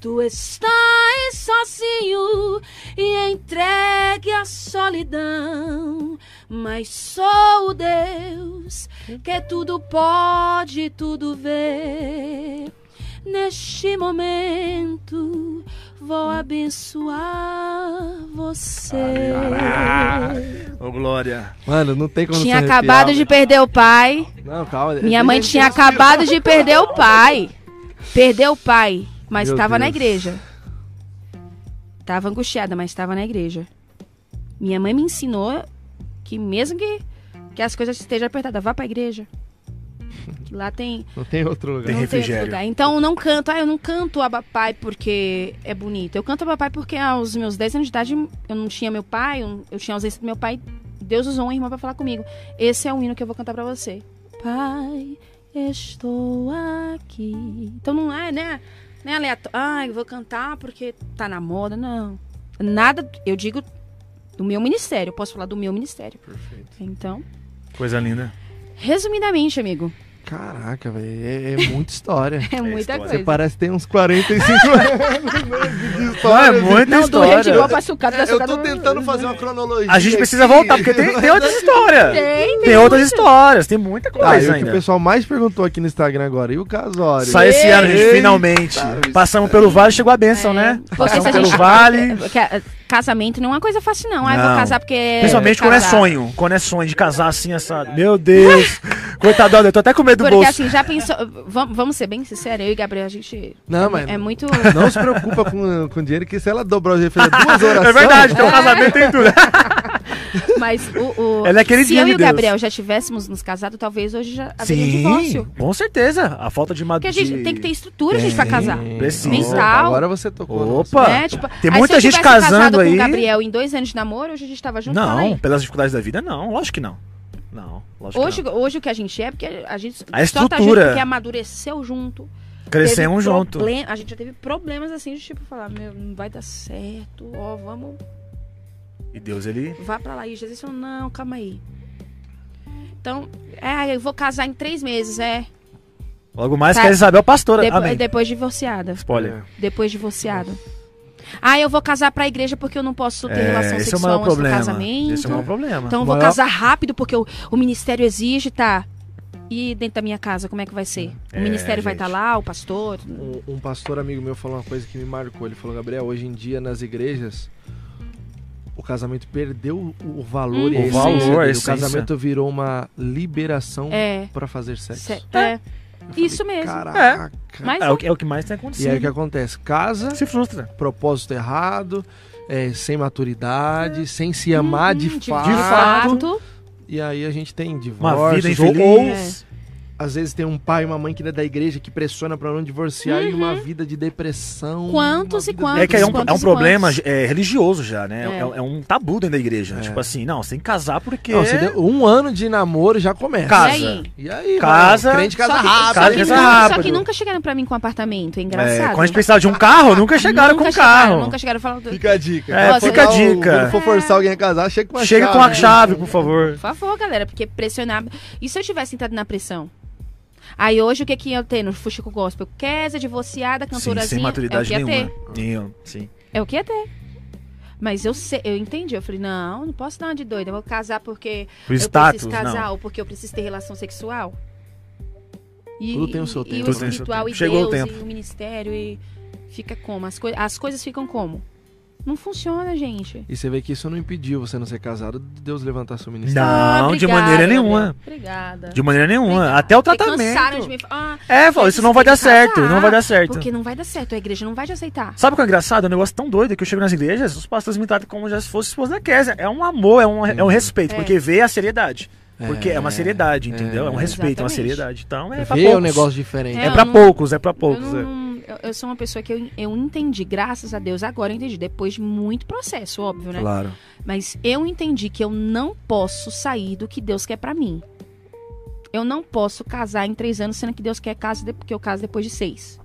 Tu estás sozinho e entregue à solidão. Mas sou o Deus que tudo pode, tudo vê. Neste momento vou abençoar você. Ô, Glória. Mano, não tem como Tinha se arrepiar, acabado de perder o pai. Não, calma. Minha mãe tinha acabado de perder o pai. Perdeu o pai, mas estava na igreja. Tava angustiada, mas estava na igreja. Minha mãe me ensinou que mesmo que, que as coisas estejam apertadas, vá pra igreja. Que lá tem, Não tem outro lugar. Tem não tem outro refrigério. lugar. Então eu não canto, ah, eu não canto Abapai porque é bonito. Eu canto Abapai porque aos meus 10 anos de idade eu não tinha meu pai, eu, eu tinha ausência do meu pai. Deus usou uma irmã pra falar comigo. Esse é o hino que eu vou cantar pra você. Pai, estou aqui. Então não é, né? Não é aleatório. Ah, eu vou cantar porque tá na moda. Não. Nada, eu digo do meu ministério. Eu posso falar do meu ministério. Perfeito. Então, Coisa linda. resumidamente, amigo, Caraca, velho. É, é muita história. é muita história. Você coisa. parece que tem uns 45 anos de Não, história. é muita Não, do história. Boa pra sucata, da Eu sucata tô do- tentando fazer uma cronologia. A gente precisa aqui. voltar, porque tem, tem outras histórias. Tem, Tem outras histórias, tem muita Ah, e coisa o que o ainda. pessoal mais perguntou aqui no Instagram agora. E o casório? Só esse ano, gente, finalmente. Passamos pelo vale, chegou a benção, né? É. Porque se Passamos pelo gente- vale. Porque, é, casamento não é uma coisa fácil, não. Ah, eu vou Não. casar porque. Principalmente quando é sonho. Quando é sonho de casar assim, essa. Meu Deus. Coitado, eu tô até com medo do Porque bolso. assim, já pensou. Vamos, ser bem sinceros, eu e Gabriel, a gente. Não, é, mas- é muito. Não se preocupa com, com dinheiro, que se ela dobrar o jeito fazer duas orações... É verdade, teu casamento tem tudo. Mas o. o Ela é se eu de e o Deus. Gabriel já tivéssemos nos casado, talvez hoje já haveria um divórcio. com certeza. A falta de Porque a gente tem que ter estrutura, gente, pra casar. Precisa. Mental. Agora você tocou. Opa. Né? Tipo, Tem aí muita se eu gente casando casado aí. com o Gabriel em dois anos de namoro, hoje a gente tava junto Não, aí. pelas dificuldades da vida, não. Lógico que não. Não, lógico Hoje, que hoje o que a gente é, porque a gente A só tá junto estrutura. porque amadureceu junto. não. Crescemos junto. A gente já teve problemas assim de tipo falar, meu, não vai dar certo, ó, vamos, E Deus, ele. vá pra lá. E Jesus falou, não, calma aí. Então, é, eu vou casar em três meses, é. Logo mais Tá. quer Isabel pastora. Depo- Amém. depois divorciada. Spoiler. Depois divorciada. Ah, eu vou casar pra igreja porque eu não posso ter relação esse é o sexual maior antes do problema. casamento. Esse é o maior problema. Então eu vou Maior- casar rápido porque o, o ministério exige, tá? E dentro da minha casa, como é que vai ser? O É, ministério vai gente. estar lá, o pastor? Um, um pastor amigo meu falou uma coisa que me marcou. Ele falou, Gabriel, hoje em dia nas igrejas o casamento perdeu o valor e a Uhum. O essência valor, a dele. O casamento virou uma liberação É. pra fazer sexo. Eu é. falei, Isso mesmo. Caraca. Mas É o, que, é o que mais tem E acontecido. aí o que acontece? Casa, Se frustra. propósito errado, é, sem maturidade, sem se amar de, Hum, fato. de fato. E aí a gente tem Uma divórcios. vida ou- infeliz. ou, às vezes tem um pai e uma mãe que é da igreja que pressiona pra não divorciar e uma vida de depressão. Uhum. Quantos e quantos? É que é um, é um problema é, religioso já, né? É. É. é um tabu dentro da igreja. É. Tipo assim, não, você tem que casar porque. Não, você deu um ano de namoro já começa. Casa. E aí? E aí, Casa- mano? Crente casa Só que- rápido. casa só, que casa nunca, rápido. só que nunca chegaram pra mim com apartamento, é É, engraçado. quando a gente precisava de um carro, nunca chegaram nunca com um carro. Nunca chegaram falando. Fica a dica. É, fica a dica. Quando for forçar alguém a casar, chega com a Chega chave. com a chave, por favor. Por favor, galera, porque pressionar. E se eu tivesse entrado na pressão? Aí hoje o que que ia ter no Fuxico Gospel? Kézia, divorciada, Sim, cantorazinha. sem é o maturidade que ia nenhuma. Nenhuma, Sim. É o que ia ter. Mas eu sei, eu entendi. Eu falei, não, não posso dar uma de doida. Eu vou casar porque Pro eu status, preciso casar não. ou porque eu preciso ter relação sexual. E, Tudo tem o seu tempo. E o o espiritual e Chegou o Deus tempo. e o ministério e fica como? As, coi as coisas ficam como? Não funciona, gente. E você vê que isso não impediu você não ser casado de Deus levantar seu ministério. Não, Ah, de obrigada, maneira nenhuma. Obrigada. De maneira nenhuma. Obrigada. Até o tratamento. me ah, É, falou, isso não vai dar certo, não vai dar certo. Porque não vai dar certo, a igreja não vai te aceitar. Sabe o que é engraçado? É um negócio tão doido que eu chego nas igrejas, os pastores me tratam como já se fosse esposa da Kézia. É um amor, é um, é um respeito, É. porque vê a seriedade. Porque é, É, uma seriedade, é. entendeu? É um respeito, é uma Exatamente. seriedade. Então é pra Vê poucos. um negócio diferente. É É, pra não- poucos, é pra Eu, poucos. Eu- eu sou uma pessoa que eu, eu entendi, graças a Deus, agora eu entendi, depois de muito processo, óbvio, né? Claro. Mas eu entendi que eu não posso sair do que Deus quer pra mim. Eu não posso casar em três anos, sendo que Deus quer casa que eu case depois de seis.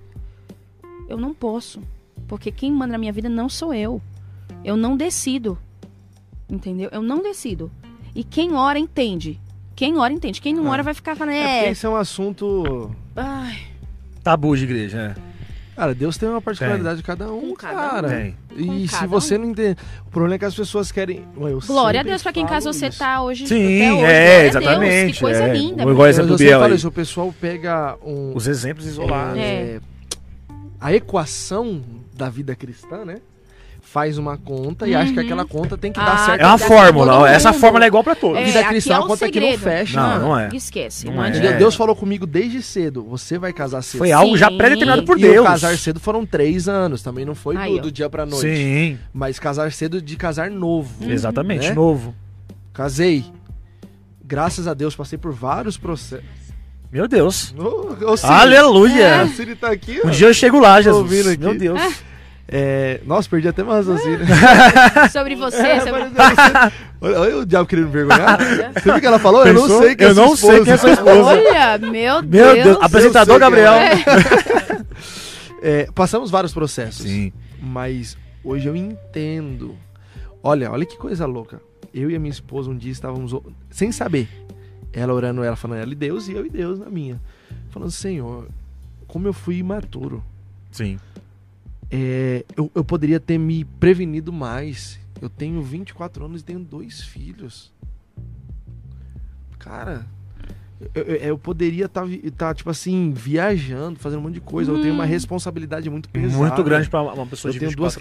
Eu não posso. Porque quem manda na minha vida não sou eu. Eu não decido. Entendeu? Eu não decido. E quem ora entende. Quem ora entende. Quem não Ah. ora vai ficar falando, É porque é. isso é um assunto. Ai, Tabu de igreja, Cara, Deus tem uma particularidade de cada um, Com cada um. é. cara. Tem. E se você um. não entende. O problema é que as pessoas querem. Eu glória a Deus pra quem casou você tá hoje. Sim, até hoje. é, a Deus, exatamente. Que coisa é. linda. Igual o Mas exemplo do Biel falo aí. isso, o pessoal pega um. Os exemplos isolados. É. a equação da vida cristã, né? Faz uma conta e acha que Uhum. aquela conta tem que Ah, dar certo. É uma fórmula, essa fórmula é igual pra todos. É, vida cristã é uma o conta que não segredo. fecha. Não, não é. Esquece. Não Não, é. Deus falou comigo desde cedo: você vai casar cedo. Foi algo já Sim. pré-determinado por e Deus. casar cedo foram três anos, também não foi Aí, do, dia pra noite. Sim, Mas casar cedo de casar novo. exatamente, Né? novo. Casei. Graças a Deus, passei por vários processos. Meu Deus. Cine, Aleluia. A Cine tá aqui. Um dia eu chego lá, Jesus. Meu Deus. É, Nossa, perdi até meu raciocínio. Sobre você, É, sobre... você- Olha, olha o diabo querendo me vergonhar. Você viu que ela falou? eu não Pensou? sei quem Eu é sua não sei quem é sua esposa. esposa. Olha, meu, Meu Deus. Deus. Apresentador Eu quem Gabriel. É. É, passamos vários processos. Sim. Mas hoje eu entendo. Olha, olha que coisa louca. Eu e a minha esposa um dia estávamos, o- sem saber, ela orando, ela falando ela e Deus, e eu e Deus na minha. Falando, Senhor, como eu fui imaturo. Sim. É, eu, eu poderia ter me prevenido mais. Eu tenho 24 anos e tenho dois filhos. Cara, eu, eu- eu poderia estar, tipo assim, viajando, fazendo um monte de coisa. Eu tenho uma Hum. responsabilidade muito pesada. Muito grande pra uma pessoa Eu de tenho 24 duas anos.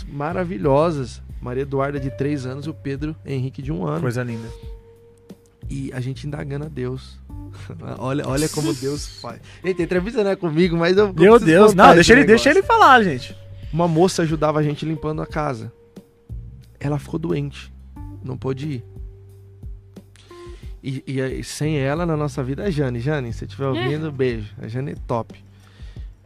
crianças maravilhosas. Maria Eduarda, de 3 anos, e o Pedro Henrique, de 1 ano. Coisa linda. E a gente indagando a Deus. olha, olha como Deus faz. Eita, a entrevista não é comigo, mas eu. eu Meu Deus. Não, deixa ele, deixa ele falar, gente. Uma moça ajudava a gente limpando a casa. Ela ficou doente. Não pôde ir. E, e aí, sem ela na nossa vida é a Jane. Jane, se você estiver ouvindo, beijo. A Jane é top.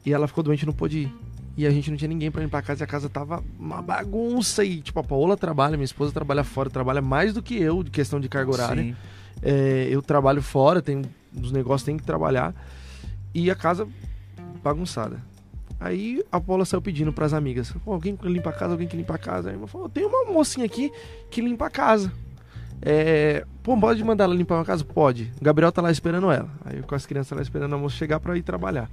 E ela ficou doente e não pôde ir. E a gente não tinha ninguém pra limpar a casa e a casa tava uma bagunça. E, tipo, a Paola trabalha, minha esposa trabalha fora, trabalha mais do que eu, de questão de carga horária. Sim. É, eu trabalho fora, tem os negócios tem que trabalhar. E a casa bagunçada. Aí a Paula saiu pedindo pras amigas: Pô, alguém que limpa a casa, alguém que limpa a casa. Aí a irmã falou: tem uma mocinha aqui que limpa a casa. É, pô, pode mandar ela limpar uma casa? Pode. O Gabriel tá lá esperando ela. Aí com as crianças lá esperando a moça chegar pra ir trabalhar.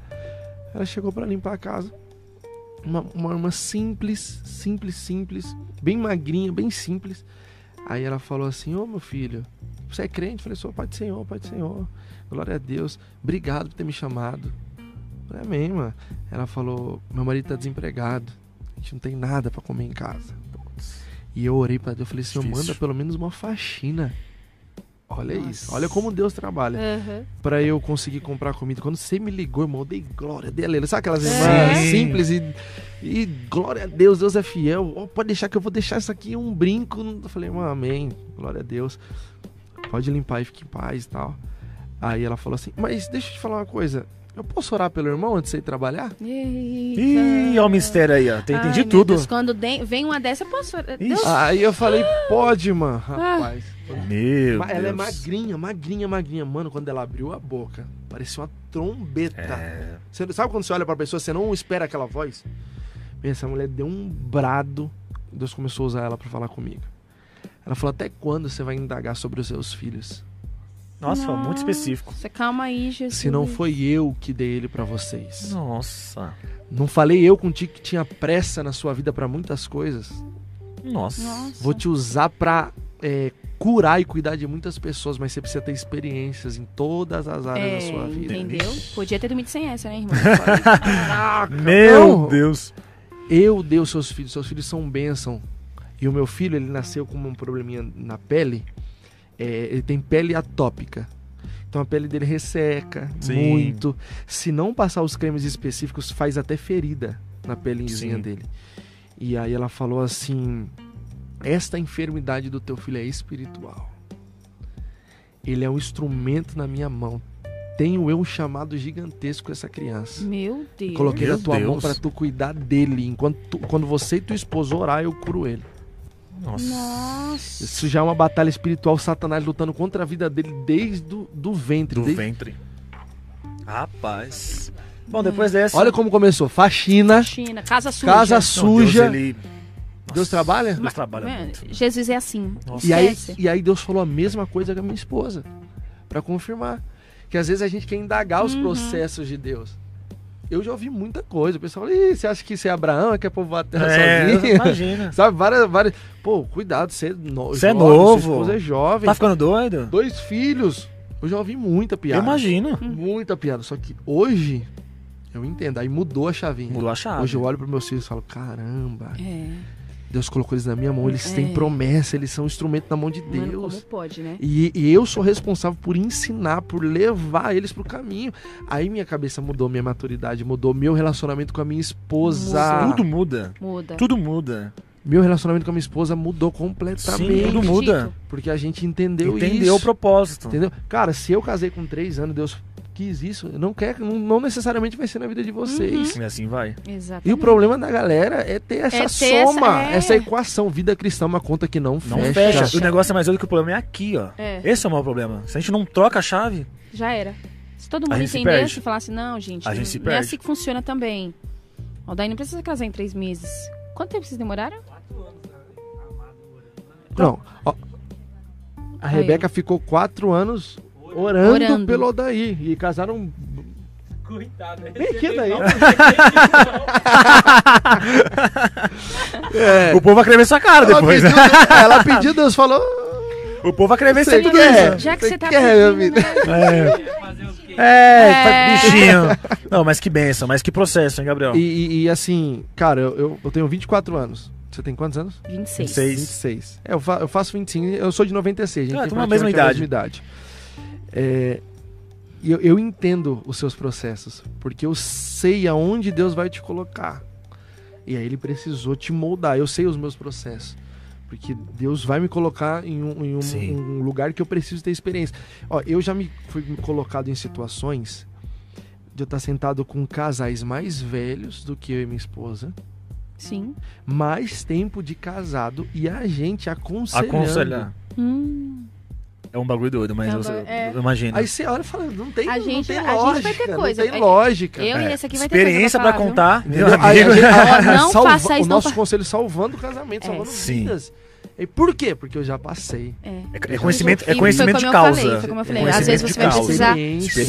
Ela chegou pra limpar a casa. Uma, uma irmã simples, simples, simples, bem magrinha, bem simples. Aí ela falou assim: Ô meu filho, você é crente? Eu falei: Sou Pai do Senhor, Pai do Senhor. Glória a Deus. Obrigado por ter me chamado. É mesmo. Ela falou: Meu marido tá desempregado. A gente não tem nada para comer em casa. E eu orei para Deus. Eu falei: Senhor, Difícil. manda pelo menos uma faxina. Olha Nossa. isso. Olha como Deus trabalha. Uhum. para eu conseguir comprar comida. Quando você me ligou, irmão, eu dei glória dele. Sabe aquelas é. irmãs simples e, e glória a Deus, Deus é fiel. Oh, pode deixar que eu vou deixar isso aqui um brinco. Eu falei, amém. Glória a Deus. Pode limpar e fique em paz e tal. Aí ela falou assim: Mas deixa eu te falar uma coisa. Eu posso orar pelo irmão antes de ir trabalhar? Eita. Ih, olha o mistério aí, ó. Entendi tudo. Deus, quando vem uma dessa, eu posso orar. Aí eu falei: Pode, mano. Ah. Meu Ela é Deus. é magrinha, magrinha, magrinha. Mano, quando ela abriu a boca, parecia uma trombeta. É. Você, sabe quando você olha pra pessoa, você não espera aquela voz? Essa mulher deu um brado. Deus começou a usar ela para falar comigo. Ela falou: Até quando você vai indagar sobre os seus filhos? Nossa, Nossa, muito específico. Você calma aí, Jesus. Se não foi eu que dei ele para vocês. Nossa. Não falei eu contigo que tinha pressa na sua vida para muitas coisas. Nossa. Nossa. Vou te usar para é, curar e cuidar de muitas pessoas, mas você precisa ter experiências em todas as áreas é, da sua vida. Entendeu? Podia ter dormido sem essa, né, irmão? Caraca, Meu não. Deus. Eu dei os seus filhos, seus filhos são bênção. E o meu filho, ele nasceu com um probleminha na pele é, ele tem pele atópica. Então a pele dele resseca Sim. muito. Se não passar os cremes específicos, faz até ferida na pelezinha dele. E aí ela falou assim: Esta enfermidade do teu filho é espiritual. Ele é um instrumento na minha mão. Tenho eu um chamado gigantesco essa criança. Meu Deus. Coloquei Meu na tua Deus. mão para tu cuidar dele. Enquanto tu, quando você e tua esposa orar, eu curo ele. Nossa. Nossa. Isso já é uma batalha espiritual, Satanás lutando contra a vida dele desde do, do ventre. Do desde... ventre. Rapaz. Bom, depois dessa. Olha como começou: faxina. Faxina, casa suja. Casa suja. Deus, ele... Deus trabalha? Deus trabalha muito. Jesus é assim. E aí, e aí Deus falou a mesma coisa com a minha esposa. para confirmar. Que às vezes a gente quer indagar os uhum. processos de Deus eu já ouvi muita coisa. O pessoal fala, você acha que isso é Abraão, é que é povoar a terra é, sozinho? Imagina. Sabe, várias, várias. Pô, cuidado, você é, no... você é novo. Você é jovem. Tá ficando doido? Dois filhos. Eu já ouvi muita piada. Eu imagino. Muita piada. Só que hoje, eu entendo. Aí mudou a chavinha. Mudou a chave. Hoje eu olho para meus filhos e falo, caramba. É. Deus colocou eles na minha mão, eles é. têm promessa, eles são um instrumento na mão de Deus. Mano, como pode, né? E, e, eu sou responsável por ensinar, por levar eles pro caminho. Aí minha cabeça mudou, minha maturidade mudou, meu relacionamento com a minha esposa. Muda. Tudo muda. Muda. Tudo muda. Meu relacionamento com a minha esposa mudou completamente. Sim, tudo muda. Porque a gente entendeu, entendeu isso. Entendeu o propósito. Entendeu? Cara, se eu casei com três anos, Deus quis isso, não quer, não, não necessariamente vai ser na vida de vocês. Uhum. E assim vai. Exatamente. E o problema da galera é ter essa é ter soma, essa, é. essa, equação. Vida cristã é uma conta que não, não fecha. fecha. O negócio é mais doido que o problema é aqui, ó. É. Esse é o maior problema. Se a gente não troca a chave. Já era. Se todo mundo entendesse e falasse, não, gente, a gente se perde. não é assim que funciona também. O Daí não precisa casar em três meses. Quanto tempo vocês demoraram? Quatro anos. Não, ó, a Rebeca ficou quatro anos orando, orando. pelo Odaí. E casaram Coitado, Vem aqui daí. é. O povo vai escrever sua cara ela depois. Pediu, ela pediu, Deus falou. O povo vai escrever você tudo quer, Já que você, tá quer, pedindo, né? É. É, é. bichinho. Não, mas que benção, mas que processo, hein, Gabriel? E, e, e assim, cara, eu, eu, eu, tenho 24 anos. Você tem quantos anos? 26. 26. 26. É, eu, fa eu faço 25, eu sou de 96. A gente ah, tem a mesma idade. mesma idade. É, eu, eu entendo os seus processos, porque eu sei aonde Deus vai te colocar. E aí ele precisou te moldar. Eu sei os meus processos. Porque Deus vai me colocar em um, em um, um lugar que eu preciso ter experiência. Ó, eu já me fui colocado em situações de eu estar sentado com casais mais velhos do que eu e minha esposa. Sim. Mais tempo de casado e a gente aconselhando. Aconselhar. Hum. É um bagulho doido, mas eu, é. eu, imagino. Aí você olha e fala, não tem, a gente, não tem a lógica. Gente vai ter coisa. Não tem lógica. Eu é. e esse aqui vai ter Experiência pra, pra contar. Aí, a gente, não salva, faça isso. O nosso conselho salvando o casamento, é. salvando Sim. vidas. E por quê? Porque eu já passei. É, é conhecimento, é conhecimento de causa. Falei, foi como eu falei. Às vezes você vai precisar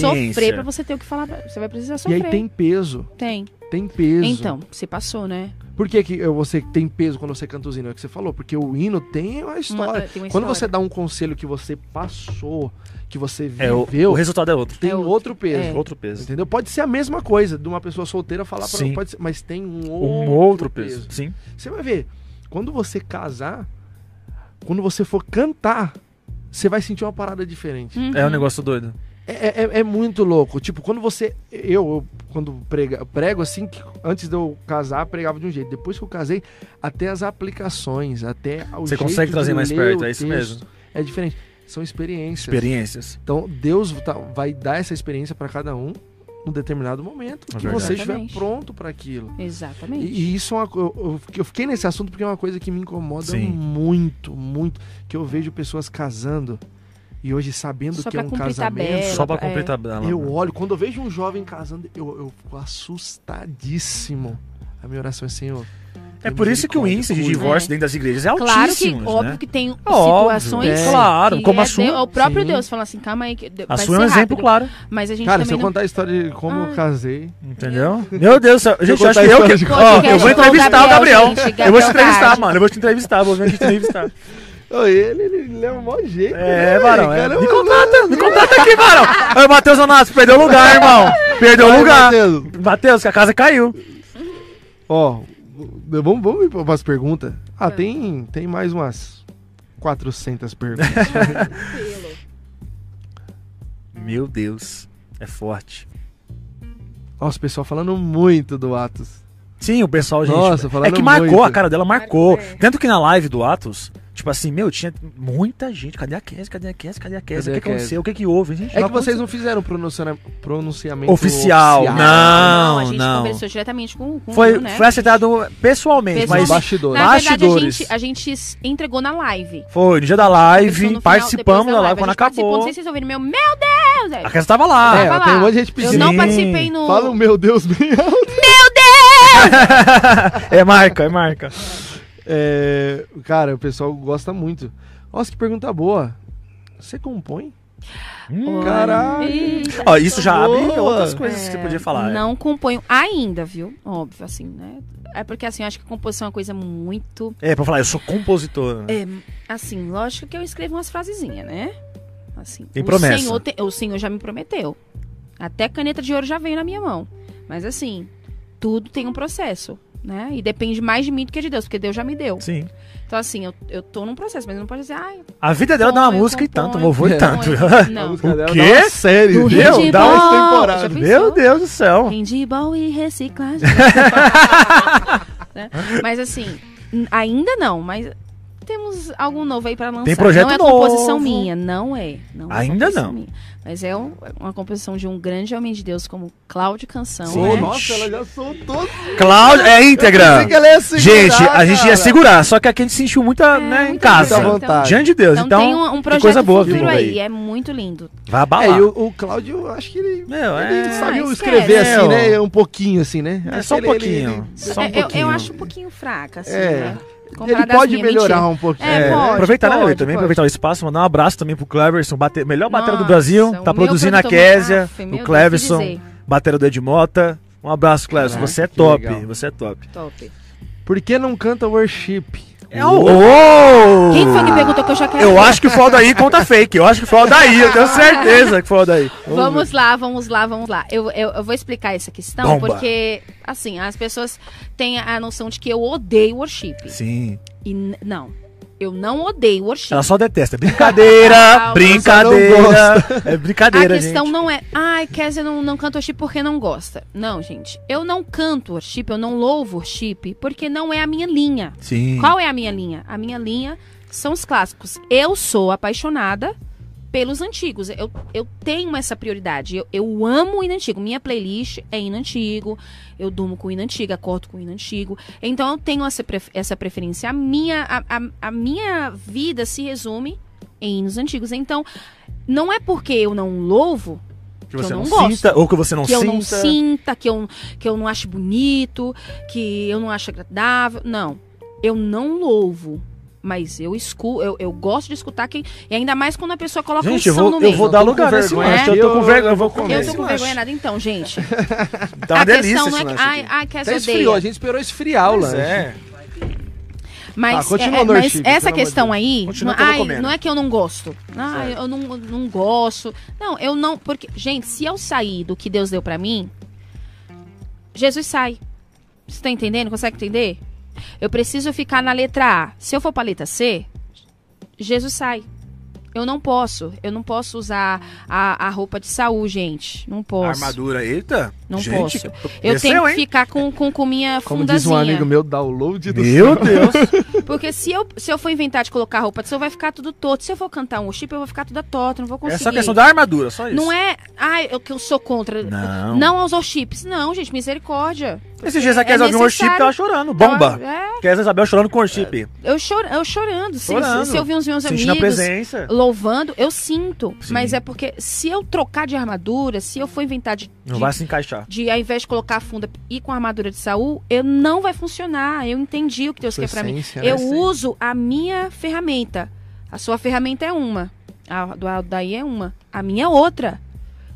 sofrer pra você ter o que falar. Você vai precisar sofrer. E aí tem peso. Tem. tem peso. Então, você passou, né? Por que, que você tem peso quando você canta os hinos? É o que você falou, porque o hino tem uma história. Uma- tem uma Quando história. você dá um conselho que você passou, que você É, o, viveu, o resultado é outro. tem É outro. outro peso. É. Outro peso. Entendeu? Pode ser a mesma coisa de uma pessoa solteira falar para pode ser, mas tem um outro, Um outro peso. Sim. Você vai ver, quando você casar, quando você for cantar, você vai sentir uma parada diferente. Uhum. É um negócio doido. É, é- é muito louco. Tipo, quando você. Eu, eu, quando prega, prego assim, que antes de eu casar, pregava de um jeito. Depois que eu casei, até as aplicações, até o Você jeito consegue trazer mais perto, é isso mesmo. É diferente. São experiências. Experiências. Então, Deus tá- vai dar essa experiência para cada um num determinado momento É que verdade. você estiver Exatamente. pronto para aquilo. Exatamente. E, e isso é uma, eu, eu fiquei nesse assunto porque é uma coisa que me incomoda Sim. muito, muito. Que eu vejo pessoas casando e hoje sabendo Só que é um casamento. tabela. Só pra é. cumprir tabela. Eu olho, quando eu vejo um jovem casando, eu, eu fico assustadíssimo. A minha oração é Senhor. É por isso que o índice de divórcio É. dentro das igrejas é Claro que, altíssimo. óbvio né? que tem Óbvio, situações. é. Claro, que como a é sua. de- O próprio Sim. Deus fala assim, calma aí. Que A sua é um ser exemplo, rápido. claro. Mas a gente Cara, se eu não... contar a história de como Ah. eu casei. Entendeu? Meu Deus do céu. Gente, eu acho que eu que. Ó, eu vou entrevistar o Gabriel, Gabriel. gente, Eu vou te Gabriel entrevistar, Card. mano. Eu vou te entrevistar, vou vir aqui te entrevistar. Ele, ele, ele leva o maior jeito. É, né, varão. velho? É. Me contrata, me contrata aqui, varão. Ô, Matheus Onato, perdeu o lugar, irmão. Perdeu o lugar. Matheus. Que a casa caiu. Ó, vamos, vamos ir para as perguntas. Ah, tem, tem mais umas 400 perguntas. Meu Deus. É forte. Nossa, o pessoal falando muito do Atos. Sim, o pessoal, gente. Nossa, é que marcou, muito. a cara dela marcou. Marcou, é. Tanto que na live do Atos, tipo assim, meu, tinha muita gente. Cadê a Cassie? Cadê a Cassie? Cadê a? Cadê O a que Cassie? aconteceu? O que que houve? Gente, É não que vocês não fizeram pronunciamento, pronunciamento Oficial, oficial. não. a gente não. conversou diretamente com, com Foi, o né? foi acertado pessoalmente, Pessoalmente. mas Bastidores. Na verdade, a bastidores. gente, a gente entregou na live. foi no dia da live, participamos depois da live A quando gente acabou. Não sei se vocês ouviram meu, meu Deus! A Cassie tava lá. É, Tava tem um lá. monte de gente Eu pedindo. não Sim. participei no... Fala o meu Deus bem alto. é marca, é marca. É, cara, o pessoal gosta muito. Nossa, que pergunta boa. Você compõe? Hum, Caralho. Ó, isso já abre Boa. outras coisas que você É, podia falar. Não componho ainda, viu? Óbvio, assim, né? É porque, assim, eu acho que composição é uma coisa muito... É, pra falar, eu sou compositor. É, assim, lógico que eu escrevo umas frasezinhas, né? Assim, Tem o promessa. Senhor te- o Senhor já me prometeu. Até caneta de ouro já veio na minha mão. Mas, assim, tudo tem um processo, né? E depende mais de mim do que de Deus, porque Deus já me deu. Sim. Então, assim, eu, eu tô num processo, mas não pode dizer, ai, A vida dela dá uma Compõe, música e tanto, compõe, louvor e É. tanto. compõe. A Não. O quê? dá uma série, Do handball. Dá temporadas. pensou? Meu Deus do céu. Handball e reciclagem. Né? Mas assim, ainda não, mas temos algo novo aí pra lançar. Tem projeto não é novo. composição minha, não é. Não é Ainda composição não. minha. Mas é um- uma composição de um grande homem de Deus como Cláudio Canção. Sim. Né? nossa, ela já soltou. Cláudio, é íntegra. Pensei que ela ia segurar, Gente, a gente ia segurar, só que aqui a gente sentiu muita, né, em casa. Muita vontade. Diante de Deus. Então, Então, tem um, um projeto coisa boa futuro aí. aí. É muito lindo. Vai É, abalar. e o, o Cláudio, eu acho que ele, Meu, ele é... sabe Ah, escrever assim, né? Meu. Um pouquinho assim, né? É só um ele- pouquinho. ele- Só um É, eu, pouquinho. eu acho um pouquinho fraca, assim, É. né? Ele pode minhas, melhorar mentira. um pouquinho. É, pode. aproveitar, né, pode, Lê, também pode. aproveitar o espaço, mandar um abraço também pro Cleverson, bate... melhor batera do Brasil, tá produzindo a Késia, o Cleverson, batera do Edmota. Um abraço, Cleverson, Caraca, você é top, legal. você é top. Top. Por que não canta worship? É o... Oh! Quem foi que perguntou que eu já quero? Eu acho que foi o daí conta fake, eu acho que foi o daí, eu tenho certeza que foi o daí. Vamos lá, vamos lá, vamos lá. Eu, eu, eu vou explicar essa questão Bomba. porque, assim, as pessoas têm a noção de que eu odeio worship. Sim, E não, eu não odeio worship. ela só detesta, é brincadeira, Calma, brincadeira, é A brincadeira, questão gente. não é, ai, Kézia não, não canta worship porque não gosta. Não, gente. Eu não canto worship, eu não louvo worship porque não é a minha linha. Sim, Qual é a minha linha? A minha linha são os clássicos. Eu sou apaixonada pelos antigos. Eu, eu tenho essa prioridade. Eu, eu amo o hino antigo. Minha playlist é hino antigo. Eu durmo com hino antigo, acordo com hino antigo. Então eu tenho essa, essa preferência. A minha, a, a, a minha vida se resume em hinos antigos. Então, não é porque eu não louvo que você eu não, não gosto. sinta, ou que você não que eu sinta. não sinta, que eu, que eu não acho bonito, que eu não acho agradável. Não. Eu não louvo. Mas eu escuto, eu, eu gosto de escutar quem. E ainda mais quando a pessoa coloca Gente, um eu som vou, no eu meio. vou dar lugar nesse vergonha lanche. Eu tô com eu- vergonha, eu eu vou comer. Eu tô com vergonha nada, então, gente. Tá uma a delícia questão esse não é que. Ai, ai, que essa Até esfriou, a gente esperou esfriar o Pois lanche. é. Mas, Ah, é- é- mas Chico, essa questão aí, Continua não, eu ai, não é que eu não gosto. Ah, eu não, não gosto. Não, eu não. Porque, gente, se eu sair do que Deus deu pra mim, Jesus sai. Você tá entendendo? Consegue entender? Eu preciso ficar na letra A. Se eu for pra letra C, Jesus sai. Eu não posso. Eu não posso usar a, a roupa de Saul, gente. Não posso. Armadura, eita. Não Gente, posso. Eu desceu, tenho que hein? ficar com, com, com minha Como diz um fundazinha. amigo meu, download do Meu Deus. Porque se eu, se eu for inventar de colocar roupa de Saul, vai ficar tudo torto. Se eu for cantar um worship, eu vou ficar toda torta, não vou É conseguir. só questão da armadura, só isso. Não é, ai, eu que eu sou contra. Não. Não aos worships. Não, gente, misericórdia. Esses dias a É Kézia ouviu um worship tava chorando. Bomba. É, Kézia Isabel chorando com worship. eu, chor, eu chorando. Se, Chorando. se eu vi os meus Sentindo amigos presença. louvando, eu sinto. Sim. Mas é porque se eu trocar de armadura, se eu for inventar de, Não de vai se encaixar. de ao invés de colocar a funda e com a armadura de Saul, eu não vai funcionar. Eu entendi o que Deus Sua quer pra mim. né? Eu uso a minha ferramenta. A sua ferramenta é uma. A do daí é uma. A minha é outra.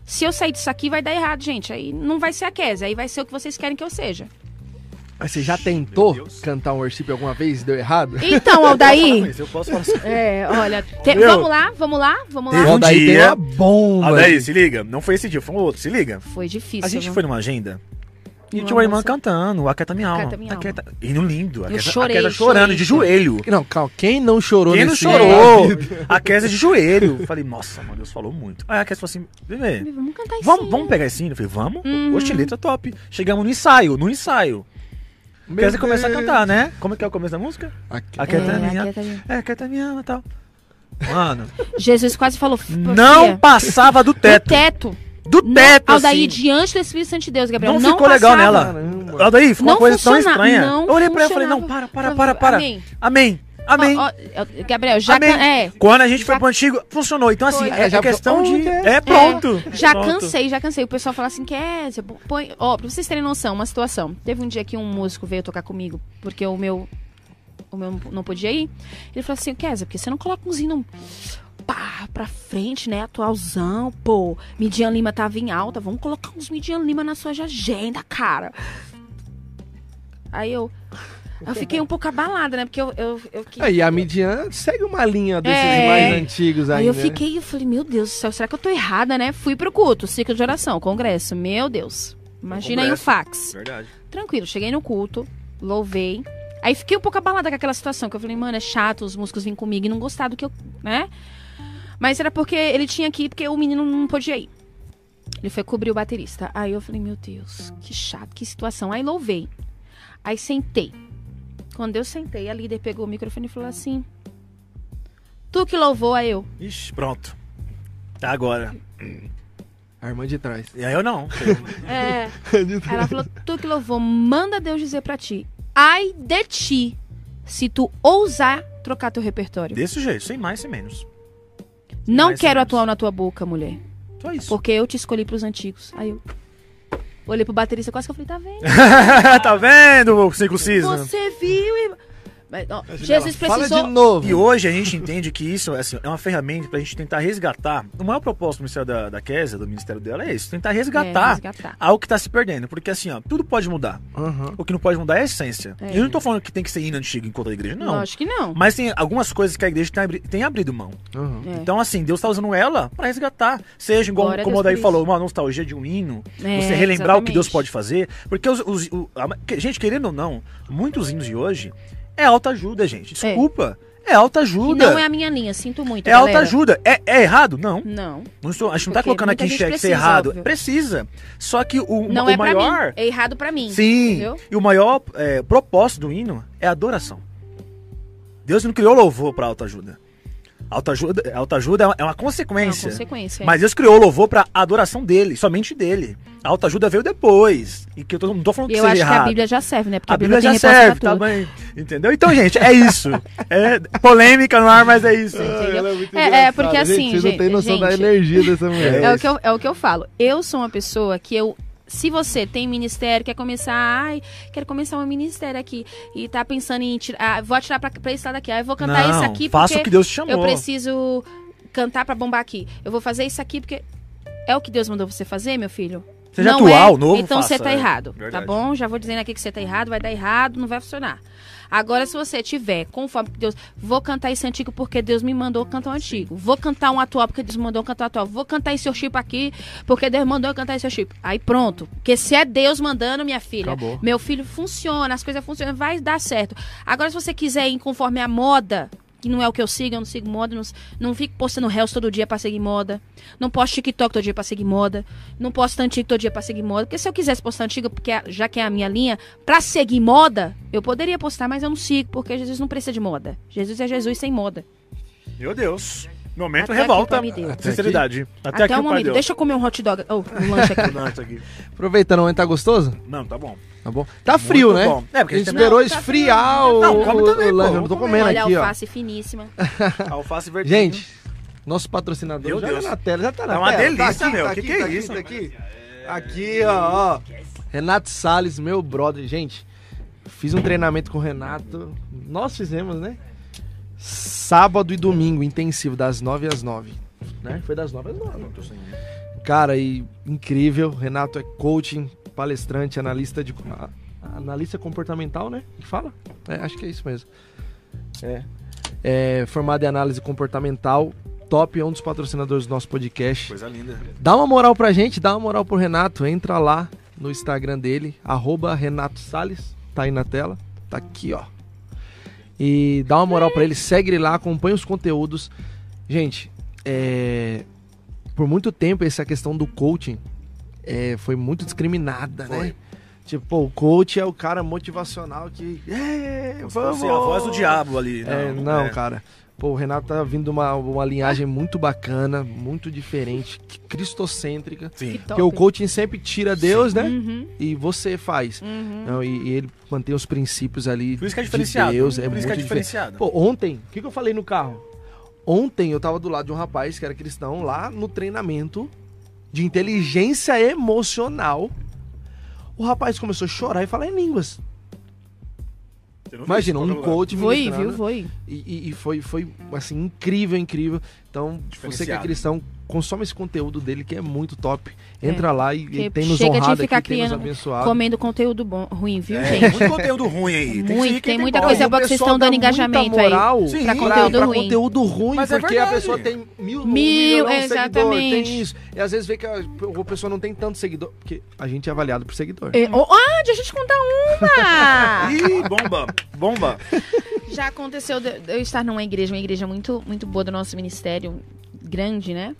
Se eu sair disso aqui, vai dar errado, gente. Aí não vai ser a Kézia. Aí vai ser o que vocês querem que eu seja. Mas você já tentou cantar um worship alguma vez e deu errado? Então, Aldaí. Mas eu posso falar assim. é, olha. te- vamos lá, vamos lá, vamos Teve lá. um Aldaí tem dia- uma bomba. Aí, se liga. Não foi esse dia, foi um outro. Se liga. Foi difícil. A gente viu? foi numa agenda e tinha uma irmã cantando, Aquieta Minha Alma. Aquieta Minha Aquieta... Hino lindo. A Eu chorei, a chorando chorei, de joelho. Não, calma, quem não chorou Quem não chorou? A Kézia de joelho. Falei, nossa, mano, Deus falou muito. Aí a Kézia falou assim, bebê, Vamos cantar isso. vamos, vamos pegar esse hino? Eu falei, vamos? Uhum. Oxe, letra top. Chegamos no ensaio, no ensaio. Kézia começa a cantar, né? Como é que é o começo da música? A Kézia É, minha... Aquieta É, Aquieta Minha Alma e tal. Mano, Jesus quase falou. não passava do do teto. Teto. Do Não, teto, Aldaí, assim. diante do Espírito Santo de Deus, Gabriel. Não Não, ficou legal passava. nela. Caramba. Aldaí, ficou Não uma coisa tão estranha. não eu olhei pra ela e falei, não, para, para, para, para. Amém. Amém. Amém. Ó, ó, Gabriel, já Amém. can- é, Quando a gente foi Já- pro antigo, funcionou. Então, assim, Foi. é, Já é questão foi. de. Oh, É pronto. já Pronto. cansei, já cansei. O pessoal fala assim, quer, você põe, ó, pra vocês terem noção, uma situação. Teve um dia que um músico veio tocar comigo, porque o meu o meu não podia ir. Ele falou assim, Kézia, porque você não coloca uns hinos pá, pra frente, né, atualzão, pô. Midian Lima tava em alta, vamos colocar uns Midian Lima na sua agenda, cara. Aí eu eu fiquei um pouco abalada, né, porque eu eu, eu quis- Aí a Midian segue uma linha desses É. mais antigos aí, Aí eu né? fiquei, eu falei, meu Deus do céu, será que eu tô errada, né? Fui pro culto, ciclo de oração, congresso. Meu Deus. Imagina aí o fax. Verdade. Tranquilo, cheguei no culto, louvei. Aí fiquei um pouco abalada com aquela situação, que eu falei, mano, é chato os músicos virem comigo e não gostar do que eu, né? Mas era porque ele tinha que ir, porque o menino não podia ir. Ele foi cobrir o baterista. Aí eu falei, meu Deus, que chato, que situação. Aí louvei. Aí sentei. Quando eu sentei, a líder pegou o microfone e falou assim: Tu que louvou, aí eu. Ixi, pronto. Tá agora. A irmã de trás. E aí eu não. É. Ela falou: Tu que louvou, manda Deus dizer pra ti. Ai de ti, se tu ousar trocar teu repertório. Desse jeito, sem mais, sem menos. Não mais quero atuar na tua boca, mulher. Só isso. Porque eu te escolhi pros antigos. Aí eu. Olhei pro baterista quase que eu falei: Tá vendo? tá vendo, Cinco Season? Você viu e. Mas, ó, Jesus Fala precisou. de novo. E hoje a gente entende que isso assim, é uma ferramenta pra gente tentar resgatar. O maior propósito do Ministério da, da Kézia, do Ministério dela, é isso: tentar É, resgatar resgatar. algo que tá se perdendo. Porque assim, ó, tudo pode mudar. Aham. O que não pode mudar é a essência. É. Eu não tô falando que tem que ser hino antigo enquanto a igreja, não. Acho que não. Mas tem algumas coisas que a igreja tem, abri- tem abrido mão. aham. É. Então, assim, Deus tá usando ela pra resgatar. Seja, igual, Glória a como o Daí falou, uma nostalgia de um hino. É, você relembrar o que Deus exatamente. pode fazer. Porque, os, os- o- a- gente, querendo ou não, muitos hinos de hoje é autoajuda, gente. Desculpa. É, E autoajuda. não é a minha linha, sinto muito. É galera. autoajuda. É, é errado? Não. Não. Não estou, a gente não tá Porque colocando aqui em xeque ser errado. óbvio. Precisa. Só que o, Não o é maior. mim. É errado pra mim. Sim. Entendeu? E o maior é, propósito do hino é adoração. Deus não criou louvor pra autoajuda. Autoajuda, autoajuda é uma- é uma É uma consequência. consequência. Mas Deus criou o louvor pra adoração dele, somente dele. A autoajuda veio depois. E que eu tô- não tô falando que eu seja acho que errado. a Bíblia já serve, né? Porque A Bíblia já tem resposta serve, pra tá bem. Entendeu? Então, gente, é isso. É polêmica no ar, mas é isso. É, é, porque Gente, assim, Vocês não têm gente, noção da gente, energia dessa mulher. É o, que eu, é o que eu falo. Eu sou uma pessoa que eu se você tem ministério, quer começar, ai, quero começar um ministério aqui e tá pensando em tirar, ah, vou atirar pra, pra esse lado aqui, aí eu vou cantar Não, isso aqui faça porque o que Deus te chamou. eu preciso cantar pra bombar aqui. Eu vou fazer isso aqui porque é o que Deus mandou você fazer, meu filho? Seja não atual, é, novo, Então faça, você tá é. errado, Verdade. tá bom? Já vou dizendo aqui que você tá errado, vai dar errado, não vai funcionar. Agora, se você tiver conforme que Deus. Vou cantar esse antigo porque Deus me mandou cantar um antigo. Vou cantar um atual porque Deus me mandou cantar um atual. Vou cantar esse worship aqui porque Deus mandou eu cantar esse worship. Aí pronto. Porque se é Deus mandando, minha filha, Acabou. meu filho funciona, as coisas funcionam, vai dar certo. Agora, se você quiser ir conforme a moda, que não é o que eu sigo, eu não sigo moda, não, não fico postando réus todo dia pra seguir moda. Não posto TikTok todo dia pra seguir moda. Não posto antigo todo dia pra seguir moda. Porque se eu quisesse postar antigo, porque é- já que é a minha linha, pra seguir moda, eu poderia postar, mas eu não sigo, porque Jesus não precisa de moda. Jesus é Jesus sem moda. Meu Deus. Momento Até revolta. o pai me deu. Sinceridade. Até, Até, aqui o o pai momento. deu. Deixa eu comer um hot dog. Oh, um lanche aqui. Não, isso aqui. Aproveitando, o momento tá gostoso? Não, tá bom. Tá bom? Tá frio, Muito né? bom. É, porque a gente esperou Não, tá esfriar frio. o, Não, come também, o pô, lanche. Eu tô comendo Olha a aqui, ó. alface finíssima. Alface verde. Gente, nosso patrocinador Meu já Deus. tá na tela, já tá na Tá uma tela. delícia, aqui, meu. Tá Que aqui, que é tá isso, tá aqui. Aqui, ó, ó. Renato Salles, meu brother. Gente, fiz um treinamento com o Renato. Nós fizemos, né? Sábado e domingo, intensivo, das 9 às 9. Né? Foi das 9 às 9. Cara, e incrível. Renato é coaching, palestrante, analista de. Analista comportamental, né? Que fala? É, acho que é isso mesmo. É. É, formado em análise comportamental. Top, é um dos patrocinadores do nosso podcast. Coisa linda. Dá uma moral pra gente, dá uma moral pro Renato. Entra lá no Instagram dele, arroba Renato Salles. Tá aí na tela. Tá aqui, ó. E dá uma moral pra ele, segue ele lá, acompanha os conteúdos. Gente, é, por muito tempo essa questão do coaching é, foi muito discriminada, né? Foi. Tipo, pô, o coach é o cara motivacional que. É, vamos! fosse a voz do diabo ali. É, não, cara. Pô, o Renato tá vindo uma, uma linhagem muito bacana, muito diferente, que- cristocêntrica. Sim. Que. Porque o coaching sempre tira Deus, né? Uhum, E você faz. uhum. Não, e, e ele mantém os princípios ali Por isso que é de diferenciado. Deus. É Por muito isso que é diferente. diferenciado. Pô, ontem, o que, que eu falei no carro? Ontem eu tava do lado de um rapaz que era cristão lá no treinamento de inteligência emocional. O rapaz começou a chorar e falar em línguas. Imagina, um coach Foi, viu? Foi. E, e- foi, foi, assim, incrível, incrível. Então, você que é cristão, consome esse conteúdo dele que é muito top. Entra lá e, e tem nos chega de honrado ficar aqui, criando- abençoado. Comendo conteúdo bom, ruim, viu, É, gente? muito conteúdo ruim aí. Tem, Muito, tem muita bom. coisa boa que vocês estão dando engajamento aí. moral Sim, pra pra, conteúdo pra ruim. conteúdo ruim, Mas é porque a verdade. pessoa tem mil, Mil, milhão de seguidor, exatamente. tem isso. E às vezes vê que a, a pessoa não tem tanto seguidor, porque a gente é avaliado por seguidor. É, oh, ah, deixa eu te contar uma! Ih, bomba. Bomba. Já aconteceu de de eu estar numa igreja, uma igreja muito, muito boa do nosso ministério, grande, né?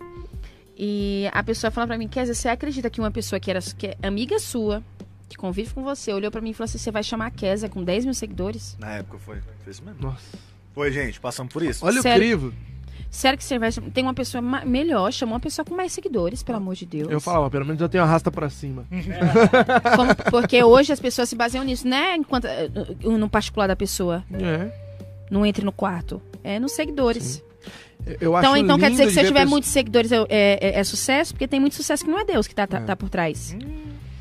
E a pessoa falou pra mim, Kézia, você acredita que uma pessoa que era que é amiga sua, que convive com você, olhou pra mim e falou assim, você vai chamar a Kézia com 10 mil seguidores? Na época foi. Foi isso mesmo. Nossa. Foi, gente. Passamos por isso. Olha Sério? o crivo. Sério que você vai chamar? Tem uma pessoa ma- melhor, chamou uma pessoa com mais seguidores, pelo amor de Deus. Eu falava, pelo menos eu tenho arrasta pra cima. Como- porque hoje as pessoas se baseiam nisso, né? Enquanto, eh, no particular da pessoa. É. Não entre no quarto. É nos seguidores. Eu acho Então, então quer dizer que se eu ver tiver pessoas- muitos seguidores é, é- é sucesso? Porque tem muito sucesso que não é Deus que tá, tá, É. tá por trás.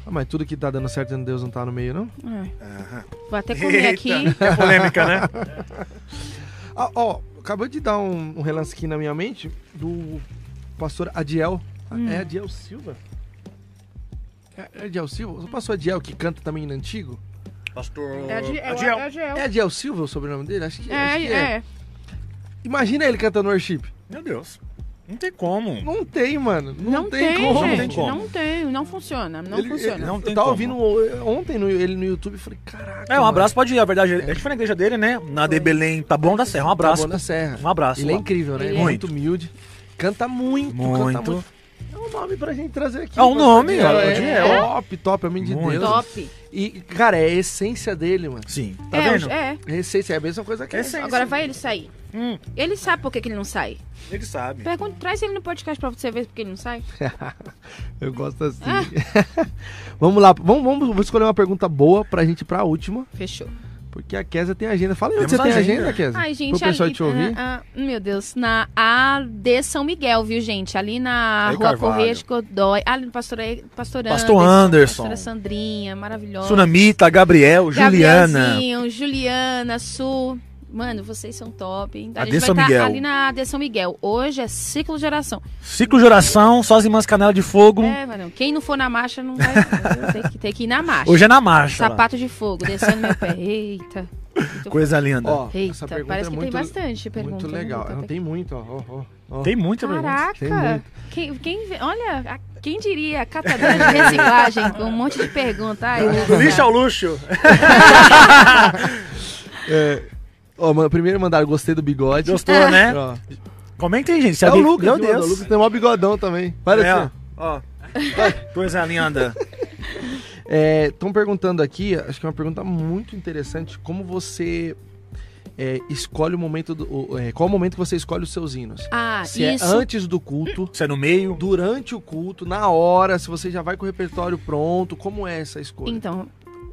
Ah, mas tudo que tá dando certo em Deus não tá no meio, não? É. Vou até comer aqui. É polêmica, né? Ah, ó, acabou de dar um, um relance aqui na minha mente do pastor Adiel. Hum. É Adiel Silva? É, é Adiel Silva? O pastor Adiel que canta também no antigo? Pastor. É Adiel. Adiel. É Adiel. É Adiel Silva o sobrenome dele? Acho que É, acho que é. Imagina ele cantando worship. Meu Deus. Não tem como. Não tem, mano. Não, Não, tem, como. não tem gente. como. Não tem. Não funciona. Não Ele- funciona. ele- Não tem eu tava como. ouvindo ontem no- ele no YouTube e falei, caraca. É, um mano, abraço pode ir. A verdade, a gente foi na igreja dele, né? Na de Belém, tá bom da Serra. Um tá abraço. bom na serra. Um abraço. Ele é lá. incrível, né? Ele é. é muito humilde. Canta muito, canta Muito. muito. É um nome pra gente trazer aqui. É um nome, é, é, Adiel. top, top, homem de Muito. Deus. Top. E, cara, é a essência dele, mano. Sim. Tá é, vendo? é. A essência é a mesma coisa que Essência. Agora vai ele sair. Hum, Ele sabe por que, que ele não sai. ele sabe. Pergunta, traz ele no podcast pra você ver por que ele não sai. Eu gosto assim. Ah. vamos lá, vamos, vamos vou escolher uma pergunta boa pra gente ir pra última. Fechou. Porque a Kézia tem agenda. Fala aí onde você tem agenda. agenda, Kézia. Ai, gente, Pro pessoal ali, te ouvir. ah, ah, meu Deus, na AD São Miguel, viu, gente? Ali na Aí, Rua Carvalho. Correia de Codói. Ali no Pastor, Pastor, Pastor Anderson. Pastora Sandrinha, maravilhosa. Tsunamita, Gabriel, Juliana. Juliana, Su. Mano, vocês são top. hein? A AD gente vai São estar Miguel. ali na AD São Miguel. Hoje é ciclo de oração. Ciclo de oração, só as irmãs Canela de Fogo. É, mano. Quem não for na marcha não vai. tem, que, tem que ir na marcha. Hoje é na marcha. lá. Sapato de fogo, descendo meu pé. Eita. Muito Coisa linda. Ó, Eita, essa pergunta parece é que muito, tem bastante pergunta. muito né? legal. Não tem muito, ó. ó. Tem muita pergunta. Tem Caraca! Quem, quem, olha, a- quem diria, catadora de reciclagem, com um monte de perguntas. Ai, Do lixo ao luxo. É, ó, mano, primeiro mandaram gostei do bigode. Gostou, né? Ó. Comentem, gente. Se É o Lucas, Meu. Deus. O Lucas tem mó bigodão também. Parece. É, ó. ó. Coisa linda. Estão perguntando aqui, acho que é uma pergunta muito interessante, como você é, escolhe o momento do. o- é, qual o momento que você escolhe os seus hinos? Ah, Se isso. é antes do culto, Você é no meio. durante o culto, na hora, se você já vai com o repertório pronto, como é essa escolha? Então,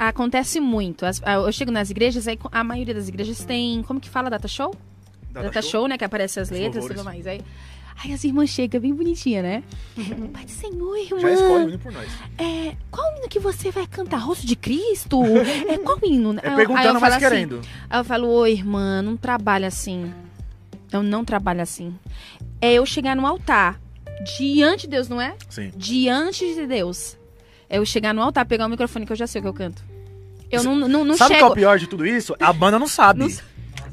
acontece muito. As- eu chego nas igrejas, aí a maioria das igrejas tem. Como que fala? Data show? Data, show? né? Que aparece as letras e tudo mais. Aí, aí as irmãs chegam bem bonitinha, né? Pai do Senhor, irmã. Já escolhe um hino por nós. É, qual hino que você vai cantar? Rosto de Cristo? É, qual hino? É perguntando, mas assim, querendo. Aí eu falo, ô irmã, não trabalha assim. Eu não trabalho assim. É eu chegar no altar, diante de Deus, não é? Sim. Diante de Deus. É eu chegar no altar, pegar o microfone, que eu já sei o que eu canto. Eu não, não, não sabe o que é o pior de tudo isso? A banda não sabe. Não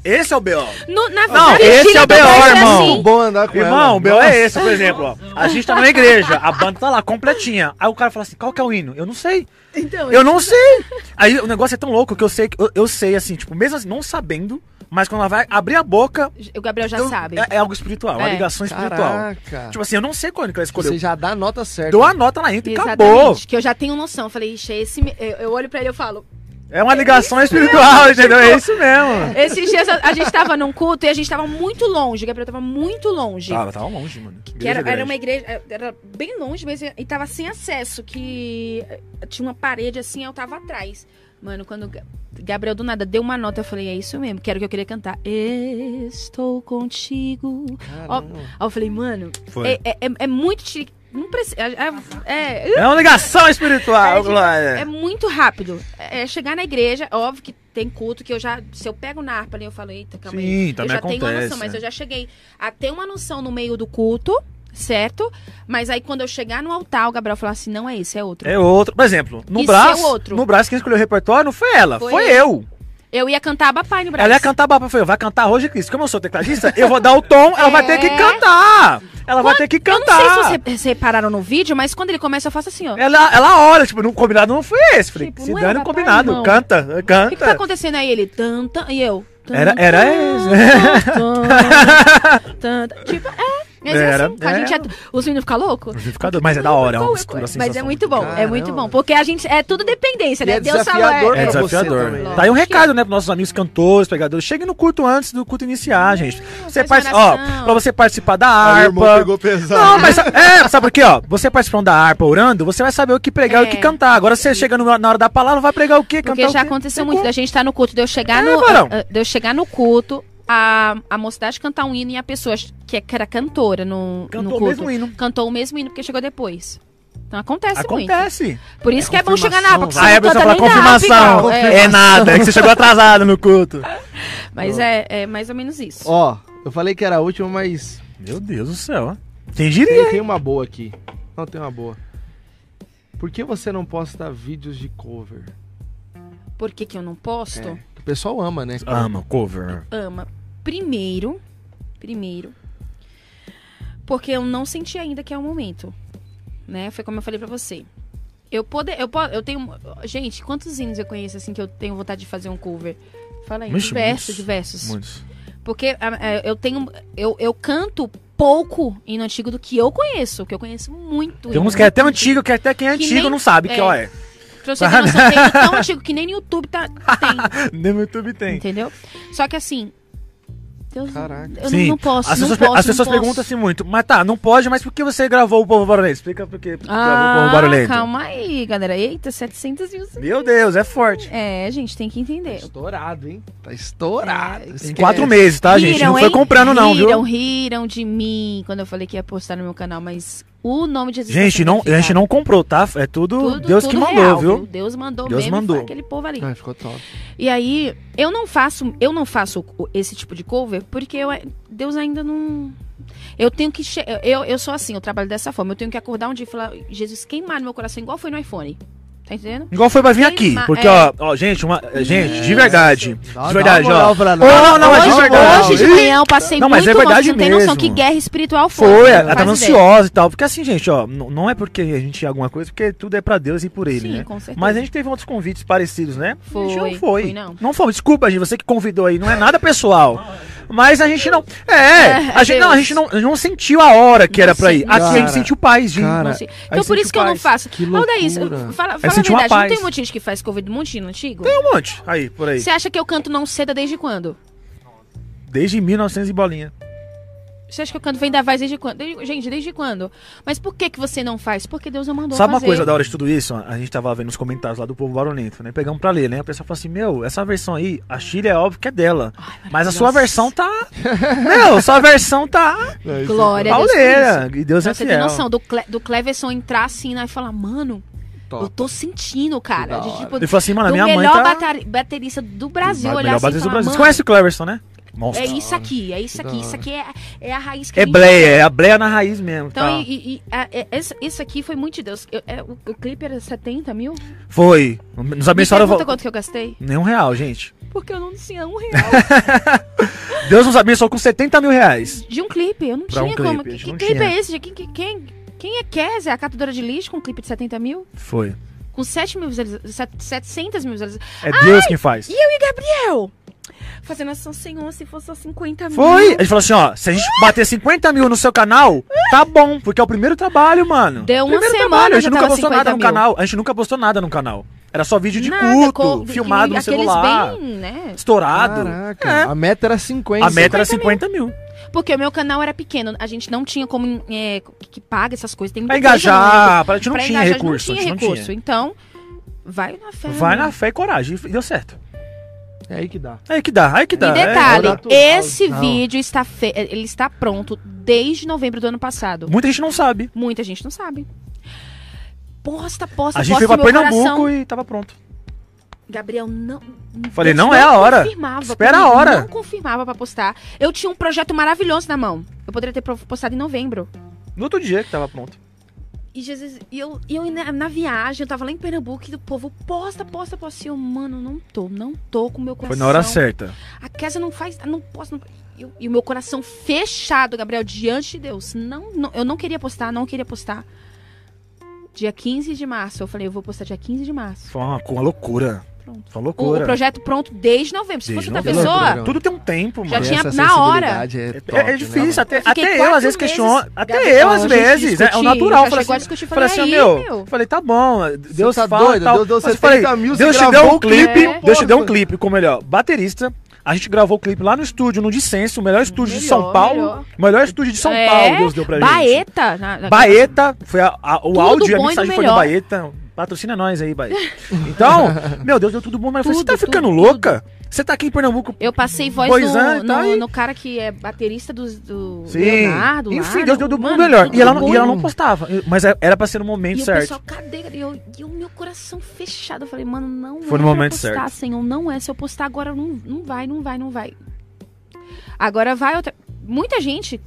Esse é o B.O. No- na Não, verdade, esse é o B.O., Deus irmão. assim. bom andar com ela. Irmão, o B.O. É esse, por exemplo. Ó. A gente tá numa igreja, a banda tá lá, completinha. Aí o cara fala assim, qual que é o hino? Eu não sei. Então, Eu não sei. Aí o negócio é tão louco que eu sei, que- eu, eu sei assim, tipo, mesmo assim, não sabendo, mas quando ela vai abrir a boca, o Gabriel já eu- sabe. É, é algo espiritual, é uma É. ligação espiritual. Caraca. Tipo assim, eu não sei quando que ela escolheu. você já dá a nota certa. Dou a nota lá entra e acabou. Que eu já tenho noção. Eu falei, ixi, é esse. Eu, eu olho pra ele e eu falo. É uma ligação espiritual, entendeu? É isso mesmo. Esses dias a, a gente tava num culto e a gente tava muito longe. O Gabriel tava muito longe. Tava, tava longe, mano. Que era, era uma igreja, é, era bem longe, mas e tava sem acesso, que eh, tinha uma parede assim, eu tava atrás. Mano, quando Gabriel do nada deu uma nota, eu falei, é isso mesmo, que era o que eu queria cantar. Estou contigo. Ó. Aí eu falei, mano, é, é, é- é muito chique. Não precisa. É, é, É uma ligação espiritual, É, Glória. é muito rápido. É chegar na igreja, óbvio que tem culto que eu já. Se eu pego na harpa ali, eu falo, eita, calma Sim, aí. Eu também já tenho uma acontece, noção, mas né? eu já cheguei a ter uma noção no meio do culto, certo? Mas aí quando eu chegar no altar, o Gabriel falou assim: não é esse, é outro. É outro. Por exemplo, no Isso é braço. outro. No braço, quem escolheu o repertório não foi ela, Foi foi, eu. eu. Eu ia cantar Abapai no Brasil. Ela ia cantar baba, foi eu, vai cantar hoje, Cristo. Como eu sou tecladista, eu vou dar o tom, ela vai ter que É. cantar. Ela vai ter que Eu não cantar. sei se vocês repararam no vídeo, mas quando ele começa, eu faço assim, ó. Ela, ela olha, tipo, no combinado não foi esse. Falei, Tipo, se não dane combinado, irmão. canta, O que, que tá canta. acontecendo aí? Ele, tan, tan, e eu. Era- era esse. Tipo, é. Mas é Era, assim, a gente é, os meninos ficam loucos? Mas é da hora, é uma Qual mistura Mas é muito bom, é Caramba. muito bom. Porque a gente. É tudo dependência, E né? é Deus desafiador É pra você desafiador. também. Tá aí um recado, né, pros nossos amigos cantores, pregadores. Cheguem no culto antes do culto iniciar, gente. Você faz partici- ó, pra você participar da Aí o irmão harpa. pegou pesado. Não, mas é, sabe por quê, ó? Você participando da harpa orando, você vai saber o que pregar e o que É. cantar. Agora você chega no- na hora da palavra, vai pregar o quê? Porque cantar já o quê? aconteceu muito da gente estar no culto, de eu chegar É, no. ah, de eu chegar no culto, a, a mocidade cantar um hino e a pessoa que, é- que era cantora no, Cantou no o culto. mesmo hino. Cantou o mesmo hino porque chegou depois. Então acontece, muito. Acontece. Por isso É que é bom chegar na confirmação, porque Aí você a não pessoa canta confirmação. é. É nada, é que você chegou atrasado no culto. Mas é, é mais ou menos isso. Ó, eu falei que era a última, mas Meu Deus do céu. Tem, diria? tem uma boa aqui. Não, tem uma boa. Por que você não posta vídeos de cover? Por que, que eu não posto? É, o pessoal ama, né? Ama, cover. ama. Primeiro, primeiro, porque eu não senti ainda que é o momento, né? Foi como eu falei pra você. Eu poder, eu posso, eu tenho, gente, quantos hinos eu conheço assim que eu tenho vontade de fazer um cover? Fala aí, diversos, muitos. diversos. Muitos. Porque eu tenho, eu, eu canto pouco hino antigo do que eu conheço, que eu conheço muito. Tem uns que é até antigo, que até quem é Que antigo nem- não sabe que é. ó é. Pra você ter noção, tem tão antigo que nem no YouTube tá, tem. Nem no YouTube tem. Entendeu? Só que assim, Deus, Caraca. eu Sim. não, não posso, As não pessoas, posso, as pessoas não perguntam assim muito, mas tá, não pode, mas por que você gravou o Povo Barulhento? Explica por que gravou o Povo Ah, Barulhento. calma aí, galera. Eita, 700 mil. Meu Deus, é forte. É, gente, tem que entender. Estourado, hein? Tá estourado. É, Em quatro meses, tá, gente? Não foi hein? comprando, não, riram, viu? Riram de mim quando eu falei que ia postar no meu canal, mas o nome de Jesus Gente, não, a gente não comprou, tá? É tudo, Tudo- Deus tudo que mandou, real, viu? Deus mandou Deus mesmo, mandou. aquele povo ali. Ah, ficou top. E aí, eu não faço, eu não faço esse tipo de cover porque eu, Deus ainda não. Eu tenho que. Eu, eu sou assim, eu trabalho dessa forma. Eu tenho que acordar um dia e falar, Jesus, queimar no meu coração, igual foi no iPhone. Tá entendendo? Igual foi pra vir aqui. Porque, é. ó, ó, gente, uma, gente, de verdade. Dá- De verdade, ó. não, não, mas de hoje, verdade. hoje de manhã eu passei Não, mas muito é mal, verdade vocês não tem noção mesmo. que guerra espiritual foi. Foi, não ela tava ideia. ansiosa e tal. Porque assim, gente, ó, não é porque a gente tinha alguma coisa, porque tudo é pra Deus e por ele, Sim, né? com certeza. Mas a gente teve outros convites parecidos, né? Foi, a gente não foi. foi não. Não foi. Desculpa, gente, você que convidou aí, não é nada pessoal. Mas a gente não. É, É, a gente, não, a gente não, não sentiu a hora que Não era pra ir. Aqui a gente sentiu paz, gente. Então por isso que eu não faço. Que Aldaís, loucura. fala, fala a sentiu uma verdade, não paz. tem um monte de gente que faz cover montinho antigo? Tem um monte aí, por aí. Você acha que eu canto não seda desde quando? Desde 1900 e bolinha. Você acha que eu canto Vem da Voz desde quando? Desde- gente, desde quando? Mas por que que você não faz? Porque Deus não mandou Sabe uma fazer. coisa da hora de tudo isso? A gente tava vendo os comentários lá do povo barulhento, né? Pegamos pra ler, né? A pessoa falou assim: Meu, essa versão aí, a Chile é óbvio que é dela. Ai, Mas a sua versão tá. Meu, sua versão tá. Glória a Deus Pauleira. E Deus Pra é você ter fiel. noção, do, Cle do Cleverson entrar assim né, e falar, mano, Top. eu tô sentindo, cara. De, tipo, Ele falou assim, mano, a minha mãe melhor tá. bateri- baterista do Brasil, Melhor olhar assim baterista do Brasil. Você conhece o Cleverson, né? Monstro. é isso aqui, é isso aqui, isso aqui é, é a raiz que É bleia, é a bleia na raiz mesmo. Então, tá? e, e- a- é- isso aqui foi muito de Deus. Eu- é, o, o clipe era 70 mil? Foi. Nos abençoaram. pergunta quanto que eu gastei? Nenhum real, gente. Porque eu não tinha um real Deus nos abençoou com 70 mil reais. de um clipe. Eu não Pra um tinha clipe, como. Que, que clipe tinha. é esse? Quem, quem, quem é Kézia, a catadora de lixo, com um clipe de 70 mil? Foi. Com 7 mil visualizações, 700 mil visualizações. É Deus quem faz. E eu e Gabriel? Fazendo ação, Senhor, se fosse só 50 mil. Foi! A gente falou assim, ó, se a gente bater 50 mil no seu canal, tá bom, porque é o primeiro trabalho, mano. Deu uma primeiro semana, trabalho, a já gente nunca postou 50 nada no mil. canal. A gente nunca postou nada no canal. Era só vídeo de Nada, culto, filmado no celular, bem, né? estourado. Caraca, É. a meta era 50. A meta era 50 50 mil. Porque o meu canal era pequeno, a gente não tinha como é, que, que paga essas coisas. Tem Pra engajar, pra gente não pra tinha engajar, recurso. Não a tinha gente não recurso. Então, vai na fé. Vai né? na fé e coragem. E deu certo. É aí que dá. Aí que dá, aí que dá. E É, detalhe, é esse não. vídeo está fe... ele está pronto desde novembro do ano passado. muita gente não sabe. Muita gente não sabe. Posta, posta, A gente posta foi pra Pernambuco coração. e tava pronto. Gabriel não. Falei, não é a hora. Espera a hora. Não confirmava pra postar. Eu tinha um projeto maravilhoso na mão. Eu poderia ter postado em novembro. No outro dia que tava pronto. E Jesus, e eu, e eu na, na viagem, eu tava lá em Pernambuco e o povo posta, posta, posta. E eu, mano, não tô, não tô com o meu Foi coração. na hora certa. A Kézia não faz, não posso. Não, e eu- e o meu coração fechado, Gabriel, diante de Deus. Não, não, eu não queria postar, não queria postar. Dia 15 de março. Eu falei, eu vou postar dia 15 de março. Foi uma, uma loucura. Pronto. Uma O, o loucura. projeto pronto desde novembro. Se Desde fosse outra novembro. pessoa, Loucura. Tudo tem um tempo, Já mano. tinha Essa na hora. É, É, top, é difícil, né? até, Eu até eu às vezes questiono. Até Gabriel, eu às vezes. É, é o natural. já Falei chegou a assim, discutir, falei falei, assim, aí, meu, meu. Falei, tá bom. Deus tá fala. doido? tal. Deus deu Mas 70 falei, mil, você Deus te deu um clipe. Deus te deu um clipe com o melhor baterista. A gente gravou o clipe lá no estúdio, no Dissenso, o melhor estúdio de Melhor, São Paulo. melhor. Melhor estúdio de São É, Paulo, Deus deu pra gente. Baeta. na- na- Baeta, foi a- a- o Tudo áudio e a do mensagem foi melhor. Baeta. Patrocina nós aí, Baeta. Então, meu Deus, deu tudo bom, mas eu falei, você tá Tudo, ficando tudo, louca? Você tá aqui em Pernambuco. Eu passei voz no, anos, tá no, aí. no cara que é baterista do, do Sim. Leonardo. Enfim, Deus deu tudo mano, melhor. tudo E ela, bom. e ela não postava. Mas era pra ser no momento E certo. pessoal, cadê? E, eu, e o meu coração fechado. Eu falei, mano, não Foi é no momento postar, certo. Senhor. Não é. Se eu postar agora, não, não vai, não vai, não vai. Agora vai outra... Muita gente...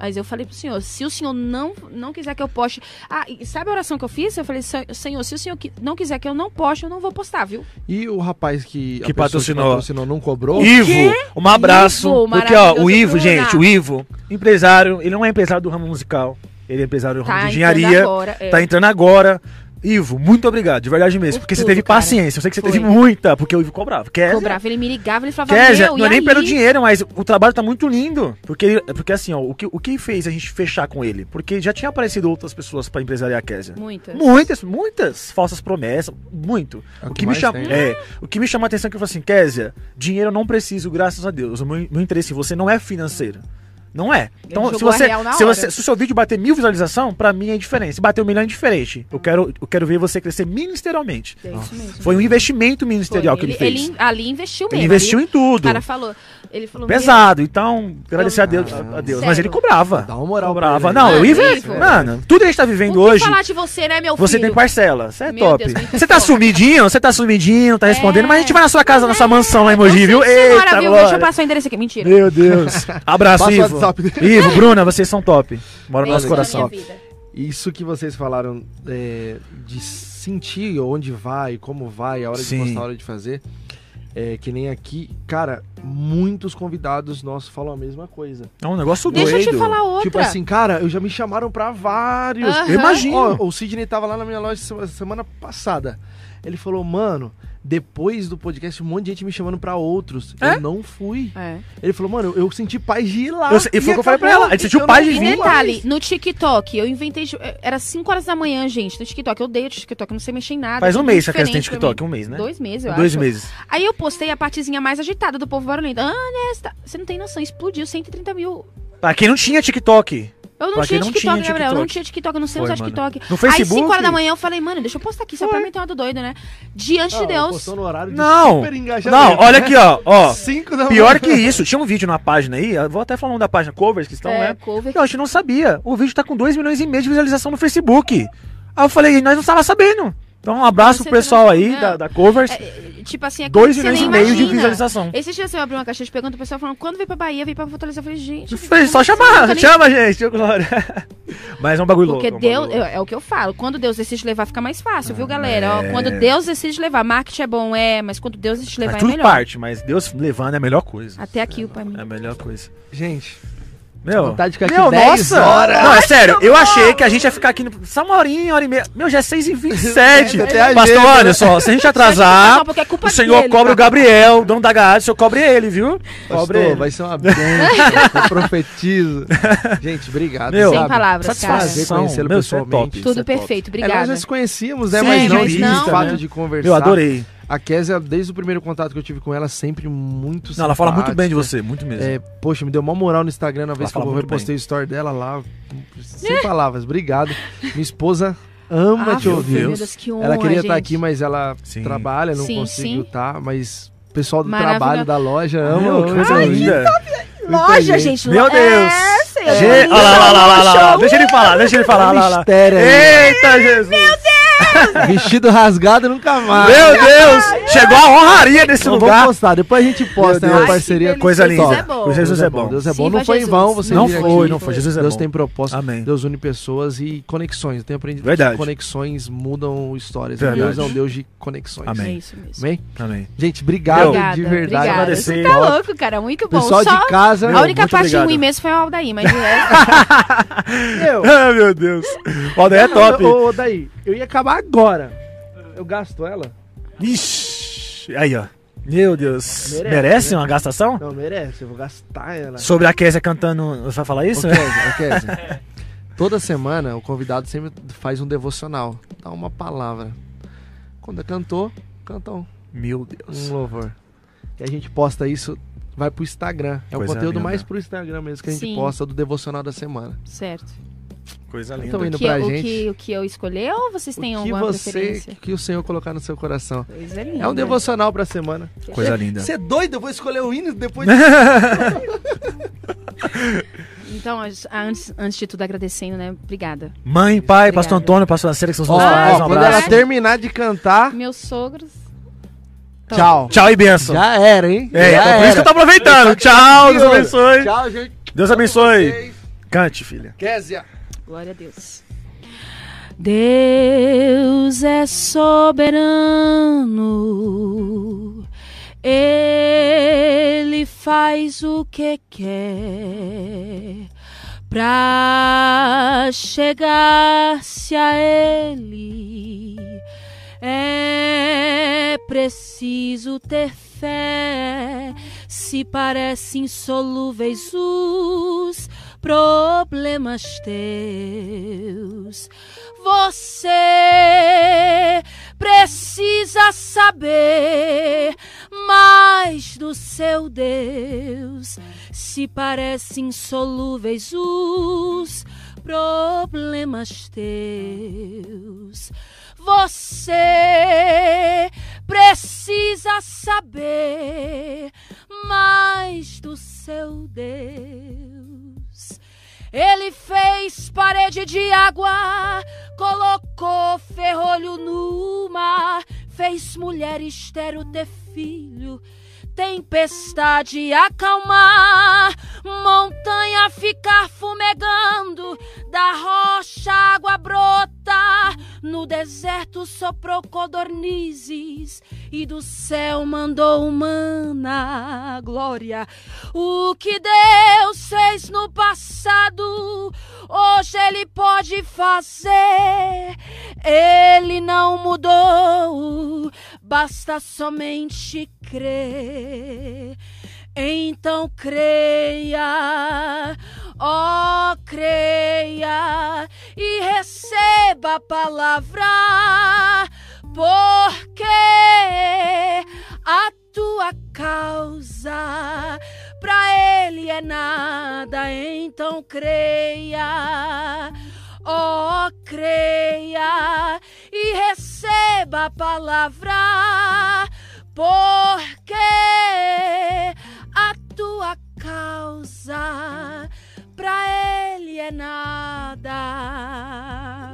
Mas eu falei pro senhor, se o senhor não, não quiser que eu poste... Ah, e sabe a oração que eu fiz? Eu falei, "Sen- senhor, se o senhor não quiser que eu não poste, eu não vou postar, viu? E o rapaz que, Que patrocinou. patrocinou não cobrou? Ivo, um abraço. Ivo, porque, ó, o Ivo, gente, o Ivo, empresário, ele não é empresário do ramo musical. Ele é empresário do ramo Tá de entrando engenharia. agora, é. Tá entrando agora. Ivo, muito obrigado, de verdade mesmo. Por porque você tudo, teve cara. paciência. Eu sei que você Foi. teve muita, porque o Ivo cobrava. Kézia, Cobrava, ele me ligava, ele falava, Kézia, meu, não é nem aí? pelo dinheiro, mas o trabalho tá muito lindo. Porque, porque assim, ó, o que, o que fez a gente fechar com ele? Porque já tinha aparecido outras pessoas pra empresariar a Kézia. Muitas. Muitas, muitas falsas promessas, muito. É o que que me chama, tem. é, o que me chama a atenção é que eu falo assim, Kézia, dinheiro eu não preciso, graças a Deus. O meu, meu interesse em você não é financeiro. Não é. Então, se você, se você, se o seu vídeo bater mil visualização, pra mim é diferente. Se bater um milhão é diferente. Eu quero, eu quero ver você crescer ministerialmente. É isso mesmo. Foi um investimento Foi. ministerial que ele, fez. Ele, ali investiu mesmo. Ele investiu ali, em tudo. O cara falou, ele falou, Pesado. Então, agradecer a Deus, a Deus. Mas ele cobrava. Dá uma moral pra Cobrava. Não, eu ia ver. Ivo. Mano, tudo que a gente tá vivendo Vamos hoje. falar de você, né, meu Você filho? tem parcela, você é Meu top. Deus, Você tá sumidinho, você tá sumidinho, tá respondendo, mas a gente vai na sua casa, na sua mansão lá em Mogi, viu? Você Eita, viu? Deixa eu passar o endereço aqui. Mentira. Meu Deus. Abraço, o Ivo. Ivo, Bruna, vocês são top. Mora no nosso coração. Isso que vocês falaram é, de sentir onde vai, como vai, a hora Sim. de postar, a hora de fazer. É, que nem aqui, cara, muitos convidados nossos falam a mesma coisa. É um negócio Deixa eu doido. te falar outra. Tipo assim, cara, eu já me chamaram pra vários. Imagino. Ó, o Sidney tava lá na minha loja sema- semana passada. Ele falou, mano, depois do podcast, um monte de gente me chamando pra outros. É? Eu não fui. É. Ele falou, mano, eu, eu senti paz de ir lá. Eu e foi o que eu falei pra ela, ele sentiu paz de vir. detalhe, no TikTok, eu inventei. de- Era 5 horas da manhã, gente, no TikTok. Eu odeio o TikTok, eu não sei mexer em nada. Faz é um tudo mês que a tem TikTok, um mês, né? Dois meses, eu Dois acho. meses. Aí eu postei a partezinha mais agitada do povo barulhento. Ah, Nesta, você não tem noção, explodiu 130 mil. Pra quem não tinha TikTok. Eu não tinha não TikTok, tinha Gabriel. Eu não tinha TikTok, eu não sei Foi, usar mano. TikTok. No Aí, Facebook? 5 horas da manhã, eu falei, mano, deixa eu postar aqui, só pra Foi. meter uma do doido, né? Diante Ah, de Deus. no horário de Não, não, olha né? aqui, ó, ó. Cinco da Pior manhã. que isso, tinha um vídeo na página aí, eu vou até falar nome da página, covers que estão, é, né? cover. Não, a gente não sabia. O vídeo tá com 2 milhões e meio de visualização no Facebook. Aí eu falei, nós não tava sabendo. Então um abraço Você pro pessoal aí da, da Covers. É, tipo assim, é 2 você milhões nem e meio de imagina. visualização. Esses dias eu abri uma caixa de pergunta, o pessoal falando, quando vem pra Bahia, vem pra Fortaleza. Eu falei, gente. Eu falei, só assim? chamar, nem- chama, gente, Glória. Mas é um bagulho Porque louco. é um Deus, é, é o que eu falo, quando Deus decide levar, fica mais fácil, viu, galera? Ó, é. quando Deus decide levar, marketing é bom, é, mas quando Deus decide levar Mas é tudo melhor. parte, mas Deus levando é a melhor coisa. Até aqui, pra mim. É a melhor coisa. Gente, Meu, vontade de ficar aqui meu, 10 nossa. horas. Não, é sério, eu achei que a gente ia ficar aqui no- só uma horinha, hora e meia. Meu, já é 6 e 27 É, a Pastor, olha né? só, se a gente atrasar, porque é culpa o senhor dele. cobra o Gabriel, dono da garagem, o senhor cobre ele, viu? Cobre pastor, ele. vai ser uma bênção. eu profetizo. Gente, obrigado. Meu, Sem sabe? palavras, Satisfazer conhecê-lo é pessoalmente. top. Tudo é perfeito, É, nós se conhecíamos, né? Sim, mas não mas não, fato né? de conversar. Eu adorei. A Kézia, desde o primeiro contato que eu tive com ela, sempre muito Não, ela fala muito bem de você, muito mesmo. É, poxa, me deu uma moral no Instagram na vez que eu repostei o story dela lá. Sem palavras, obrigado. Minha esposa ama Ah, te meu ouvir. Deus, que honra, ela queria estar gente. aqui, mas ela Sim. trabalha, não Sim, conseguiu sim. estar, mas o pessoal do trabalho da loja ama. Meu, que ama coisa. Loja, gente. Meu Deus. É, senhor. Gente, olha lá, olha lá, olha lá, lá. Deixa ele falar, deixa ele falar, lá, lá. Eita, Jesus! Vestido rasgado nunca mais. Meu Deus! Chegou a honraria nesse Não lugar. vamos postar, depois a gente posta, Meu é uma parceria Coisa linda. Deus é bom. O Jesus é bom. Deus é bom. Viva não foi em Jesus. vão você Não vir foi, aqui. não foi. Jesus é Deus bom. tem propósito. Amém. Deus une pessoas e conexões. Eu tenho aprendido Verdade. que conexões mudam histórias. Verdade. Deus é um Deus de conexões. Amém. É isso mesmo. Amém? Amém. Gente, obrigado Obrigada, de verdade. obrigada. agradecer. Você tá louco, cara. Muito bom. Pessoal Só de casa. a Meu, única muito parte obrigado. ruim mesmo foi o Aldair, mas de resto, Meu, Ah, meu Deus. O Aldair é top. Ô, ô, daí, eu ia acabar agora. Eu gasto ela? Ixi. Aí, ó. Meu Deus. Merece, Merece, né? uma gastação? Não, merece. Eu vou gastar ela. Sobre a Kézia cantando. Você vai falar isso? Ô, Kézia, Kézia, Toda semana o convidado sempre faz um devocional. Dá uma palavra. Quando cantou, cantou Meu Deus. um louvor. E a gente posta isso, vai pro Instagram. É o conteúdo linda. mais pro Instagram mesmo que a gente Sim. posta do devocional da semana. certo. Coisa linda. Então, indo O que, pra o, gente. que, o que eu escolher ou vocês têm o que alguma você, preferência? que o Senhor colocar no seu coração. Coisa linda. É um devocional pra semana. Coisa linda. Você é doido? Eu vou escolher o hino depois Então, as- antes, antes de tudo, agradecendo, né? Obrigada. Mãe, pai, pastor Obrigada. Antônio, pastor Laceira, que são os ó, pais. Um quando ela terminar de cantar, Meus sogros. Então, tchau. Tchau e benção. Já era, hein? É, Já então por isso que eu tô aproveitando. Tchau, Deus abençoe. Tchau, gente. Deus abençoe. Cante, filha. Kézia. Glória a Deus. Deus é soberano, Ele faz o que quer, Pra chegar-se a Ele é preciso ter fé. Se parecem insolúveis os problemas teus, você precisa saber mais do seu Deus. Se parecem insolúveis os problemas teus, você precisa saber mais do seu Deus. Ele fez parede de água, colocou ferrolho no mar, fez mulher estéreo ter filho tempestade acalmar, montanha ficar fumegando, da rocha água brota, no deserto soprou codornizes e do céu mandou humana glória. O que Deus fez no passado, hoje Ele pode fazer. Ele não mudou, basta somente crer. Então creia, ó creia e receba a palavra, porque a tua causa para ele é nada, então creia. Oh, creia e receba a palavra, porque a tua causa para ele é nada.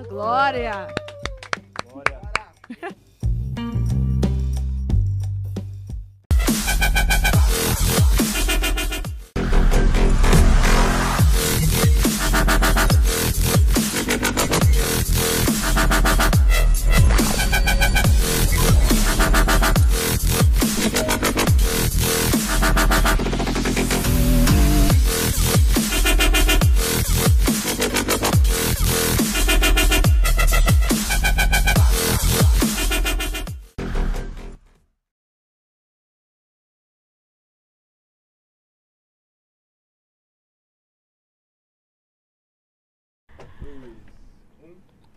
Glória! Glória.